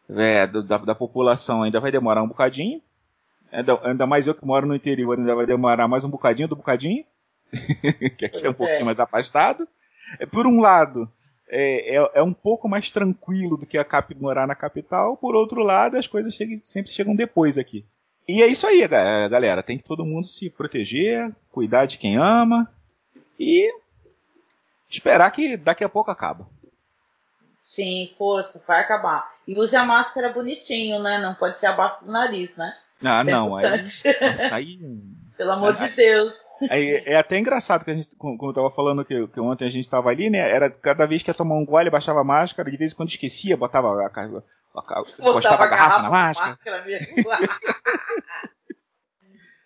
é, da, da população ainda vai demorar um bocadinho. Ainda, ainda mais eu que moro no interior, ainda vai demorar mais um bocadinho do bocadinho. que aqui é um pouquinho é. mais afastado. É, por um lado, é, é, é, um pouco mais tranquilo do que a cap morar na capital. Por outro lado, as coisas chegam, sempre chegam depois aqui. E é isso aí, galera. Tem que todo mundo se proteger, cuidar de quem ama e esperar que daqui a pouco acaba. Sim, força, vai acabar. E use a máscara bonitinho, né? Não pode ser abaixo do nariz, né? Ah, Isso é não. É aí, Pelo amor de Deus. É, é, até engraçado que a gente, como eu tava falando que, que ontem a gente tava ali, né? Era cada vez que ia tomar um gole, baixava a máscara, de vez em quando esquecia, botava a, a, a, encostava a garrafa na máscara. máscara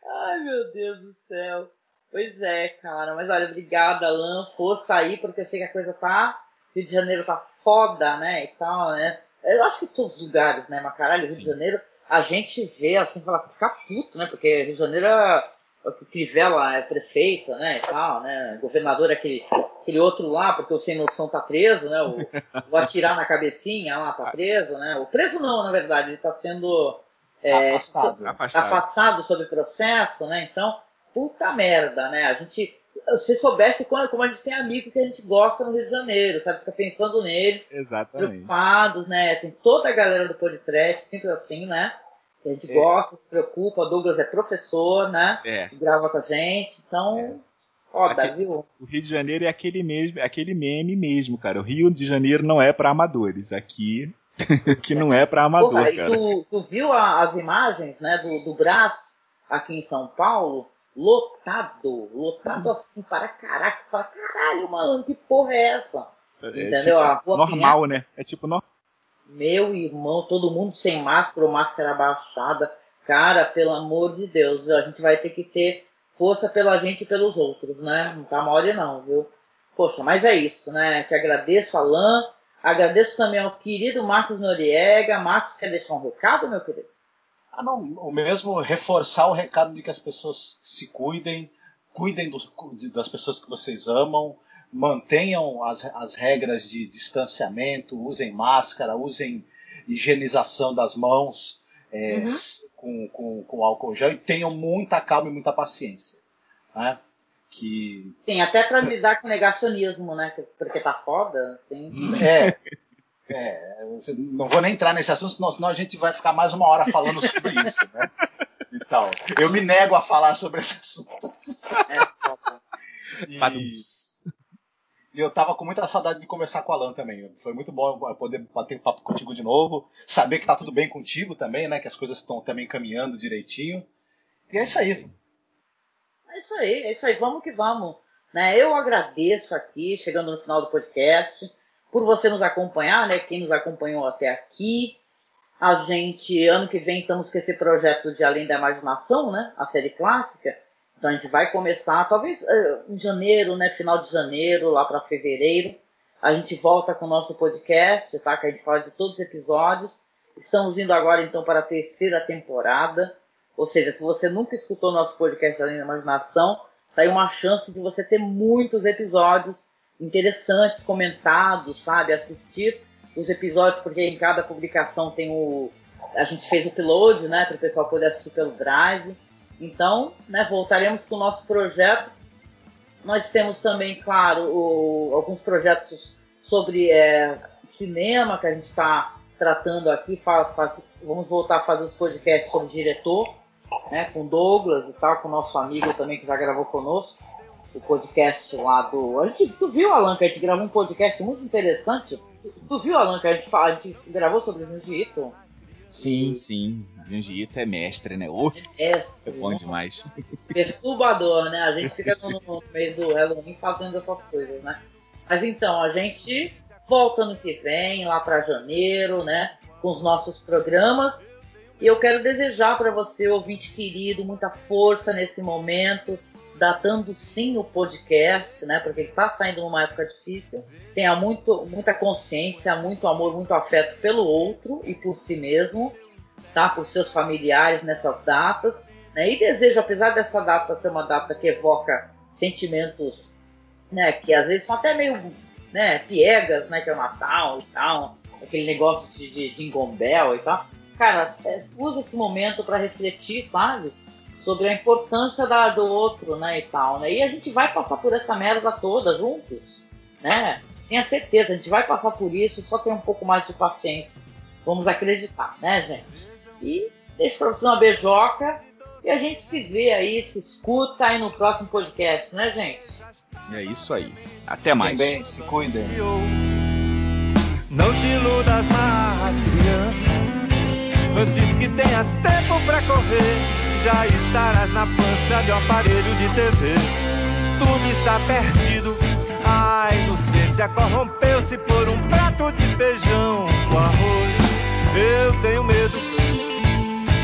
Ai, meu Deus do céu. Pois é, cara. Mas olha, obrigada, Alan. Força aí, porque eu sei que a coisa tá Rio de Janeiro tá foda, né, e tal, né. Eu acho que todos os lugares, né, mas caralho, Rio Sim. de Janeiro, a gente vê assim, fala, ficar puto, né, porque Rio de Janeiro é o Crivella é prefeito, né, e tal, né, governador é aquele, aquele outro lá, porque o sem noção tá preso, né, o, o atirar na cabecinha lá tá preso, né, o preso não, na verdade, ele tá sendo é, afastado. afastado. afastado sobre processo, né, então, puta merda, né, a gente se soubesse como, como a gente tem amigo que a gente gosta no Rio de Janeiro, sabe? Fica pensando neles. Exatamente. Preocupados, né? Tem toda a galera do podcast, sempre assim, né? Que a gente é. gosta, se preocupa. Douglas é professor, né? É. Grava com a gente. Então, é. foda, viu? O Rio de Janeiro é aquele, mesmo, aquele meme mesmo, cara. O Rio de Janeiro não é para amadores. Aqui que não é para amador, Porra, cara. Tu, tu viu a, as imagens, né, do, do Brás aqui em São Paulo? Lotado, lotado assim para caraca. Fala, caralho, mano, que porra é essa? É, Entendeu? É tipo normal, né? É tipo normal. Meu irmão, todo mundo sem máscara ou máscara baixada. Cara, pelo amor de Deus, a gente vai ter que ter força pela gente e pelos outros, né? Não tá mole não, viu? Poxa, mas é isso, né? Te agradeço, Alan. Agradeço também ao querido Marcos Noriega. Marcos, quer deixar um recado, meu querido? Ah, não, o mesmo reforçar o recado de que as pessoas se cuidem, cuidem do, das pessoas que vocês amam, mantenham as, as regras de distanciamento, usem máscara, usem higienização das mãos é, uhum. com, com, com álcool gel e tenham muita calma e muita paciência. Né? Que... Sim, até para lidar com negacionismo, né? Porque tá foda. Assim. É. É, não vou nem entrar nesse assunto, senão, senão a gente vai ficar mais uma hora falando sobre isso, né? Então, eu me nego a falar sobre esse assunto. e, e eu tava com muita saudade de conversar com o Alan também. Foi muito bom poder bater papo contigo de novo, saber que tá tudo bem contigo também, né? Que as coisas estão também caminhando direitinho. E é isso aí. É isso aí, é isso aí. Vamos que vamos. Né? Eu agradeço aqui, chegando no final do podcast por você nos acompanhar, né? Quem nos acompanhou até aqui. A gente, ano que vem, estamos com esse projeto de Além da Imaginação, né? A série clássica. Então a gente vai começar, talvez uh, em janeiro, né? Final de janeiro, lá para fevereiro. A gente volta com o nosso podcast, tá? Que a gente fala de todos os episódios. Estamos indo agora, então, para a terceira temporada. Ou seja, se você nunca escutou nosso podcast Além da Imaginação, tá aí uma chance de você ter muitos episódios interessantes, comentados, sabe? Assistir os episódios, porque em cada publicação tem o. A gente fez o upload, né? Para o pessoal poder assistir pelo Drive. Então, né, voltaremos com o nosso projeto. Nós temos também, claro, o, alguns projetos sobre é, cinema que a gente está tratando aqui. Faz, faz, vamos voltar a fazer os podcasts sobre diretor, né, com Douglas e tal, com nosso amigo também que já gravou conosco o podcast lá do. A gente, tu viu, Alan, que a gente gravou um podcast muito interessante? Tu viu, Alan, que a gente, a gente gravou sobre Zinjito? Sim, sim. Junji Ito é mestre, né? Oh, É, é bom demais. perturbador, né? A gente fica no, no meio do Halloween fazendo essas coisas, né? Mas então, a gente volta no que vem, lá para janeiro, né? Com os nossos programas. E eu quero desejar para você, ouvinte querido, muita força nesse momento, datando sim o podcast, né? Porque ele está saindo numa época difícil. Tenha muito, muita consciência, muito amor, muito afeto pelo outro e por si mesmo, tá? Por seus familiares nessas datas. Né? E desejo, apesar dessa data ser uma data que evoca sentimentos, né? Que às vezes são até meio, né? Piegas, né? Que é o Natal e tal, aquele negócio de, de Jingle Bell e tal. Cara, é, usa esse momento para refletir, sabe? Sobre a importância da, do outro, né, e tal, né? E a gente vai passar por essa merda toda juntos, né? Tenha certeza, a gente vai passar por isso, só tem um pouco mais de paciência. Vamos acreditar, né, gente? E deixo pra você uma beijoca e a gente se vê aí, se escuta aí no próximo podcast, né, gente? É isso aí. Até mais. Fiquem bem, se cuidem. Não te iludas mais, criança. Antes que tenhas tempo pra correr, já estarás na pança de um aparelho de TV. Tudo está perdido. A inocência corrompeu-se por um prato de feijão com arroz. Eu tenho medo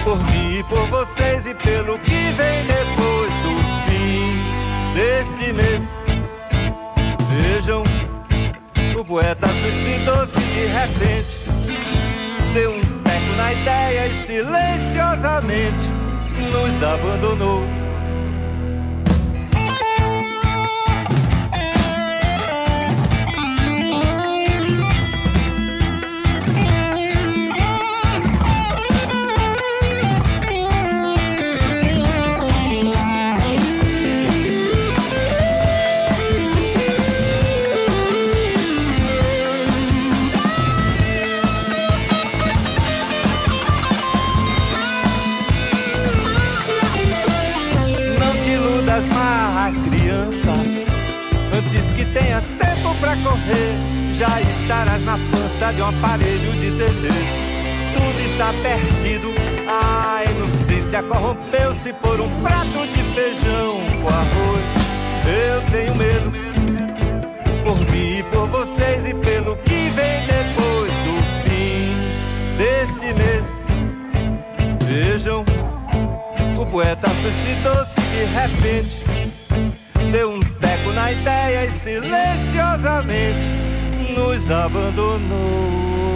por mim e por vocês e pelo que vem depois do fim deste mês. Vejam, o poeta suicidou-se de repente. Deu um teco na ideia e silenciosamente nos abandonou. Pra correr, já estarás na pança de um aparelho de TV. Tudo está perdido, a inocência corrompeu-se por um prato de feijão com arroz. Eu tenho medo por mim e por vocês e pelo que vem depois do fim deste mês. Vejam, o poeta suicidou-se de repente. Deu um teco na ideia e silenciosamente nos abandonou.